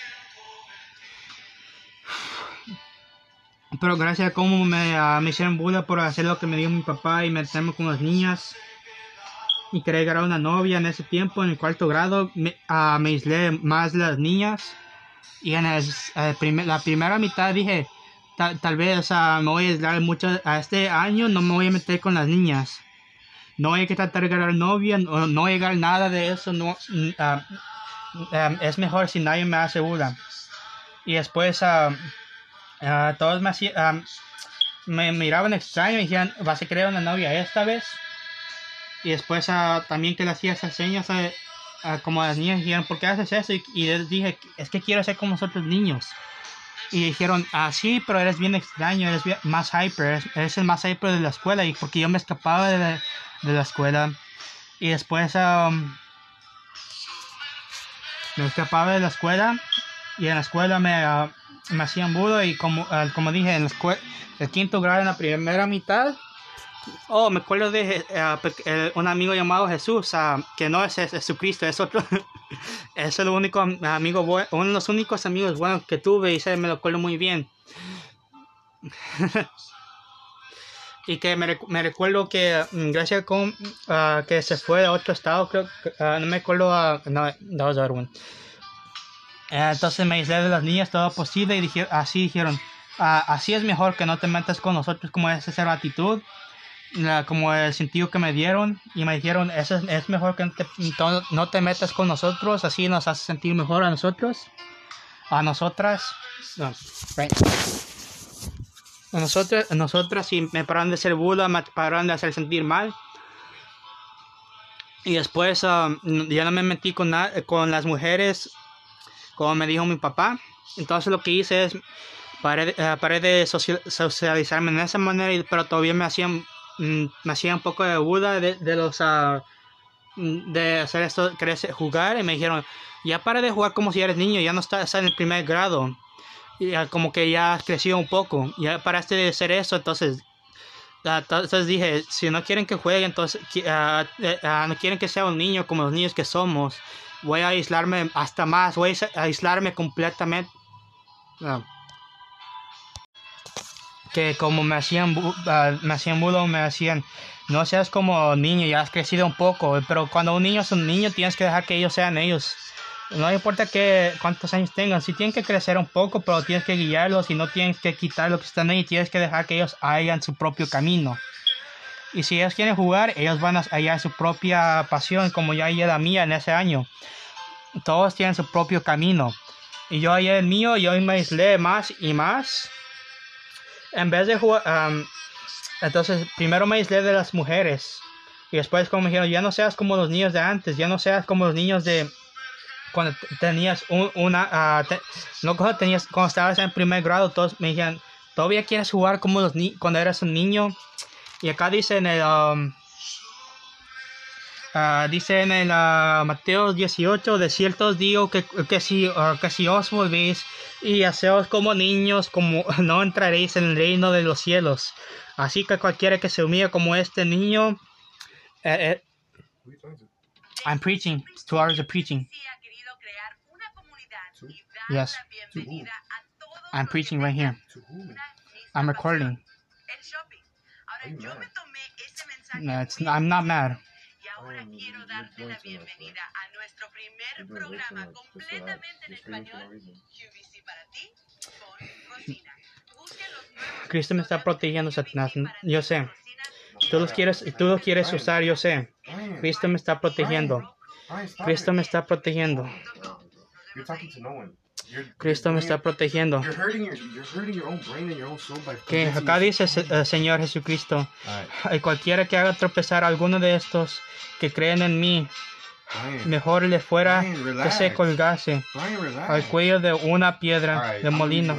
Pero gracias a cómo me, uh, me hicieron burla por hacer lo que me dio mi papá y meterme con las niñas. Y quería llegar a una novia en ese tiempo, en el cuarto grado, me, uh, me aislé más las niñas. Y en el, la primera mitad dije, tal, vez me voy a aislar mucho a este año, no me voy a meter con las niñas. No voy a tratar de ganar novia, no, no a llegar nada de eso. No, ah, mm, es mejor si nadie me asegura. Y después uh, todos me, me miraban extraño y decían, ¿vas a querer una novia esta vez? Y después también que le hacía esas señas como las niñas dijeron, ¿por qué haces eso? Y, y les dije, es que quiero ser como nosotros niños. Y dijeron, ah, sí, pero eres bien extraño, eres más hyper, eres, el más hyper de la escuela. Y porque yo me escapaba de la, de la escuela. Y después um, me escapaba de la escuela. Y en la escuela me, uh, me hacían budo. Y como, uh, como dije, en la escuela, el quinto grado, en la primera mitad, Oh, me acuerdo de uh, un amigo llamado Jesús, uh, que no es, Jesucristo, es otro. es el único amigo, uno de los únicos amigos buenos que tuve y se me lo acuerdo muy bien. y que me, me recuerdo que mm, gracias con ah, que se fue a otro estado, creo, que, ah, no me acuerdo, ah, no. Eh, entonces me aislé de las niñas todo posible y dije, así dijeron, "Ah, así es mejor que no te metas con nosotros como es esa actitud, como el sentido que me dieron y me dijeron, es, es mejor que te, no- te metas con nosotros, así nos hace sentir mejor a nosotros, a nosotras. A nosotros, nosotras y me pararon de ser burla, me pararon de hacer sentir mal. Y después ah, ya no me metí con, con las mujeres, como me dijo mi papá. Entonces lo que hice es, paré, eh, paré de socia- socializarme de esa manera, pero todavía me hacían, mm, me hacía un poco de burla de, los... ah, mm, de hacer esto, jugar, y me dijeron, ya para de jugar como si eres niño, ya no estás en el primer grado y ya como que ya has crecido un poco, ya paraste de hacer eso, entonces, ah, to- entonces dije, si no quieren que juegue, entonces, ah, eh, ah, no quieren que sea un niño como los niños que somos, voy a aislarme hasta más, voy a ais- aislarme completamente. ah, que como me hacían, ah, me hacían bulo, me hacían, no seas como niño, ya has crecido un poco, pero cuando un niño es un niño, tienes que dejar que ellos sean ellos. No importa que, cuántos años tengan, si tienen que crecer un poco, pero tienes que guiarlos y no tienes que quitar lo que están ahí, tienes que dejar que ellos hagan su propio camino. Y si ellos quieren jugar, ellos van a hallar su propia pasión, como yo hallé la mía en ese año. Todos tienen su propio camino. Y yo hallé el mío, yo me aislé más y más. En vez de jugar, am, entonces primero me aislé de las mujeres. Y después como me dijeron, ya no seas como los niños de antes, ya no seas como los niños de cuando tenías un- una, te- no cuando tenías, cuando estabas en primer grado, todos me dijeron, todavía quieres jugar como los ni cuando eras un niño. Y acá dice en el, um, ah, dice en el ah, Mateo 18, de cierto os digo que, que, si, ah, que si os volvéis y haceos como niños, como no entraréis en el reino de los cielos. Así que cualquiera que se humilla como este niño, eh, eh? I'm preaching, two hours of preaching. Yes. I'm preaching right here. I'm recording. Mensaje No, it's, I'm not mad. Ahora quiero darte la bienvenida a nuestro primer programa completamente en español. QVC para ti con Rosina. Busque los nuevos Cristo me está protegiendo, Satanás. Yo sé. Tú los quieres, tú los quieres usar, yo sé. Cristo me está protegiendo. Cristo me está protegiendo. You're talking to no one. You're, Cristo me está protegiendo. Que acá dice eh, Señor Jesucristo, Alright, y cualquiera que haga tropezar a alguno de estos que creen en mí, Brian, mejor le fuera Brian, que se colgase Brian, al cuello de una piedra de molino.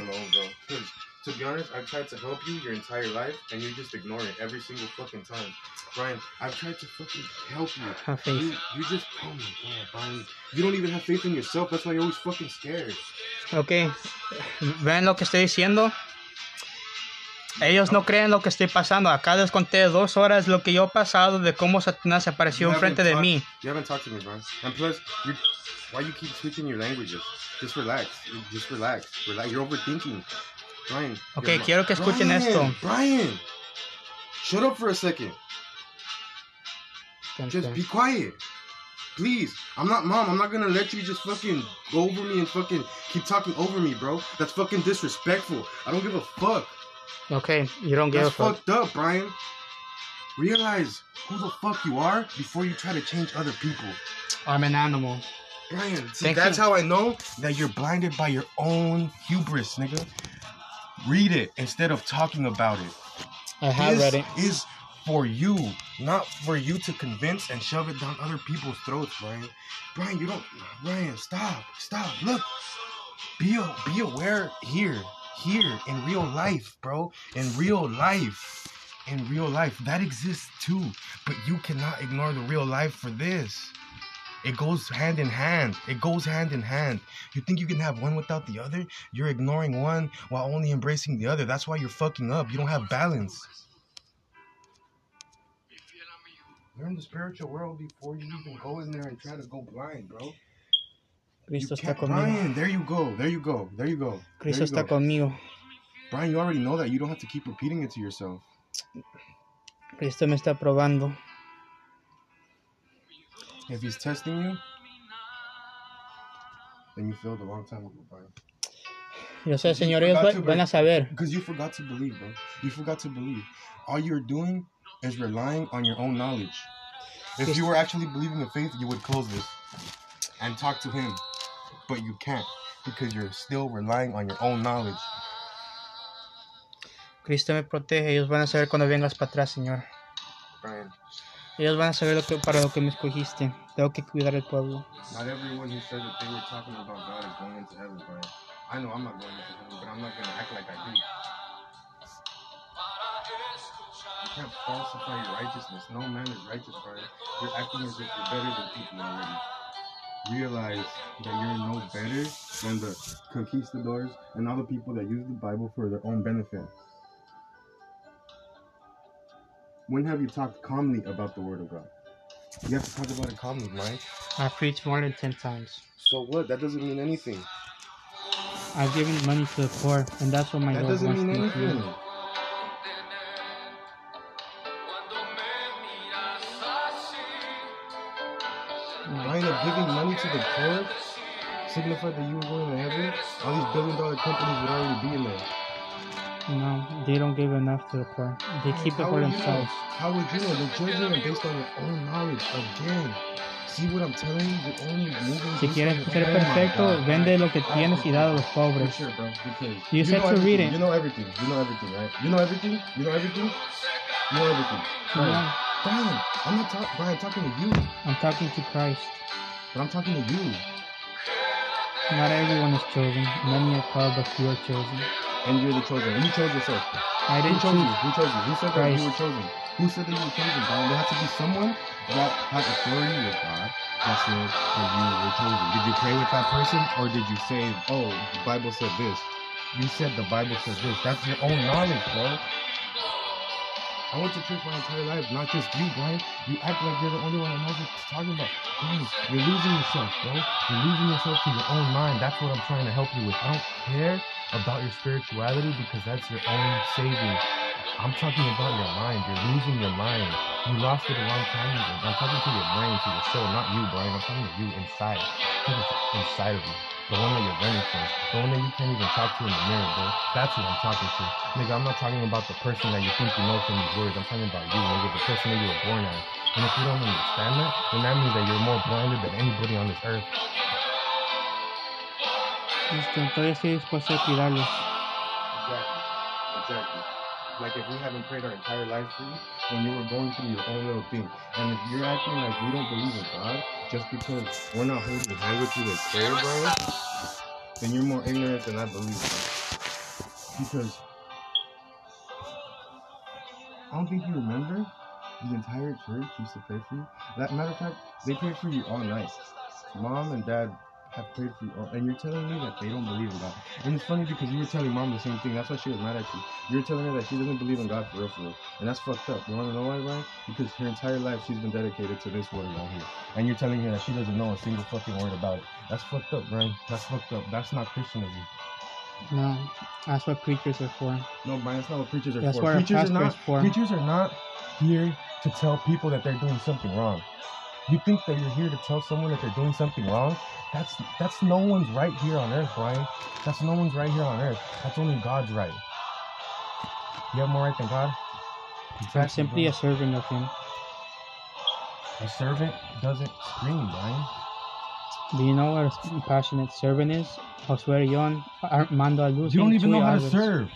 To be honest, I've tried to help you your entire life, and you just ignore it every single fucking time. Brian, I've tried to fucking help you. Have faith. You, you just, oh my god, Brian. You don't even have faith in yourself. That's why you're always fucking scared. Ok, ven lo que estoy diciendo. Ellos no creen lo que estoy pasando. Acá les conté dos horas lo que yo he pasado de cómo Satanás se apareció enfrente de mí. You haven't talked to me, Brian. And plus, you why you keep switching your languages? Just relax. Just relax. Relax. You're overthinking. Brian. Ok, quiero que escuchen Brian, esto. Brian, shut up for a second. Just be quiet. Please. I'm not mom. I'm not gonna let you just fucking go over me and fucking keep talking over me, bro. That's fucking disrespectful. I don't give a fuck. Ok, you don't give a That's fuck. fucked up, Brian. Realize who the fuck you are before you try to change other people. I'm an animal. Brian, see, Thank that's you. how I know that you're blinded by your own hubris, nigga. Read it instead of talking about it. I have this read it. is for you, not for you to convince and shove it down other people's throats, Brian. Brian, you don't. Brian, stop, stop. Look, be be aware here, here in real life, bro. In real life, in real life, that exists too. But you cannot ignore the real life for this. It goes hand in hand. It goes hand in hand. You think you can have one without the other? You're ignoring one while only embracing the other. That's why you're fucking up. You don't have balance. Learn the spiritual world before you even go in there and try to go blind, bro. Cristo You está conmigo. Brian, there you go. There you go. There you go. Cristo you está go. conmigo. Brian, you already know that. You don't have to keep repeating it to yourself. Cristo me está probando. If he's testing you, then you failed a long time ago, Brian. Yo sé, You Señor, ellos forgot va- to van a saber. Because you forgot to believe, bro. You forgot to believe. All you're doing is relying on your own knowledge. If you were actually believing in faith, you would close this and talk to him. But you can't because you're still relying on your own knowledge. Cristo me protege. Ellos van a saber cuando vengas para atrás, Señor. Brian, Ellos van a saber lo que, para lo que me escogiste. Tengo que cuidar el pueblo. not everyone who said that they were talking about God is going into heaven, Brian. I know I'm not going into heaven, but I'm not going to act like I do. You can't falsify your righteousness. No man is righteous, Brian. You're acting as if you're better than people already. Realize that you're no better than the conquistadors and all the people that use the Bible for their own benefit. When have you talked calmly about the Word of God? You have to talk about it calmly, right? I preached more than 10 times. So what? That doesn't mean anything. I've given money to the poor, and that's what my That Lord doesn't wants mean me to anything. do. Line of giving money to the poor signified that you were going to heaven. All these billion dollar companies would already be in there. No, they don't give enough to the poor. They keep it How for you know? themselves. How would you know? You're judging them based on your own knowledge. Again, see what I'm telling you? You're only moving. Si quieres ser perfecto, vende lo que tienes y da a los pobres. sure, bro. Because You said know to read everything. it. You know everything. You know everything, right? You know everything. You know everything. You know everything. Brian, I'm not talking. Brian, I'm talking to you. I'm talking to Christ. But I'm talking to you. Not everyone is chosen. Many are called, but few are chosen. And you're the chosen. You chose yourself. I didn't chose you? Who chose you? Who said that you were chosen? Who said that you were chosen, Brian? There has to be someone that has authority with God that says that you were chosen. Did you pray with that person or did you say, oh, the Bible said this? You said the Bible said this. That's your own knowledge, bro. I went to church my entire life, not just you, Brian. You act like you're the only one that knows what you're talking about. Brian, you're losing yourself, bro. You're losing yourself to your own mind. That's what I'm trying to help you with. I don't care about your spirituality because that's your own saving. I'm talking about your mind. You're losing your mind. You lost it a long time ago. I'm talking to your brain, to your soul, not you, Brian. I'm talking to you inside. Inside of you. The one that you're running from. The one that you can't even talk to in the mirror, bro. That's who I'm talking to. Nigga, I'm not talking about the person that you think you know from these words. I'm talking about you, nigga, the person that you were born as. And if you don't understand that, then that means that you're more blinded than anybody on this earth. A cuidarlos. Exactly. Exactly. Like if we haven't prayed our entire life for you, when you were going through your own little thing. And if you're acting like we don't believe in God just because we're not holding hands with you in prayer, Brian, then you're more ignorant than I believe. Because I don't think you remember the entire church used to pray for you. That matter of fact, they prayed for you all night. Mom and dad have prayed for you, all, and you're telling me that they don't believe in God. And it's funny because you were telling mom the same thing. That's why she was mad at you. You were telling her that she doesn't believe in God for real, for real. And that's fucked up. You want to know why, Ryan? Because her entire life she's been dedicated to this word right here. And you're telling her that she doesn't know a single fucking word about it. That's fucked up, Brian. That's fucked up. That's not Christian of you. No, that's what preachers are for. No, Brian, that's not what preachers are That's for. what preachers are not for. preachers are not here to tell people that they're doing something wrong. You think that you're here to tell someone that they're doing something wrong? That's that's no one's right here on earth, Brian. That's no one's right here on earth. That's only God's right. You have more right than God? I'm simply a servant of Him. a servant doesn't scream, Brian. Do you know what a passionate servant is? Josué Yon, Armando Luz. You don't even know how to serve.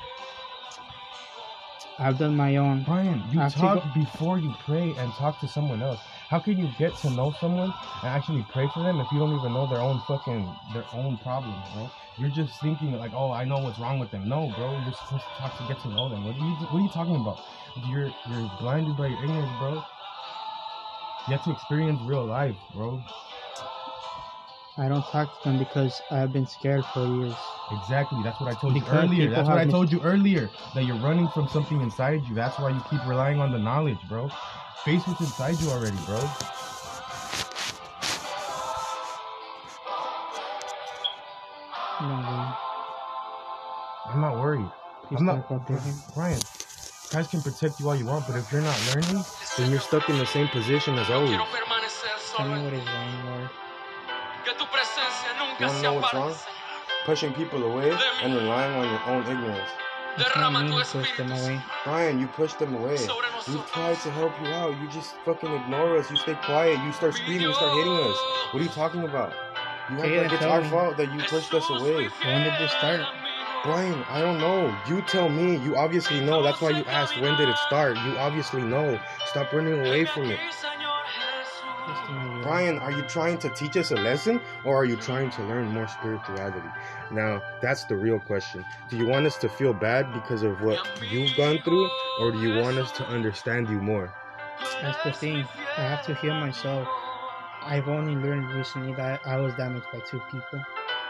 I've done my own. Brian, you talk before you pray and talk to someone else. How can you get to know someone and actually pray for them if you don't even know their own fucking their own problems, bro? You're just thinking like, oh, I know what's wrong with them. No, bro, you're supposed to talk to get to know them. What are you What are you talking about? You're you're blinded by your ignorance, bro. You have to experience real life, bro. I don't talk to them because I've been scared for years. Exactly. That's what I told you earlier. That's what I have mis- told you earlier. That you're running from something inside you. That's why you keep relying on the knowledge, bro. Face what's inside you already, bro. No, güey. I'm not worried. Please I'm not talk about them. Brian. Christ can protect you all you want, but if you're not learning, then you're stuck in the same position as always. Quiero permanecer Tell me en what ti. wrong, Lord. Que tu presencia Wanna know what's wrong? Pushing people away and relying on your own ignorance. It's not me tu who them away. Brian, you push them away. We nosotros. tried to help you out. You just fucking ignore us. You stay quiet. You start screaming. You start hitting us. What are you talking about? You act Okay, like then it's our me. fault that you pushed us away. When did this start? Brian, I don't know. You tell me. You obviously know. That's why you asked when did it start. You obviously know. Stop running away from it. Brian, are you trying to teach us a lesson or are you trying to learn more spirituality? Now, that's the real question. Do you want us to feel bad because of what you've gone through or do you want us to understand you more? That's the thing. I have to heal myself. I've only learned recently that I was damaged by two people.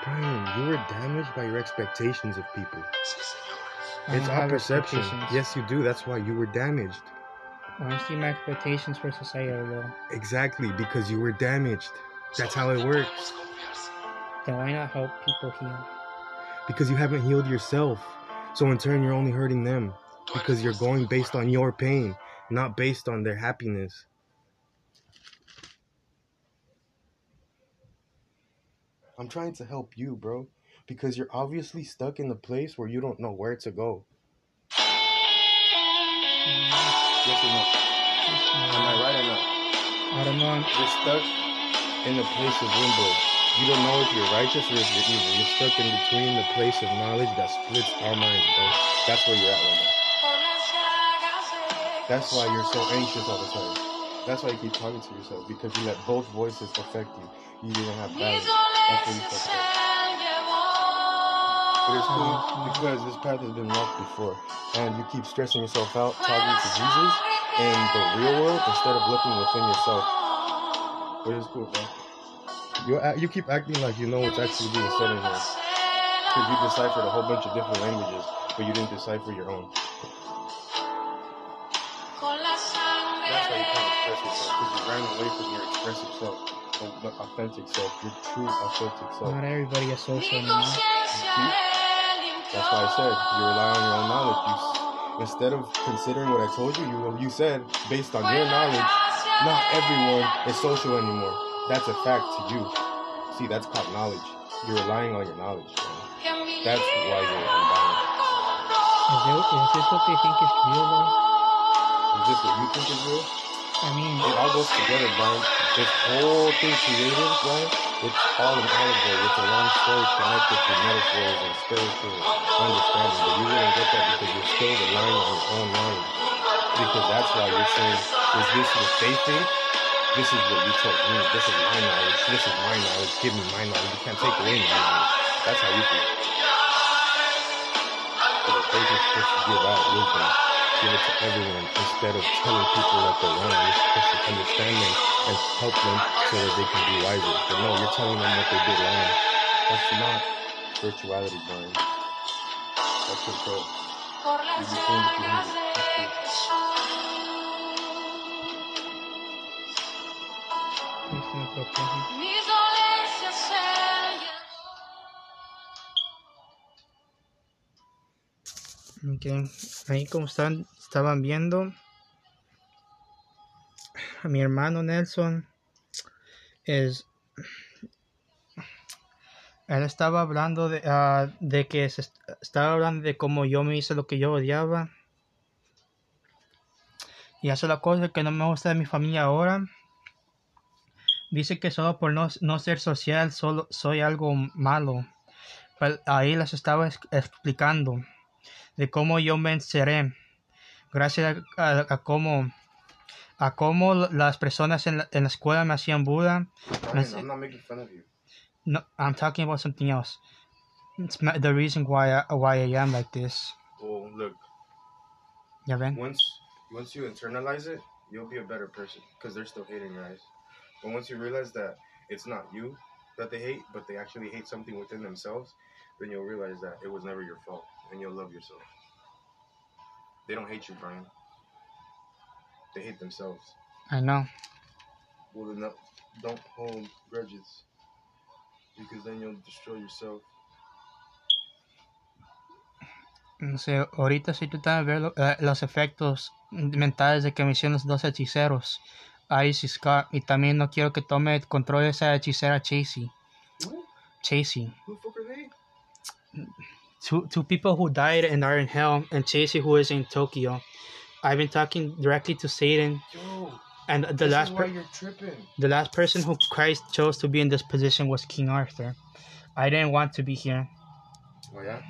Brian, you were damaged by your expectations of people. I It's our perception. Yes, you do. That's why you were damaged. Honestly, my expectations for society are low. Exactly, because you were damaged. That's how it works. Podemos confiar, Then why not help people heal? Because you haven't healed yourself. So in turn, you're only hurting them. Because you're going based on your pain, not based on their happiness. I'm trying to help you, bro. Because you're obviously stuck in the place where you don't know where to go. Yes or no? Am I right or not? I don't know. You're stuck in the place of limbo. You don't know if you're righteous or if you're evil. You're stuck in between the place of knowledge that splits our minds, bro. That's where you're at right now. That's why you're so anxious all the time. That's why you keep talking to yourself because you let both voices affect you. You didn't have balance. That's where you fucked up. But it's cool because this path has been walked before, and you keep stressing yourself out talking to Jesus in the real world instead of looking within yourself. But it's cool, bro. You uh, you keep acting like you know what's actually being said in here because you deciphered a whole bunch of different languages, but you didn't decipher your own. That's why you can't express yourself because you ran away from your expressive self, the the authentic self, your true authentic self. Not everybody is social anymore. That's why I said you rely on your own knowledge. You, instead of considering what I told you, you you said based on your knowledge, not everyone is social anymore. That's a fact to you. See, that's called knowledge. You're relying on your knowledge. man. That's why you're unbalanced. Is, it, is this what they think is real, though? Is this what you think is real? I mean, It all goes together, Brian. This whole thing created, Brian, it's all an allegory. It's a long story connected to metaphors and spiritual understanding. But you wouldn't get that because you're still relying on your own knowledge. Because that's why you're saying, is this what they think? This is what you told me. This is my knowledge. This is my knowledge. Give me my knowledge. You can't take away my knowledge. That's how you feel. But the faith is supposed to give out wisdom. Give it to everyone instead of telling people that they're wrong. You're supposed to understand them and help them so that they can be wiser. But no, you're telling them what they did wrong. That's not spirituality, Brian. That's control. You became what you Ok, ahí como están, estaban viendo, a mi hermano Nelson es... Él estaba hablando de, ah, de que se est- estaba hablando de cómo yo me hice lo que yo odiaba. Y es la cosa que no me gusta de mi familia ahora. Dice que solo por no, no ser social solo soy algo malo. Ahí les estaba ex- explicando de cómo yo venceré gracias a, a- a cómo a cómo las personas en la, en la escuela me hacían burla. I'm not making fun of you. No, I'm talking about something else. It's the reason why I, why I am like this. Well, look, Ya ven? once once you internalize it, you'll be a better person because they're still hating your eyes. But once you realize that it's not you that they hate, but they actually hate something within themselves, then you'll realize that it was never your fault and you'll love yourself. They don't hate you, Brian. They hate themselves. I know. Well, then no- don't hold grudges because then you'll destroy yourself. No sé, ahorita estoy tratando de ver lo- eh, los efectos mentales de que me hicieron los dos hechiceros, Ice y Scott, y también no quiero que tome el control de esa hechicera Chasey. Chasey. Who the fuck are they? Two, two people who died and are in hell, and Chasey who is in Tokyo. I've been talking directly to Satan, Yo, and the last per- the last person who Christ chose to be in this position was King Arthur. I didn't want to be here. Oh yeah.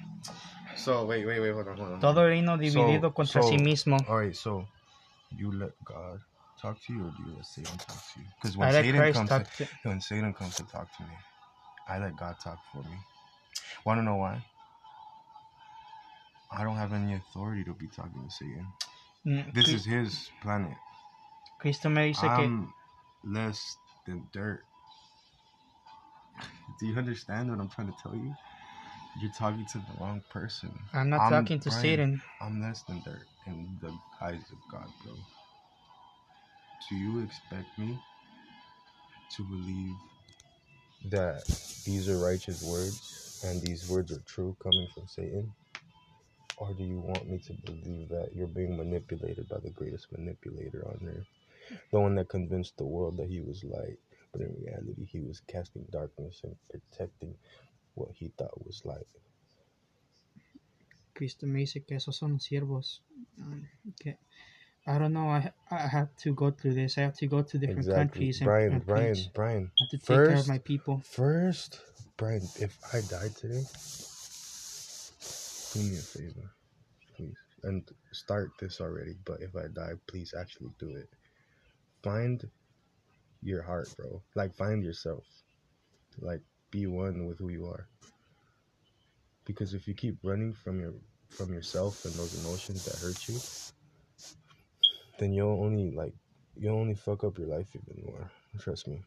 So wait, wait, wait, hold on, hold on. Todo reino dividido So- contra so- sí mismo. All right, so you let God talk to you, or do you let Satan talk to you? Because when Satan Christ comes, to, to. when Satan comes to talk to me, I let God talk for me. Want to know why? I don't have any authority to be talking to Satan. Mm, This is his planet. Cristo me dice que I'm less than dirt. Do you understand what I'm trying to tell you? You're talking to the wrong person. I'm not I'm talking to Brian. Satan. I'm less than dirt in the eyes of God, bro. Do you expect me to believe that these are righteous words and these words are true coming from Satan? Or do you want me to believe that you're being manipulated by the greatest manipulator on earth? The one that convinced the world that he was light, but in reality, he was casting darkness and protecting what he thought was light. Cristo me dice que esos son siervos. Que I don't know. I I have to go through this. I have to go to different Exactly. countries and, Brian, and Brian, preach. Brian. I have to take care of First- my people. First, Brian, if I died today, do me a favor, please. And start this already, but if I die, please actually do it. Find your heart, bro. Like, find yourself. Like, be one with who you are. Because if you keep running from your from yourself and those emotions that hurt you, then you'll only like you'll only fuck up your life even more. Trust me.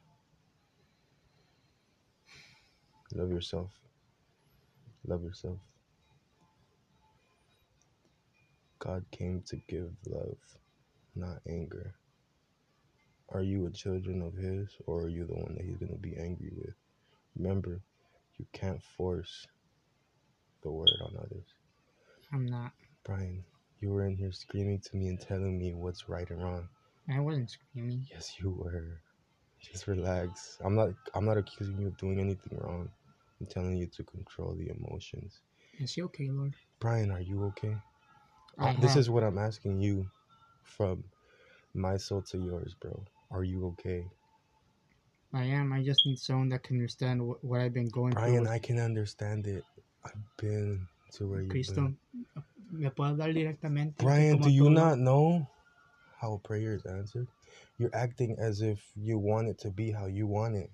Love yourself. Love yourself. God came to give love, not anger. Are you a children of His, or are you the one that He's going to be angry with? Remember, you can't force the word on others. I'm not. Brian, you were in here screaming to me and telling me what's right and wrong. I wasn't screaming. Yes, you were. Just relax. I'm not. I'm not accusing you of doing anything wrong. I'm telling you to control the emotions. Is she okay, Lord? Brian, are you okay? I Uh, this have- is what I'm asking you from my soul to yours, bro. Are you okay? I am. I just need someone that can understand what, what I've been going Brian, through. Brian, I can understand it. I've been to where you've Cristo, been. ¿me puedes dar directamente? Brian, do you todo? not know how a prayer is answered? You're acting as if you want it to be how you want it.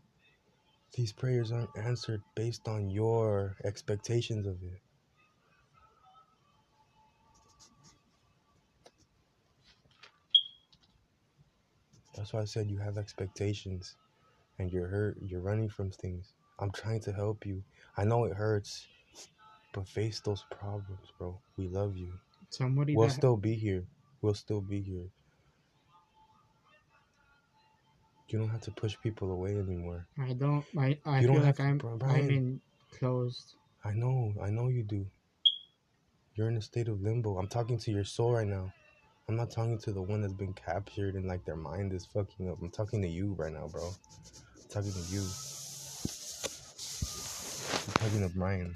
These prayers aren't answered based on your expectations of it. That's why I said you have expectations and you're hurt, you're running from things. I'm trying to help you. I know it hurts, but face those problems, bro. We love you. Somebody We'll that, still be here. We'll still be here. You don't have to push people away anymore. I don't. I, I You don't feel like to, I'm. I'm Brian. in closed. I know, I know you do. You're in a state of limbo. I'm talking to your soul right now. I'm not talking to the one that's been captured and like their mind is fucking up. I'm talking to you right now, bro. I'm talking to you. I'm talking to Brian.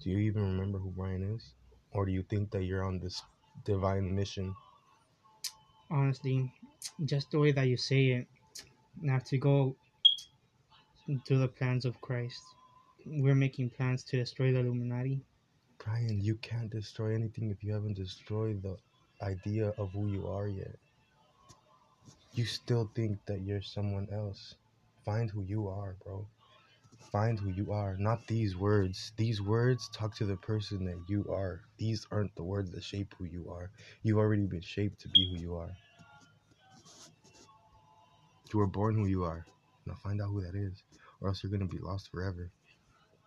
Do you even remember who Brian is? Or do you think that you're on this divine mission? Honestly, just the way that you say it, not to go to the plans of Christ. We're making plans to destroy the Illuminati. Brian, you can't destroy anything if you haven't destroyed the idea of who you are yet. You still think that you're someone else. Find who you are, bro. Find who you are, not these words. These words talk to the person that you are. These aren't the words that shape who you are. You've already been shaped to be who you are. You were born who you are. Now find out who that is, or else you're gonna be lost forever.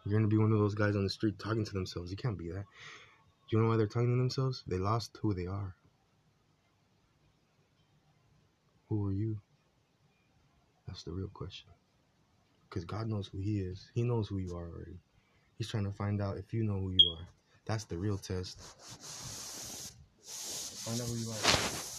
You're gonna be one of those guys on the street talking to themselves. You can't be that. Do You know why they're talking to themselves? They lost who they are. Who are you? That's the real question. Because God knows who He is. He knows who you are already. He's trying to find out if you know who you are. That's the real test. Find out who you are.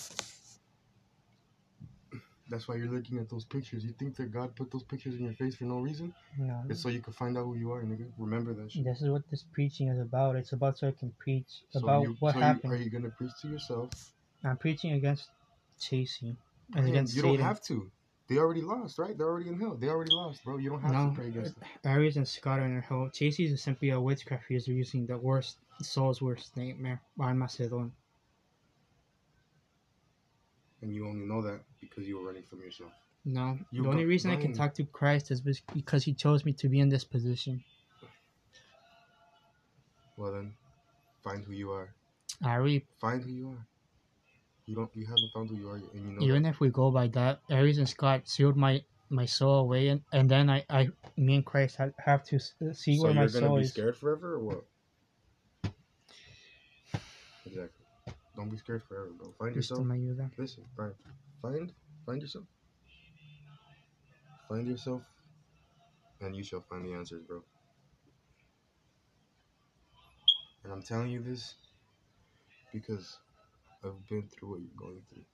That's why you're looking at those pictures. You think that God put those pictures in your face for no reason? No. It's so you can find out who you are, nigga. Remember that shit. This is what this preaching is about. It's about so I can preach So about you- what so you- happened. are you gonna preach to yourself? I'm preaching against chasing and Man, against you Satan. don't have to. They already lost, right? They're already in hell. They already lost, bro. You don't have No. to pray against them. Aries and Scott are in hell. Chasing is simply a witchcraft user using the worst soul's worst nightmare. Armageddon. And you only know that because you were running from yourself. No, You the only reason I can talk to Christ is because He chose me to be in this position. Well then, find who you are. I really, Find who you are. You don't. You haven't found who you are, yet, and you know. even that. if we go by that, Aries and Scott sealed my my soul away, and, and then I, I, me and Christ have, have to uh, see So where my soul is. So you're gonna be scared forever, or what? Exactly. Don't be scared forever, bro. Find yourself. Listen, Brian. Find, find yourself. Find yourself, and you shall find the answers, bro. And I'm telling you this because I've been through what you're going through.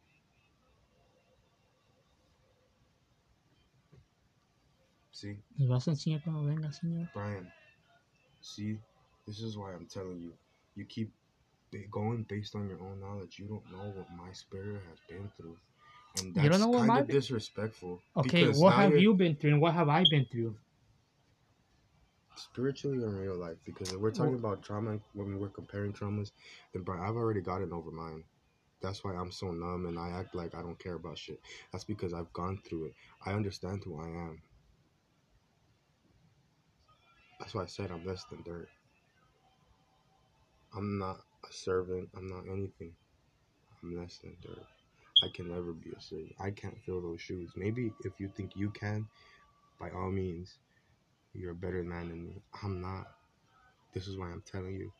See, ¿Nos vas a enseñar cuando venga, Señor? Brian. See, this is why I'm telling you. You keep going based on your own knowledge. You don't know what my spirit has been through, and that's You don't know what kind my- of disrespectful. Okay, what have you're- you been through and what have I been through? spiritually in real life because if we're talking about trauma when we're comparing traumas then bro i've already gotten over mine that's why i'm so numb and i act like i don't care about shit that's because i've gone through it i understand who i am that's why i said i'm less than dirt i'm not a servant i'm not anything i'm less than dirt i can never be a servant i can't fill those shoes maybe if you think you can by all means you're a better man than me. I'm not. This is why I'm telling you.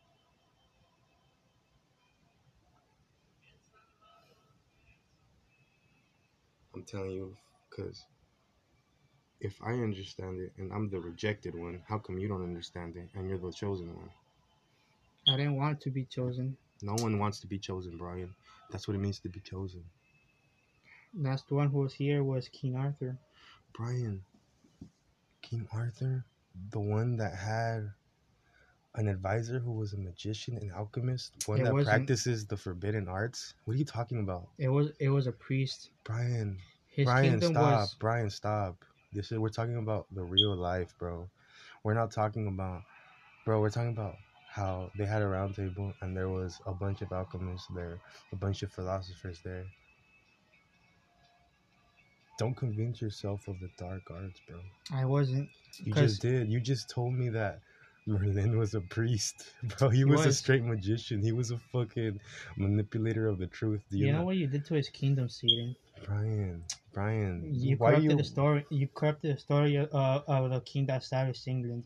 I'm telling you because if I understand it and I'm the rejected one, how come you don't understand it and you're the chosen one? I didn't want to be chosen. No one wants to be chosen, Brian. That's what it means to be chosen. Last one who was here was King Arthur. Brian, King Arthur, the one that had an advisor who was a magician and alchemist, one It that practices the forbidden arts. What are you talking about, It was it was a priest. Brian? His Brian, stop. was Brian, stop. This is we're talking about the real life, bro. We're not talking about, bro. We're talking about how they had a round table and there was a bunch of alchemists there, a bunch of philosophers there. Don't convince yourself of the dark arts, bro. I wasn't You just did. You just told me that Merlin was a priest, bro. He, was, a straight magician. He was a fucking manipulator of the truth. Do you, you know know, what you did to his kingdom, Satan. Brian? Brian, You corrupted you? the story. You corrupted the story uh, of the king that established England.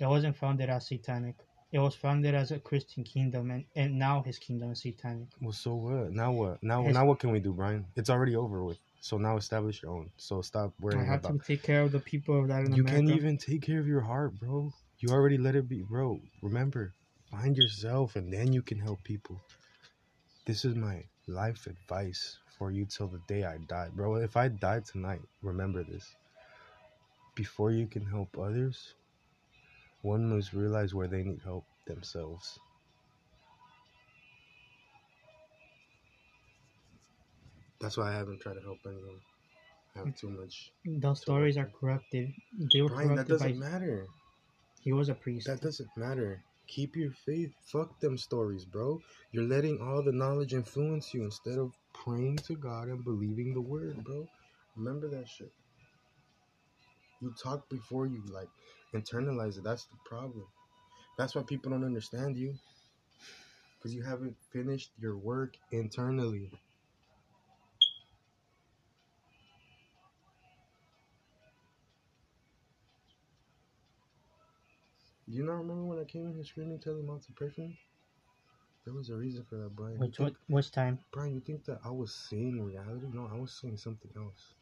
It wasn't founded as satanic. It was founded as a Christian kingdom, and, and now his kingdom is satanic. Well, so what? Now what? Now His- now what can we do, Brian? It's already over with. So now establish your own. So stop worrying I have about. to take care of the people of Latin You America. can't even take care of your heart, bro. You already let it be, bro. Remember, find yourself, and then you can help people. This is my life advice for you till the day I die, bro. If I die tonight, remember this. Before you can help others, one must realize where they need help themselves. That's why I haven't tried to help anyone. I have too much. Those stories are corrupted. They were Brian, corrupted by. doesn't matter. He was a priest. That doesn't matter. Keep your faith. Fuck them stories, bro. You're letting all the knowledge influence you instead of praying to God and believing the word, bro. Remember that shit. You talk before you like internalize it. That's the problem. That's why people don't understand you. Because you haven't finished your work internally. Do you not remember when I came in here screaming, telling mom to pray for me? There was a reason for that, Brian. Which what? Which time? Brian, you think that I was seeing reality? No, I was seeing something else.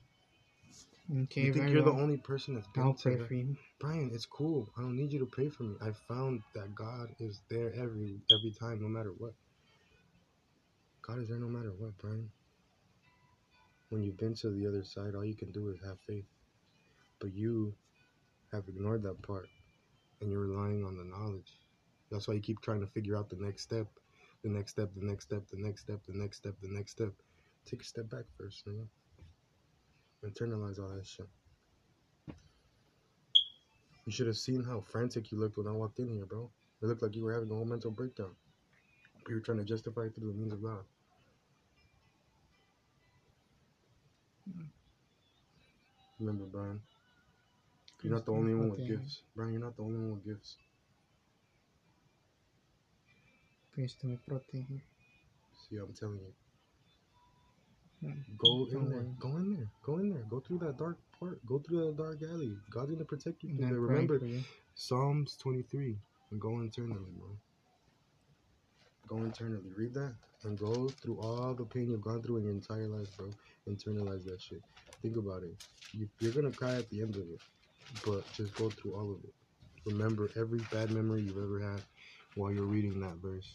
Okay, you think you're the only person that's been I'll pray that? for you. Brian, it's cool. I don't need you to pray for me. I found that God is there every every time, no matter what. God is there no matter what, Brian. When you've been to the other side, all you can do is have faith. But you have ignored that part and you're relying on the knowledge. That's why you keep trying to figure out the next step, the next step, the next step, the next step, the next step, the next step. Take a step back first, you know? Internalize all that shit. You should have seen how frantic you looked when I walked in here, bro. It looked like you were having a whole mental breakdown. You were trying to justify it through the means of God. Remember, Brian, you're not the only one with gifts. Brian, you're not the only one with gifts. Cristo me protege. See, I'm telling you. Go in there. Go in there. Go in there. Go through that dark part. Go through that dark alley. God's gonna protect you And through there. Remember. Psalms 23 and go internally, bro. Go internally. Read that and go through all the pain you've gone through in your entire life, bro. Internalize that shit. Think about it. You, you're gonna cry at the end of it, but just go through all of it. Remember every bad memory you've ever had while you're reading that verse.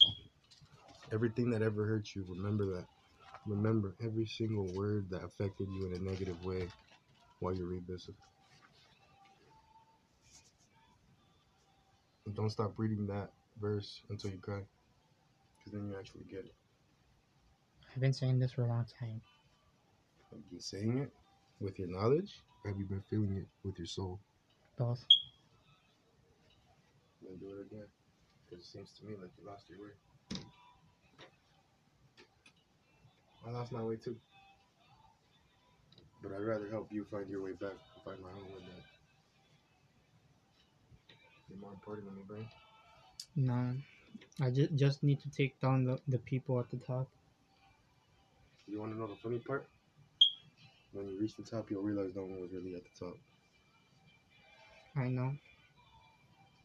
Everything that ever hurt you, remember that. Remember every single word that affected you in a negative way while you read this. And don't stop reading that verse until you cry. Because then you actually get it. I've been saying this for a long time. Have you been saying it with your knowledge? Or have you been feeling it with your soul? Both. Then do it again. Because it seems to me like you lost your way. I lost my way too. But I'd rather help you find your way back and find my own way back. You're more important than me, Brian. Nah. I just just need to take down the, the people at the top. You want to know the funny part? When you reach the top, you'll realize no one was really at the top. I know.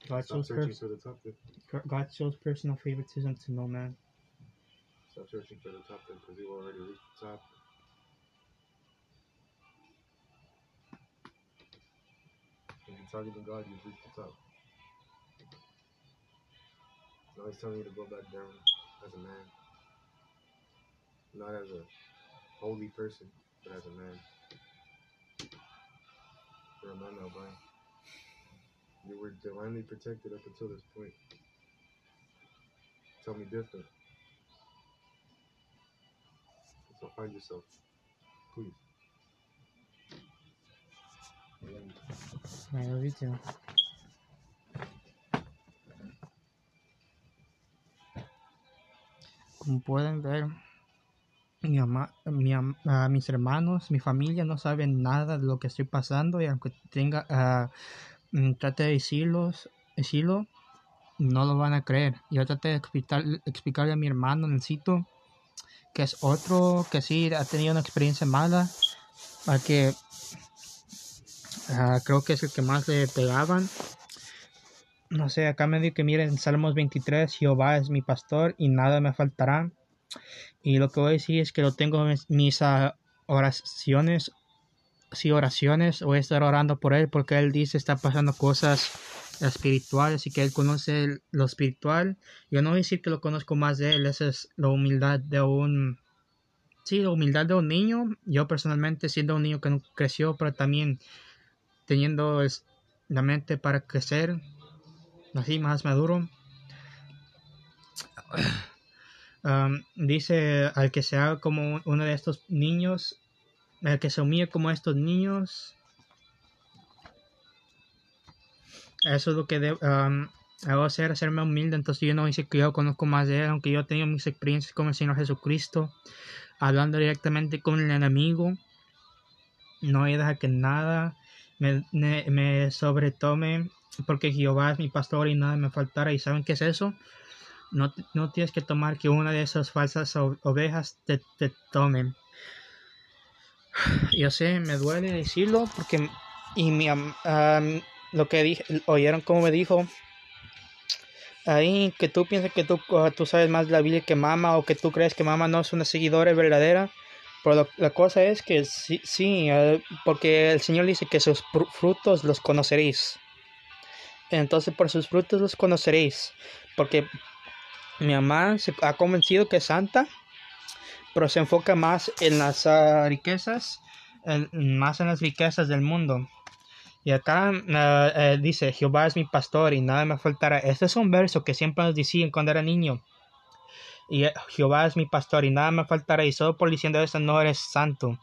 God Stop shows, searching pers- for the top. God shows personal favoritism to no man. Stop searching for the top then, because you already reached the top. If you're God, you've reached the top. Now he's telling you to go back down as a man. Not as a holy person, but as a man. You're a man now, Brian. You were divinely protected up until this point. Tell me different. So find yourself. Please. I love you. Como pueden ver, mi ama- mi ah, mis hermanos, mi familia no saben nada de lo que estoy pasando y aunque tenga, mm, trate de decirlos, decirlo, no lo van a creer. Yo traté de explicar, explicarle a mi hermano Nelsito, que es otro que sí ha tenido una experiencia mala, a que Ah, creo que es el que más le pegaban. No sé, acá me dice que miren, Salmos 23, Jehová es mi pastor y nada me faltará. Y lo que voy a decir es que lo tengo en mis, ah, oraciones, sí, oraciones, voy a estar orando por él porque él dice está pasando cosas espirituales y que él conoce lo espiritual. Yo no decir que lo conozco más de él, esa es la humildad de un... Sí, la humildad de un niño. Yo personalmente siendo un niño que no creció, pero también teniendo la mente para crecer así más maduro. Am, dice al que se haga como uno de estos niños, al que se humille como estos niños. Eso es lo que de- am, hago hacer, hacerme humilde. Entonces yo no dice que yo conozco más de él, aunque yo he tenido mis experiencias con el Señor Jesucristo, hablando directamente con el enemigo. No voy a que nada me, me, me sobretome, porque Jehová es mi pastor y nada me faltará. ¿Y saben qué es eso? No, no tienes que tomar que una de esas falsas ovejas te, te tomen. Yo sé, me duele decirlo, porque y mi, am, lo que dije, oyeron como me dijo, ahí que tú piensas que tú, ah, tú sabes más de la Biblia que mamá o que tú crees que mamá no es una seguidora verdadera. Pero la cosa es que sí, sí, eh, porque el Señor dice que sus fru- frutos los conoceréis. Entonces por sus frutos los conoceréis. Porque mi mamá se ha convencido que es santa, pero se enfoca más en las ah, riquezas, en- más en las riquezas del mundo. Y acá ah, eh, dice, Jehová es mi pastor y nada me faltará. Este es un verso que siempre nos decían cuando era niño. Y eh, Jehová es mi pastor y nada me faltará. Y solo por diciendo eso no eres santo.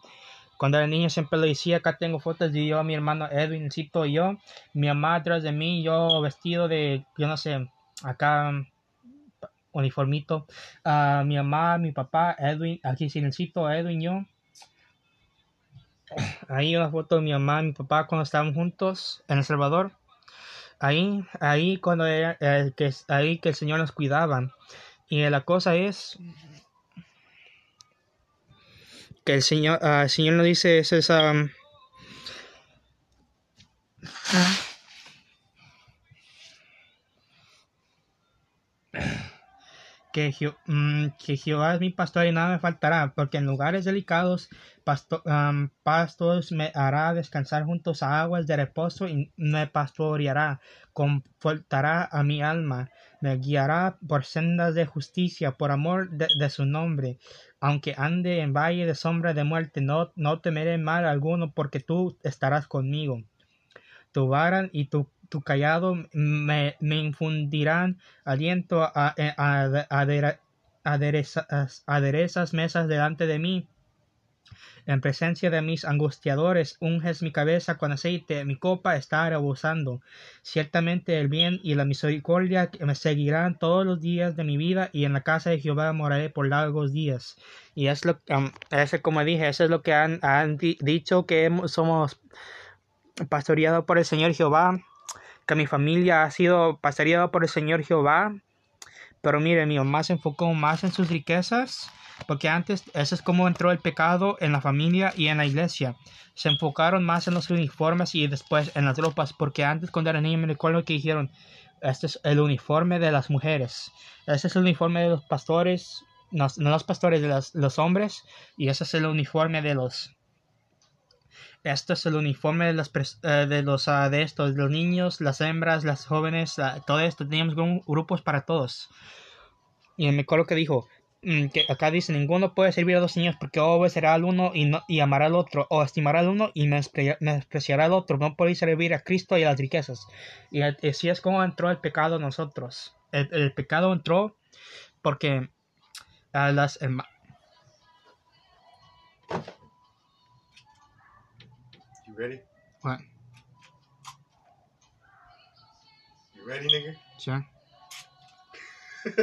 Cuando era niño siempre lo decía, acá tengo fotos de yo, mi hermano Edwincito y yo, mi mamá atrás de mí, yo vestido de, yo no sé, acá uniformito, Ah, mi mamá, mi papá, Edwin, aquí Silencito, Edwin, yo. Ahí una foto de mi mamá y mi papá cuando estaban juntos en El Salvador. Ahí, ahí cuando era, eh, ahí que el Señor nos cuidaba. Y la cosa es que el Señor, ah, el Señor nos dice es esa que, Je- mm, que Jehová es mi pastor y nada me faltará, porque en lugares delicados pasto- pastos me hará descansar juntos a aguas de reposo y me pastoreará, confortará a mi alma, me guiará por sendas de justicia, por amor de, de su nombre. Aunque ande en valle de sombra de muerte, no, no temeré mal alguno, porque tú estarás conmigo tu vara y tu, tu callado me, infundirán aliento a, adere- aderezas, mesas delante de mí. En presencia de mis angustiadores, unges mi cabeza con aceite, mi copa está rebosando. Ciertamente el bien y la misericordia me seguirán todos los días de mi vida, y en la casa de Jehová moraré por largos días. Y es lo um, ese, como dije, eso es lo que han, han di- dicho que somos pastoreado por el Señor Jehová, que mi familia ha sido pastoreada por el Señor Jehová, pero mire, mi mamá se enfocó más en sus riquezas, porque antes eso es como entró el pecado en la familia y en la iglesia. Se enfocaron más en los uniformes y después en las ropas, porque antes cuando era niño me recuerdo que dijeron, este es el uniforme de las mujeres, este es el uniforme de los pastores, no, los pastores, de los, los hombres, y ese es el uniforme de los este es el uniforme de los, eh, de los de estos, los niños, las hembras, las jóvenes, todo esto. Teníamos gru- grupos para todos. Y me acuerdo que dijo, mm, que acá dice, ninguno puede servir a dos niños porque obedecerá al uno y, no, y amará al otro, o estimará al uno y despreciará al otro. No podéis servir a Cristo y a las riquezas. Y así es como entró el pecado nosotros. El, el pecado entró porque a las herma- You ready? What? You ready, nigga? Sure.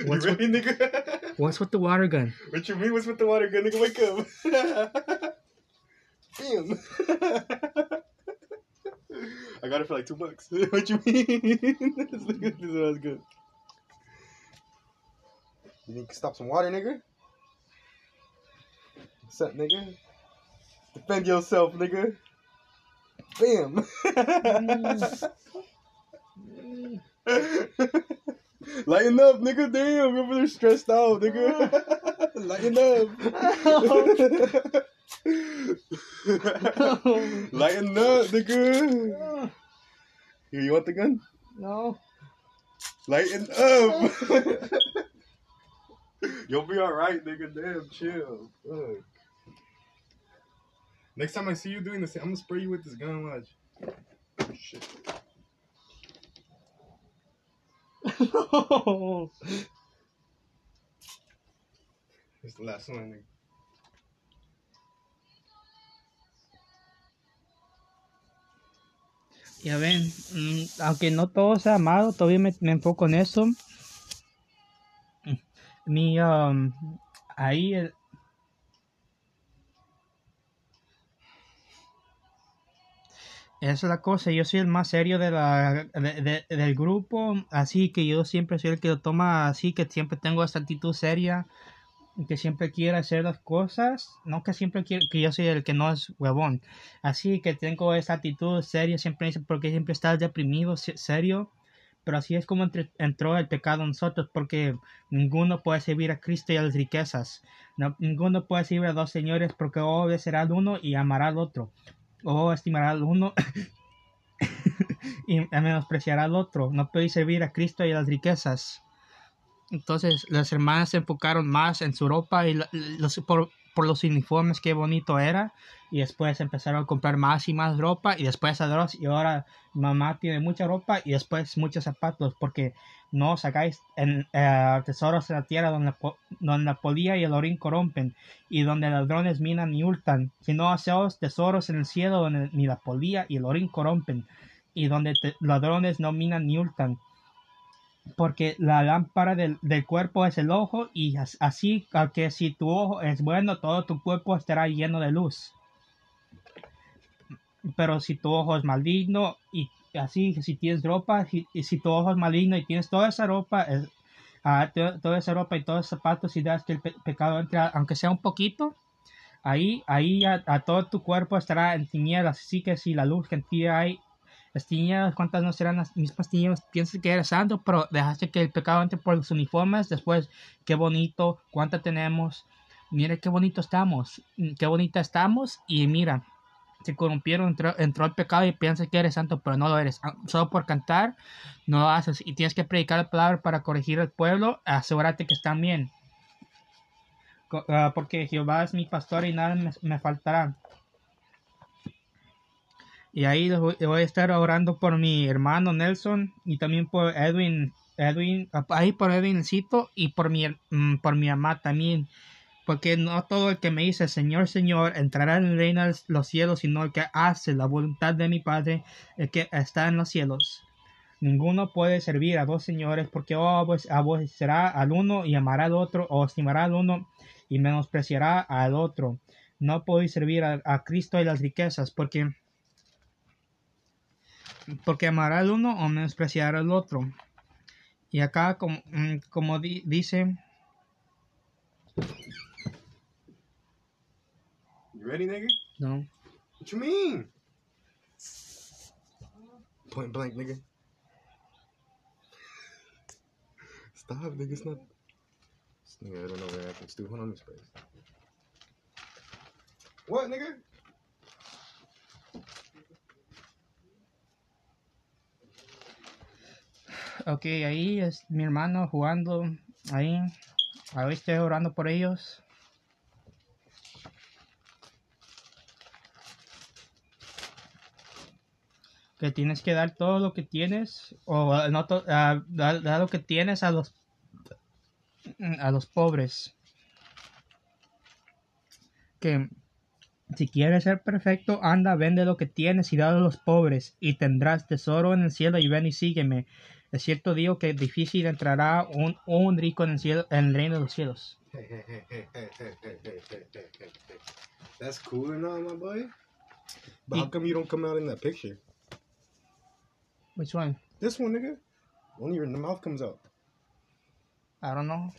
you What's ready, nigga? What's with the water gun? what you mean? What's with the water gun, nigga? Wake up. Bam. I got it for like two bucks. what you mean? this, was good. You need to stop some water, nigga? What's up, nigga? Defend yourself, nigga. Bam. Lighten up, nigga. Damn, you're over there stressed out, nigga. Lighten up. Lighten up, nigga. Here, you want the gun? No. Lighten up. You'll be alright, nigga. Damn, chill. Fuck. Next time I see you doing this, I'm gonna spray you with this gun. Watch. Oh, shit. no. It's the last one, nigga. Ya ven, mm, aunque no todo sea amado, todavía me, me enfoco en eso. Mi, um, ahí, el- es la cosa, yo soy el más serio de la, de- de- del grupo, así que yo siempre soy el que lo toma así, que siempre tengo esta actitud seria, que siempre quiere hacer las cosas, no que siempre quiere, que yo soy el que no es huevón, así que tengo esa actitud seria, siempre dice, porque siempre estás deprimido, se- serio, Pero así es como entró el pecado en nosotros, porque ninguno puede servir a Cristo y a las riquezas. No- ninguno puede servir a dos señores, porque o obedecerá al uno y amará al otro, o estimará al uno y menospreciará al otro. No puede servir a Cristo y a las riquezas. Entonces las hermanas se enfocaron más en su ropa y los, por, por los uniformes, qué bonito era. Y después empezaron a comprar más y más ropa y después arroz. Y ahora mamá tiene mucha ropa y después muchos zapatos porque no sacáis en, eh, tesoros en la tierra donde, donde la polilla y el orín corrompen y donde ladrones minan y hurtan, sino haceos tesoros en el cielo donde ni la polilla y el orín corrompen y donde ladrones no minan ni hurtan. Porque la lámpara del, del cuerpo es el ojo y as- así que si tu ojo es bueno todo tu cuerpo estará lleno de luz. Pero si tu ojo es maligno y así si tienes ropa si- si tu ojo es maligno y tienes toda esa ropa ah, to- toda esa ropa y todos los zapatos y das que el pe- pecado entra aunque sea un poquito ahí ahí a, todo tu cuerpo estará en tinieblas. Así que si la luz que en ti hay las tinieblas, cuántas no serán las mismas tinieblas, piensas que eres santo, pero dejaste que el pecado entre por los uniformes, después, qué bonito, cuánta tenemos, mire qué bonito estamos, qué bonita estamos, y mira, se corrompieron, entró, entró el pecado y piensas que eres santo, pero no lo eres, Ah, solo por cantar, no lo haces, y tienes que predicar la palabra para corregir al pueblo, asegúrate que están bien, ah, porque Jehová es mi pastor y nada me, me faltará. Y ahí voy, a estar orando por mi hermano Nelson y también por Edwin, Edwin, ahí por Edwincito y por mi, mm, por mi mamá también. Porque no todo el que me dice Señor, Señor entrará en el reino de los cielos, sino el que hace la voluntad de mi Padre, el que está en los cielos. Ninguno puede servir a dos señores, porque o abue- aborrecerá al uno y amará al otro, o estimará al uno y menospreciará al otro. No podéis servir a, Cristo y las riquezas, porque porque amará al uno o menospreciará al otro. Y acá, como, mm, como di- dice, You ready, nigga? no, What you mean? Point blank, nigga. Stop, nigga. It's not. This nigga, I don't know where I can stew. Hold on, Miss Space. What, nigga? ok, ahí es mi hermano jugando, ahí, ahí estoy orando por ellos. Que tienes que dar todo lo que tienes, o ah, no to- ah, dar, dar lo que tienes a los a los pobres. Que si quieres ser perfecto, anda, vende lo que tienes y dalo a los pobres, y tendrás tesoro en el cielo, y ven y sígueme. Es cierto digo que difícil entrará un, un rico en el cielo, en el reino de los cielos. That's cool and all, my boy. But how Y- come you don't come out in that picture? Which one? This one, nigga. Only your mouth comes out. I don't know.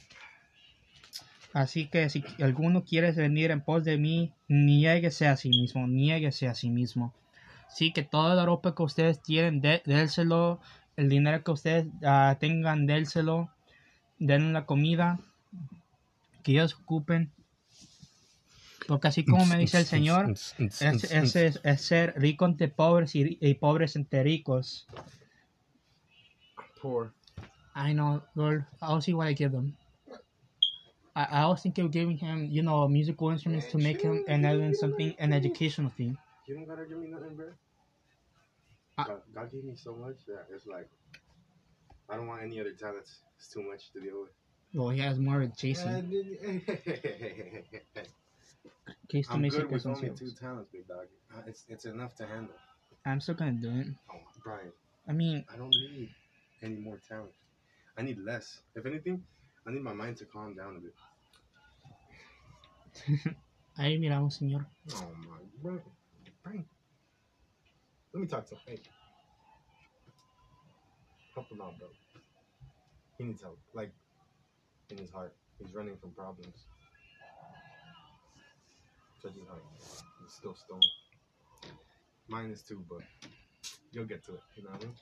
Así que si alguno quiere venir en pos de mí, niéguese a sí mismo, niéguese a sí mismo. Sí, que toda la ropa que ustedes tienen, dé- déselo, el dinero que ustedes ah, tengan, déselo, den la comida, que ellos ocupen. Porque así como me dice el Señor, es, es, es- es ser rico entre pobres y, y pobres entre ricos. Poor. I know, Lord. I'll see what I give them. I, I was thinking of giving him, you know, musical instruments to make him and then something, an educational thing. You don't gotta give me nothing, bro. I- God, God gave me so much that it's like I don't want any other talents. It's too much to deal with. Well, he has more with Jason. I'm Que esto me good with only two talents, big dog. Uh, It's it's enough to handle. I'm still gonna do it. Oh, Brian, I mean, I don't need any more talent. I need less. If anything, I need my mind to calm down a bit. ahí miramos, señor. Oh my, Brian, Brian. Let me talk to him. Hey, help him out, bro. He needs help, like in his heart. He's running from problems because you like, you're still stone. Mine is too, but you'll get to it. You know what I mean?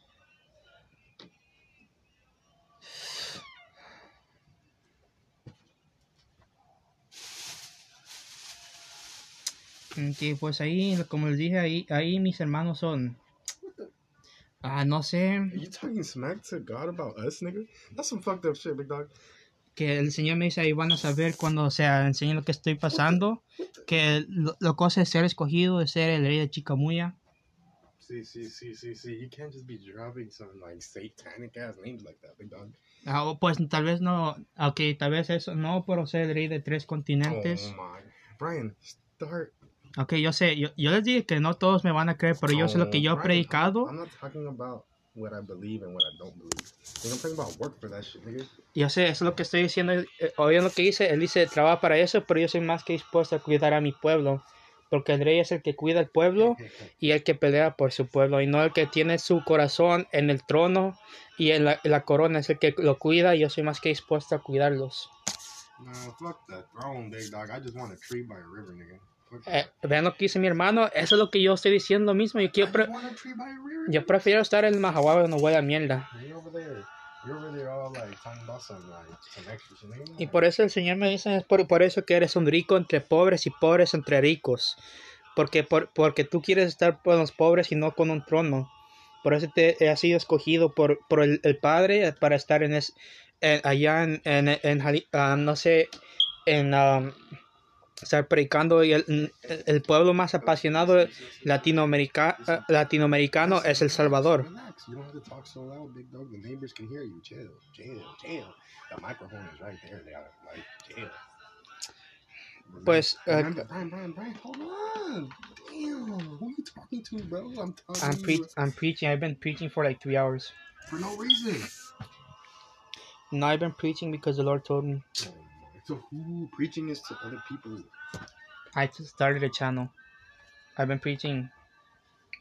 Que pues ahí, como les dije, ahí, ahí mis hermanos son. Ah, no sé. Are you talking smack to God about us, nigga? That's some fucked up shit, big dog. Que el Señor me dice ahí van a saber cuando, o sea, enseñe lo que estoy pasando. Que lo, lo cosa de ser escogido, de ser el rey de Chicamuya. See, see, see, see, see. You can't just be dropping some like satanic ass names like that, big dog. Ah, pues tal vez no, ok, tal vez eso no, pero ser el rey de tres continentes. Oh my, Brian, start. Ok, yo sé, yo, yo les dije que no todos me van a creer, pero yo sé lo que yo he Brian, predicado. I'm not talking about what I believe and what I don't believe. Nigga, I'm talking about work for that shit, nigga. Yo sé, eso es lo que estoy diciendo. eh, Oye lo que dice, él dice, trabaja para eso, pero yo soy más que dispuesto a cuidar a mi pueblo. Porque el rey es el que cuida al pueblo y el que pelea por su pueblo, y no el que tiene su corazón en el trono y en la, en la corona, es el que lo cuida y yo soy más que dispuesto a cuidarlos. No, fuck that throne, big dog. I just want a tree by a river, nigga. Eh, vean lo que dice mi hermano, eso es lo que yo estoy diciendo mismo. Yo, quiero pre- yo prefiero estar en Mahahual donde huele a mierda. Y por eso el Señor me dice, es por, por eso que eres un rico entre pobres y pobres entre ricos. Porque, por, porque tú quieres estar con los pobres y no con un trono. Por eso te has sido escogido por, por el, el Padre para estar en es, en- allá en, en, en ah, no sé, en um, estar predicando y el, el pueblo más apasionado latinoamerica, latinoamericano es El Salvador. Pues, bro? I'm preaching, I've been preaching for like three hours. for no reason. No, I've been preaching because the Lord told me. Oh. So who preaching is to other people? I just started a channel. I've been preaching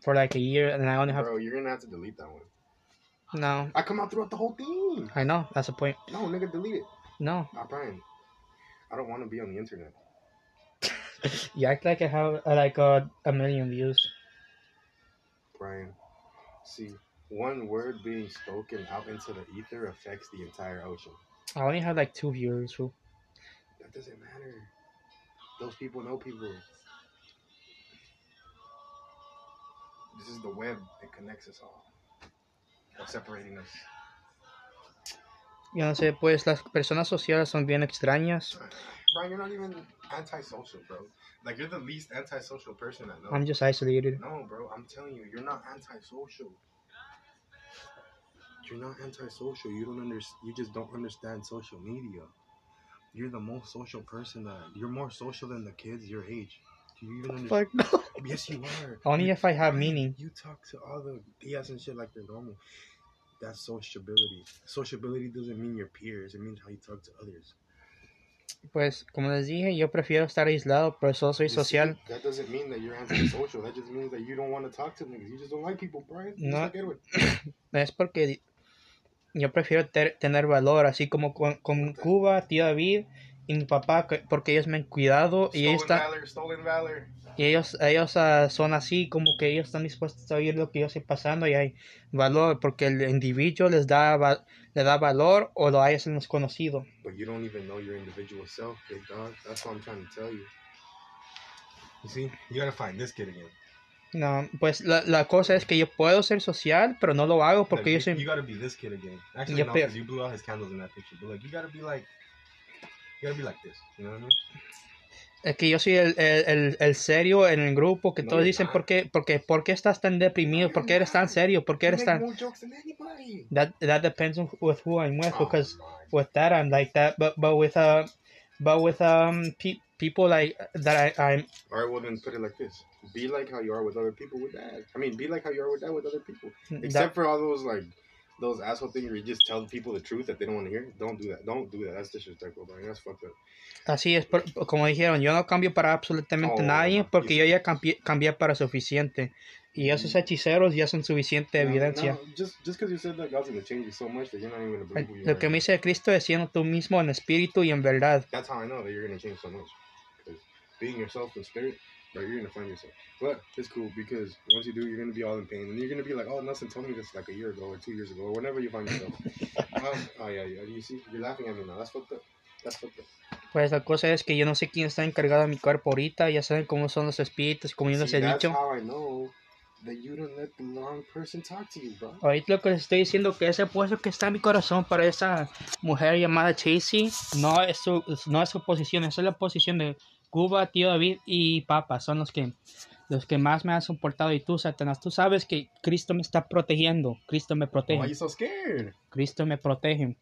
for like a year, and I only have Bro, you're gonna have to delete that one. no. I come out throughout the whole thing. I know that's the point. No, nigga, delete it. No, Brian. I don't want to be on the internet. you act like I have uh, like a, a million views. Brian. See, one word being spoken out into the ether affects the entire ocean. I only have like two viewers. Who? That doesn't matter. Those people know people. This is the web that connects us all. What's separating us? Yo no sé, pues las personas sociales son bien extrañas. Brian, you're not even antisocial, bro. Like you're the least antisocial person I know. I'm just isolated. No, bro, I'm telling you, you're not antisocial. You're not antisocial. You don't under, You just don't understand social media. You're the most social person that. You're more social than the kids your age. Do you even understand? Fuck no. Yes, you are. Only You- if I have meaning. You talk to all the BS and shit like they're normal. That's sociability. Sociability doesn't mean your peers. It means how you talk to others. Pues como les dije, yo prefiero estar aislado, por eso soy social. that doesn't mean that you're antisocial. that just means that you don't want to talk to niggas. You just don't like people, Brian. No. like. Es porque yo prefiero ter- tener valor, así como con, con Cuba, tío David y mi papá, que- porque ellos me han cuidado y ellos Stolen están, valor, stolen y ellos, ellos ah, son así, como que ellos están dispuestos a oír lo que yo estoy pasando y hay valor, porque el individuo les da, va- le da valor o lo hayas desconocido. But you don't even know your individual self, big dog. That's what I'm trying to tell you. You see, you gotta find this kid again. No, pues la, la cosa es que yo puedo ser social, pero no lo hago porque yo soy... you gotta be this kid again. Actually, no, because you blew out his candles in that picture. But like, you gotta be like, you gotta be like this. You know what I mean? Es que yo soy el, el, el, el serio en el grupo que No, todos dicen. ¿por qué, por, qué, ¿por qué estás tan deprimido? ¿Por qué eres tan serio? ¿Por qué eres tan...? That, that depends on with who I'm with, Oh, because with that I'm like that, but but with uh, but with um people like that I I'm All right, well then put it like this: be like how you are with other people with that. I mean, be like how you are with that with other people. Except that, for all those like those asshole things where you just tell people the truth that they don't want to hear. Don't do that. Don't do that. That's disrespectful, bro. That's fucked up. así es, por- como dijeron, yo no cambio para absolutamente Oh, nadie porque yo ya cambié, cambié para suficiente y esos hechiceros ya son suficiente No, evidencia. no, just just so Lo que me dice Cristo es siendo tú mismo en espíritu y en verdad. That's how I know that you're gonna change so much. Being yourself in spirit, bro, you're gonna find yourself. But it's cool because once you do, you're gonna be all in pain, and you're gonna be like, "Oh, Nelson told me this like a year ago or two years ago, or whenever you find yourself." um, oh yeah, yeah. You see, you're laughing at me now. That's fucked up. That's fucked up. Pues la cosa es que yo no sé quién está encargado de mi cuerpo ahorita. Ya saben cómo son los espíritus, como yo les he that's dicho. how I know that you don't let the wrong person talk to you, bro. Ahorita lo que les estoy diciendo que ese puesto que está en mi corazón para esa mujer llamada Chasey no es su, no es su posición, esa es la posición de Cuba, tío David y Papa. Son los que los que más me han soportado. Y tú, Satanás, tú sabes que Cristo me está protegiendo. Cristo me protege. so? Cristo me protege.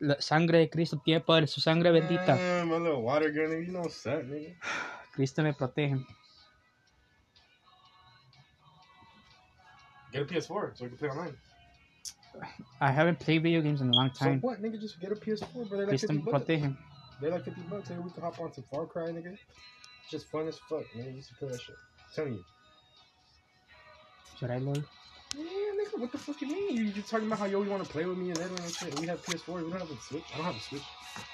La sangre de Cristo tiene poder, su sangre bendita. Little water you know nigga. Cristo me protege. Get a PS4 so we can play online. I haven't played video games in a long So time. what, nigga? Just get a PS4, bro. They're like Cristo 50 me protege. They're like 50 bucks. Hey, we can hop on some Far Cry, nigga. It's just fun as fuck, man. You should play that shit. I'm telling you. Should I, Lord? Yeah, nigga, what the fuck you mean? You just talking about how you always want to play with me and Edwin and shit. We have PS4. We don't have a Switch. I don't have a Switch.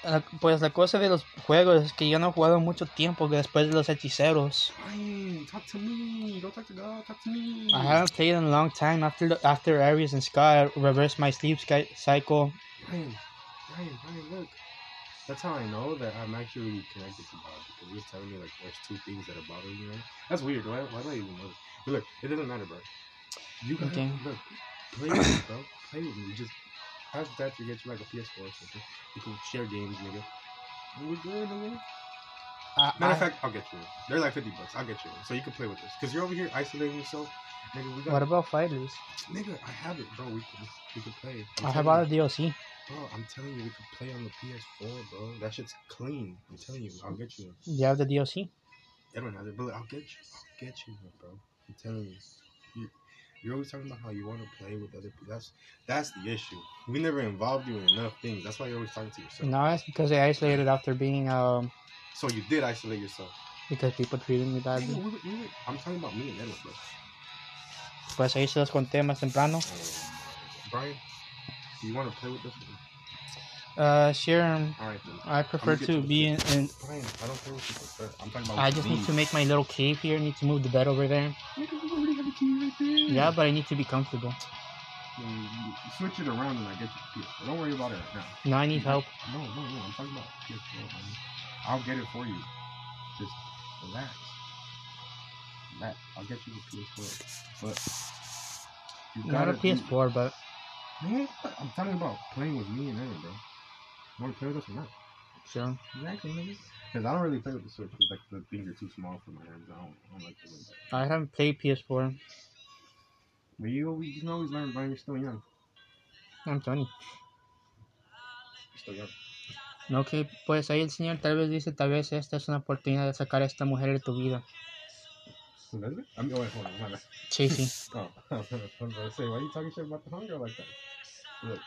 La- Pues la cosa de los juegos es que yo no he jugado mucho tiempo después de los hechiceros. Fine, talk to me. Don't talk to God. Talk to me. I haven't played in a long time. After the, after Aries and Sky reversed my sleep sky, cycle. Ryan, Ryan, Ryan, look. That's how I know that I'm actually connected to God because he was telling me like there's two things that are bothering me. Right? That's weird. Why, why do I even know this? But look, it doesn't matter, bro. You gotta Okay. look. Play with me, bro. Play with me. Just ask Dad to get you like a PS4 or something. We can share games, nigga. And we're good, nigga. Uh, I, Matter I- of fact, I'll get you one. They're like 50 bucks. I'll get you one. So you can play with this. Because you're over here isolating yourself. Nigga, we got what about fighters? Nigga, I have it, bro. We can, we can play. I'm I have all the DLC. Bro, I'm telling you, we could play on the PS4, bro. That shit's clean. I'm telling you, I'll get you one. You have the DLC. Everyone has it, but I'll get you. I'll get you one, bro. I'm telling you. you you're always talking about how you want to play with other people. That's that's the issue. We never involved you in enough things. That's why you're always talking to yourself. No, it's because I isolated after being um So you did isolate yourself. because people treated me badly. we were- we were- I'm talking about me and Edward, bro. Pues ahí se los conté más temprano. Brian, do you want to play with us? Uh, sure. All right, then. I prefer to be in. in I don't play with people. Sir. I'm talking about. I just need to make my little cave here. I Need to move the bed over there. Nigga, you already have a key right. Yeah, but I need to be comfortable. Yeah, you- you switch it around and I get you PS4. Don't worry about it right now. No, I need help. No, no, no. I'm talking about PS4. Man. I'll get it for you. Just relax. Relax. I'll get you the PS4. But you Not a gotta do- PS4, but Man, I'm talking about playing with me and Aaron, bro. You want to play with us or not? sure. Exactly, nigga. Because I don't really play with the Switch. Because like the things are too small for my hands. I don't, I don't like the way that. I haven't played PS4. But you, always- you can always learn, Brian. You're still young. I'm Tony. You're still young. No, que pues ahí el señor tal vez dice, tal vez esta es una oportunidad de sacar a esta mujer de tu vida. Who does it? I mean, oh, wait, hold on. My bad. Sí, sí. Oh, I was to say, why are you talking shit about the hunger like that? Look,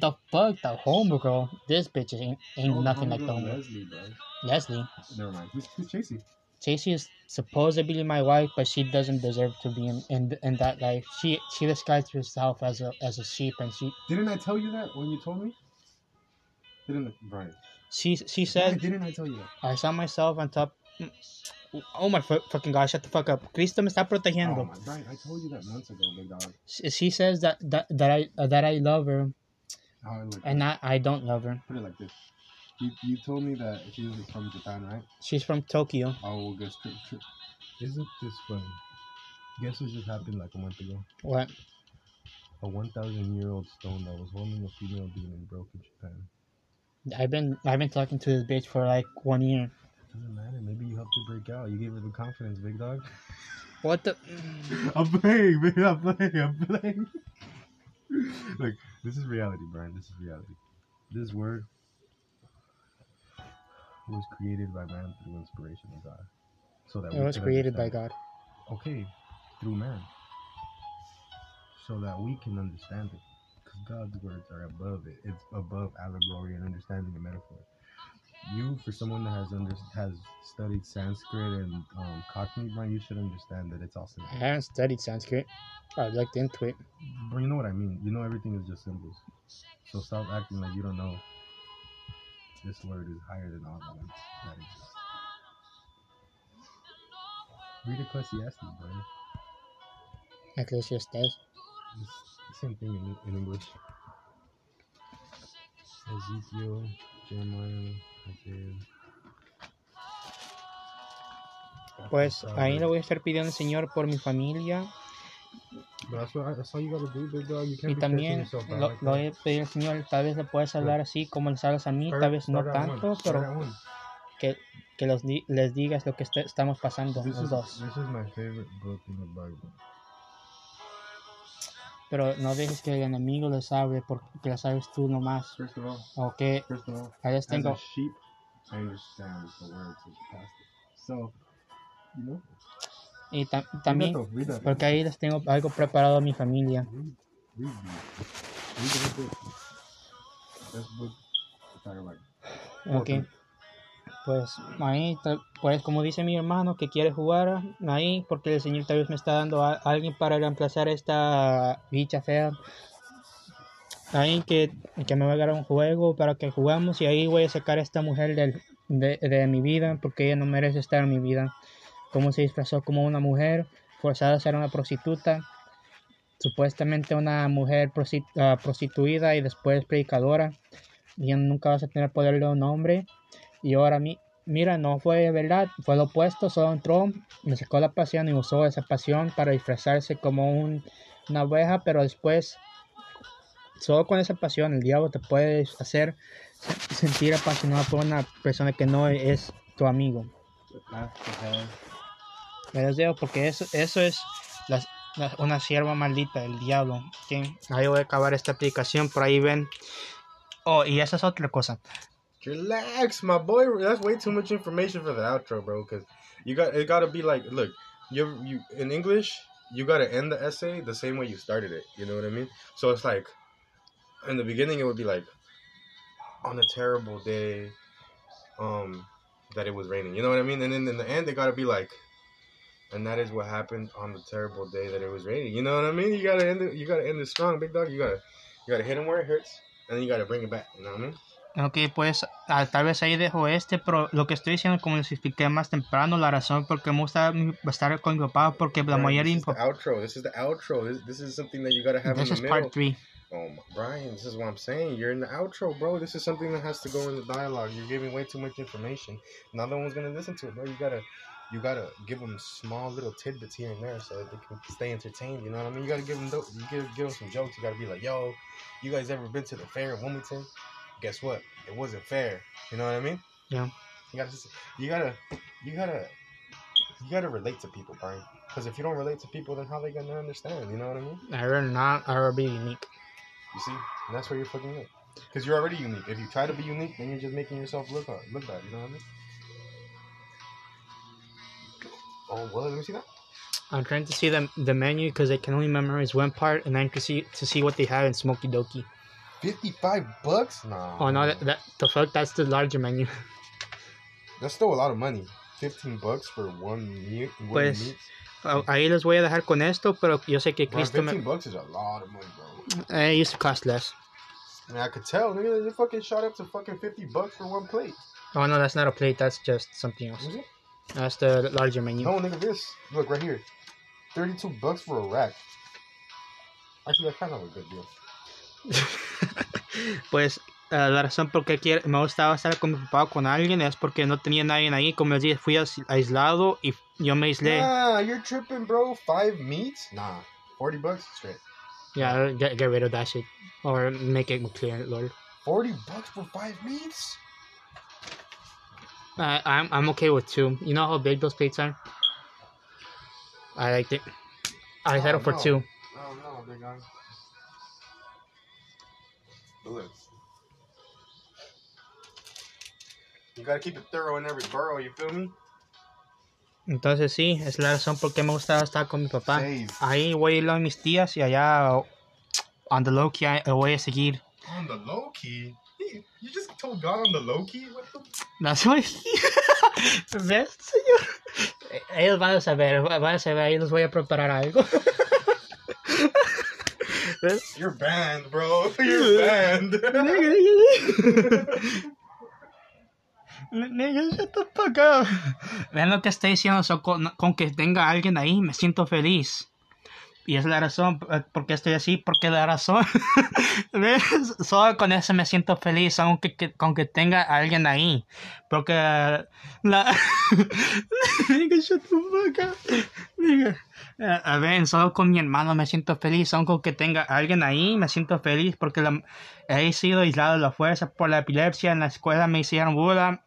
the fuck, the homegirl. This bitch ain't, ain't oh, nothing like the homegirl. Leslie, bro. Leslie. Never mind. Who's, who's Chasey? Chasey is supposedly my wife, but she doesn't deserve to be in, in, in that life. She she disguised herself as a as a sheep, and she Didn't I tell you that when you told me? Didn't I, Brian? she she Why said didn't I tell you that? I saw myself on top. Oh my fu- fucking god! Shut the fuck up. Cristo me está Oh my Brian, I told you that months ago, big dog. She she says that that, that I uh, that I love her, look. and I, I don't love her. Put it like this. You, you told me that she was from Japan, right? She's from Tokyo. Oh, well, guess. Isn't this funny? Guess what just happened like a month ago? What? A 1,000 year old stone that was holding a female demon broke in Japan. I've been I've been talking to this bitch for like one year. Doesn't matter. Maybe you helped her break out. You gave her the confidence, big dog. What the? I'm playing, man. I'm playing. I'm playing. Look, this is reality, Brian. This is reality. This word was created by man through inspiration of God. So that It we was created by God. Okay, through man. So that we can understand it. Because God's words are above it. It's above allegory and understanding and metaphor. You, for someone that has under, has studied Sanskrit and um, Cockney, Brian, you should understand that it's also. I haven't studied Sanskrit. I looked into it. But you know what I mean. You know everything is just symbols. So stop acting like you don't know. This word is higher than all the ones that exist. Read Ecclesiastes, bro. Ecclesiastes. It's the same thing in, in English. Ezekiel, Jeremiah. Pues ahí lo voy a estar pidiendo al Señor por mi familia. Y también lo, lo voy a pedir al Señor, tal vez le puedes hablar así como les hablas a mí, tal vez no tanto, pero que, que los, les digas lo que est estamos pasando los dos. Pero no dejes que el enemigo les hable porque las sabes tú nomás. First of all, O que first of all, a veces as a tengo, y ta- read that también, porque ahí les tengo algo preparado a mi familia. Ok. Pues ahí, pues como dice mi hermano que quiere jugar ahí, porque el Señor tal vez me está dando a alguien para reemplazar esta bicha fea. Ahí que, que me va a dar un juego para que jugamos y ahí voy a sacar a esta mujer del- de, de mi vida porque ella no merece estar en mi vida. Como se disfrazó como una mujer, forzada a ser una prostituta, supuestamente una mujer ah, prostituida y después predicadora. Y nunca vas a tener poder de un hombre. Y ahora mi, mira, no fue verdad, fue lo opuesto, solo entró, me sacó la pasión y usó esa pasión para disfrazarse como un, una oveja, pero después, solo con esa pasión, el diablo te puede hacer se- sentir apasionado por una persona que no es tu amigo. Me los dejo porque eso, eso es las- una sierva maldita, el diablo. Ahí voy a acabar esta aplicación, por ahí ven. Oh, y esa es otra cosa. Relax, my boy. That's way too much information for the outro, bro. Because you got it. Got to be like, look, you you in English, you got to end the essay the same way you started it. You know what I mean? So it's like, in the beginning, it would be like, on a terrible day, um, that it was raining. You know what I mean? And then in the end, it got to be like, and that is what happened on the terrible day that it was raining. You know what I mean? You gotta end it. You gotta end it strong, big dog. You gotta, you gotta hit him where it hurts, and then you gotta bring it back. You know what I mean? Ok, pues ah, tal vez ahí dejo este, pero lo que estoy diciendo, como les expliqué más temprano, la razón por qué me gusta estar con mi papá, porque la Brian, mayoría de this is the outro. This is the outro. This, this is something that you gotta have This in is part 3. Oh, my, Brian, this is what I'm saying. You're in the outro, bro. This is something that has to go in the dialogue. You're giving way too much information. Not no one's gonna listen to it, bro. You gotta, you gotta give them small little tidbits here and there so that they can stay entertained. You know what I mean? You gotta give them, you give, give them some jokes. You gotta be like, yo, you guys ever been to the fair in Wilmington? Guess what? It wasn't fair. You know what I mean? Yeah. You gotta, you gotta, you gotta, you gotta relate to people, Brian. Because if you don't relate to people, then how they gonna understand? You know what I mean? I will not, be unique. You see, and that's where you're fucking up. Because you're already unique. If you try to be unique, then you're just making yourself look hard, look bad. You know what I mean? Oh, well, let me see that. I'm trying to see the, the menu because I can only memorize one part and then to see to see what they have in Smoky Doki. Fifty-five bucks? Nah. Oh no, that, that the fuck, that's the larger menu. that's still a lot of money. Fifteen bucks for one meat. One Pues, meat. Ah, Ahí les voy a dejar con esto, pero yo sé que Bro, Cristo Fifteen me. bucks is a lot of money, bro. Eh, used to cost less. I mean, I could tell, nigga. You fucking shot up to fucking fifty bucks for one plate. Oh no, that's not a plate. That's just something else. Is it? That's the larger menu. No, nigga, this. Look right here. Thirty-two bucks for a rack. Actually, that's kind of a good deal. pues eh, la razón por qué quiero- me gustaba estar con mi papá o con alguien es porque no tenía nadie ahí. Como les dije, fui ais- aislado y yo me aislé. Nah, you're tripping, bro. Five meats? Nah. 40 bucks straight. Yeah, get, get rid of that shit. Or make it clear, Lord. 40 bucks for five meats? Uh, I'm, I'm okay with two. You know how big those plates are? I like it. I Oh, settle for two. No, no, big guy. You gotta keep it thorough in every borough, you feel me? Entonces sí, es la razón por qué me gustaba estar con mi papá. Save. Ahí voy a ir a mis tías y allá on the low key voy a seguir. On the low key? You just told God on the low key? What the? That's what ¿Ves, señor? Ellos van a saber, van a saber, ahí les voy a preparar algo. You're banned, bro. You're banned. Nigga, shut the fuck up. Vean lo que estoy diciendo, so, con, con que tenga alguien ahí, me siento feliz. Y es la razón eh, por qué estoy así, porque la razón. Solo con eso me siento feliz, aunque que, con que tenga alguien ahí. Porque la... Nigga, shut the fuck up. Nigga. A ver, solo con mi hermano me siento feliz, aunque con que tenga alguien ahí me siento feliz porque la- he sido aislado de la fuerza por la epilepsia, en la escuela me hicieron burla.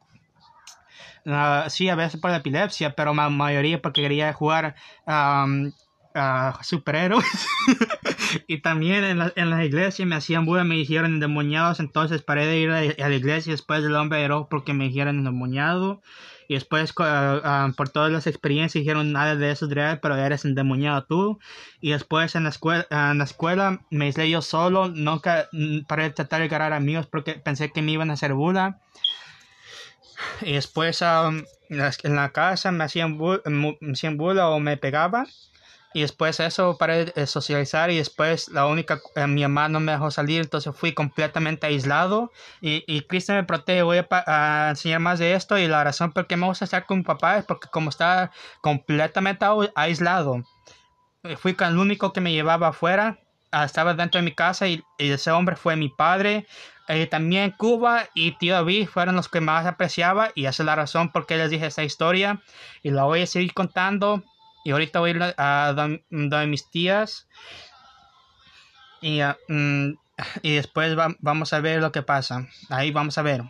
Ah, sí, a veces por la epilepsia, pero la mayoría porque quería jugar am, a superhéroes. y también en la, en la iglesia me hacían burla, me dijeron endemoniados, entonces paré de ir a, a la iglesia después del hombre heró porque me dijeron endemoniado. Y después, ah, ah, por todas las experiencias, dijeron nada de eso es real, pero eres endemoniado tú. Y después en la escuela, en la escuela me aislé yo solo, nunca mm, paré de tratar de agarrar amigos porque pensé que me iban a hacer burla. Y después um, en la- casa me hacían, bu- me hacían o me pegaban. Y después eso paré de socializar y después la única, eh, mi mamá no me dejó salir, entonces fui completamente aislado. Y, y Cristo me protege, voy a, a enseñar más de esto y la razón por qué me gusta estar con mi papá es porque como estaba completamente aislado, eh, fui con el único que me llevaba afuera, ah, estaba dentro de mi casa y, y ese hombre fue mi padre. Eh, también Cuba y tío David fueron los que más apreciaba y esa es la razón por qué les dije esta historia y la voy a seguir contando y ahorita voy a ir a don- donde mis tías. Y, ah, mm, y después va- vamos a ver lo que pasa. Ahí vamos a ver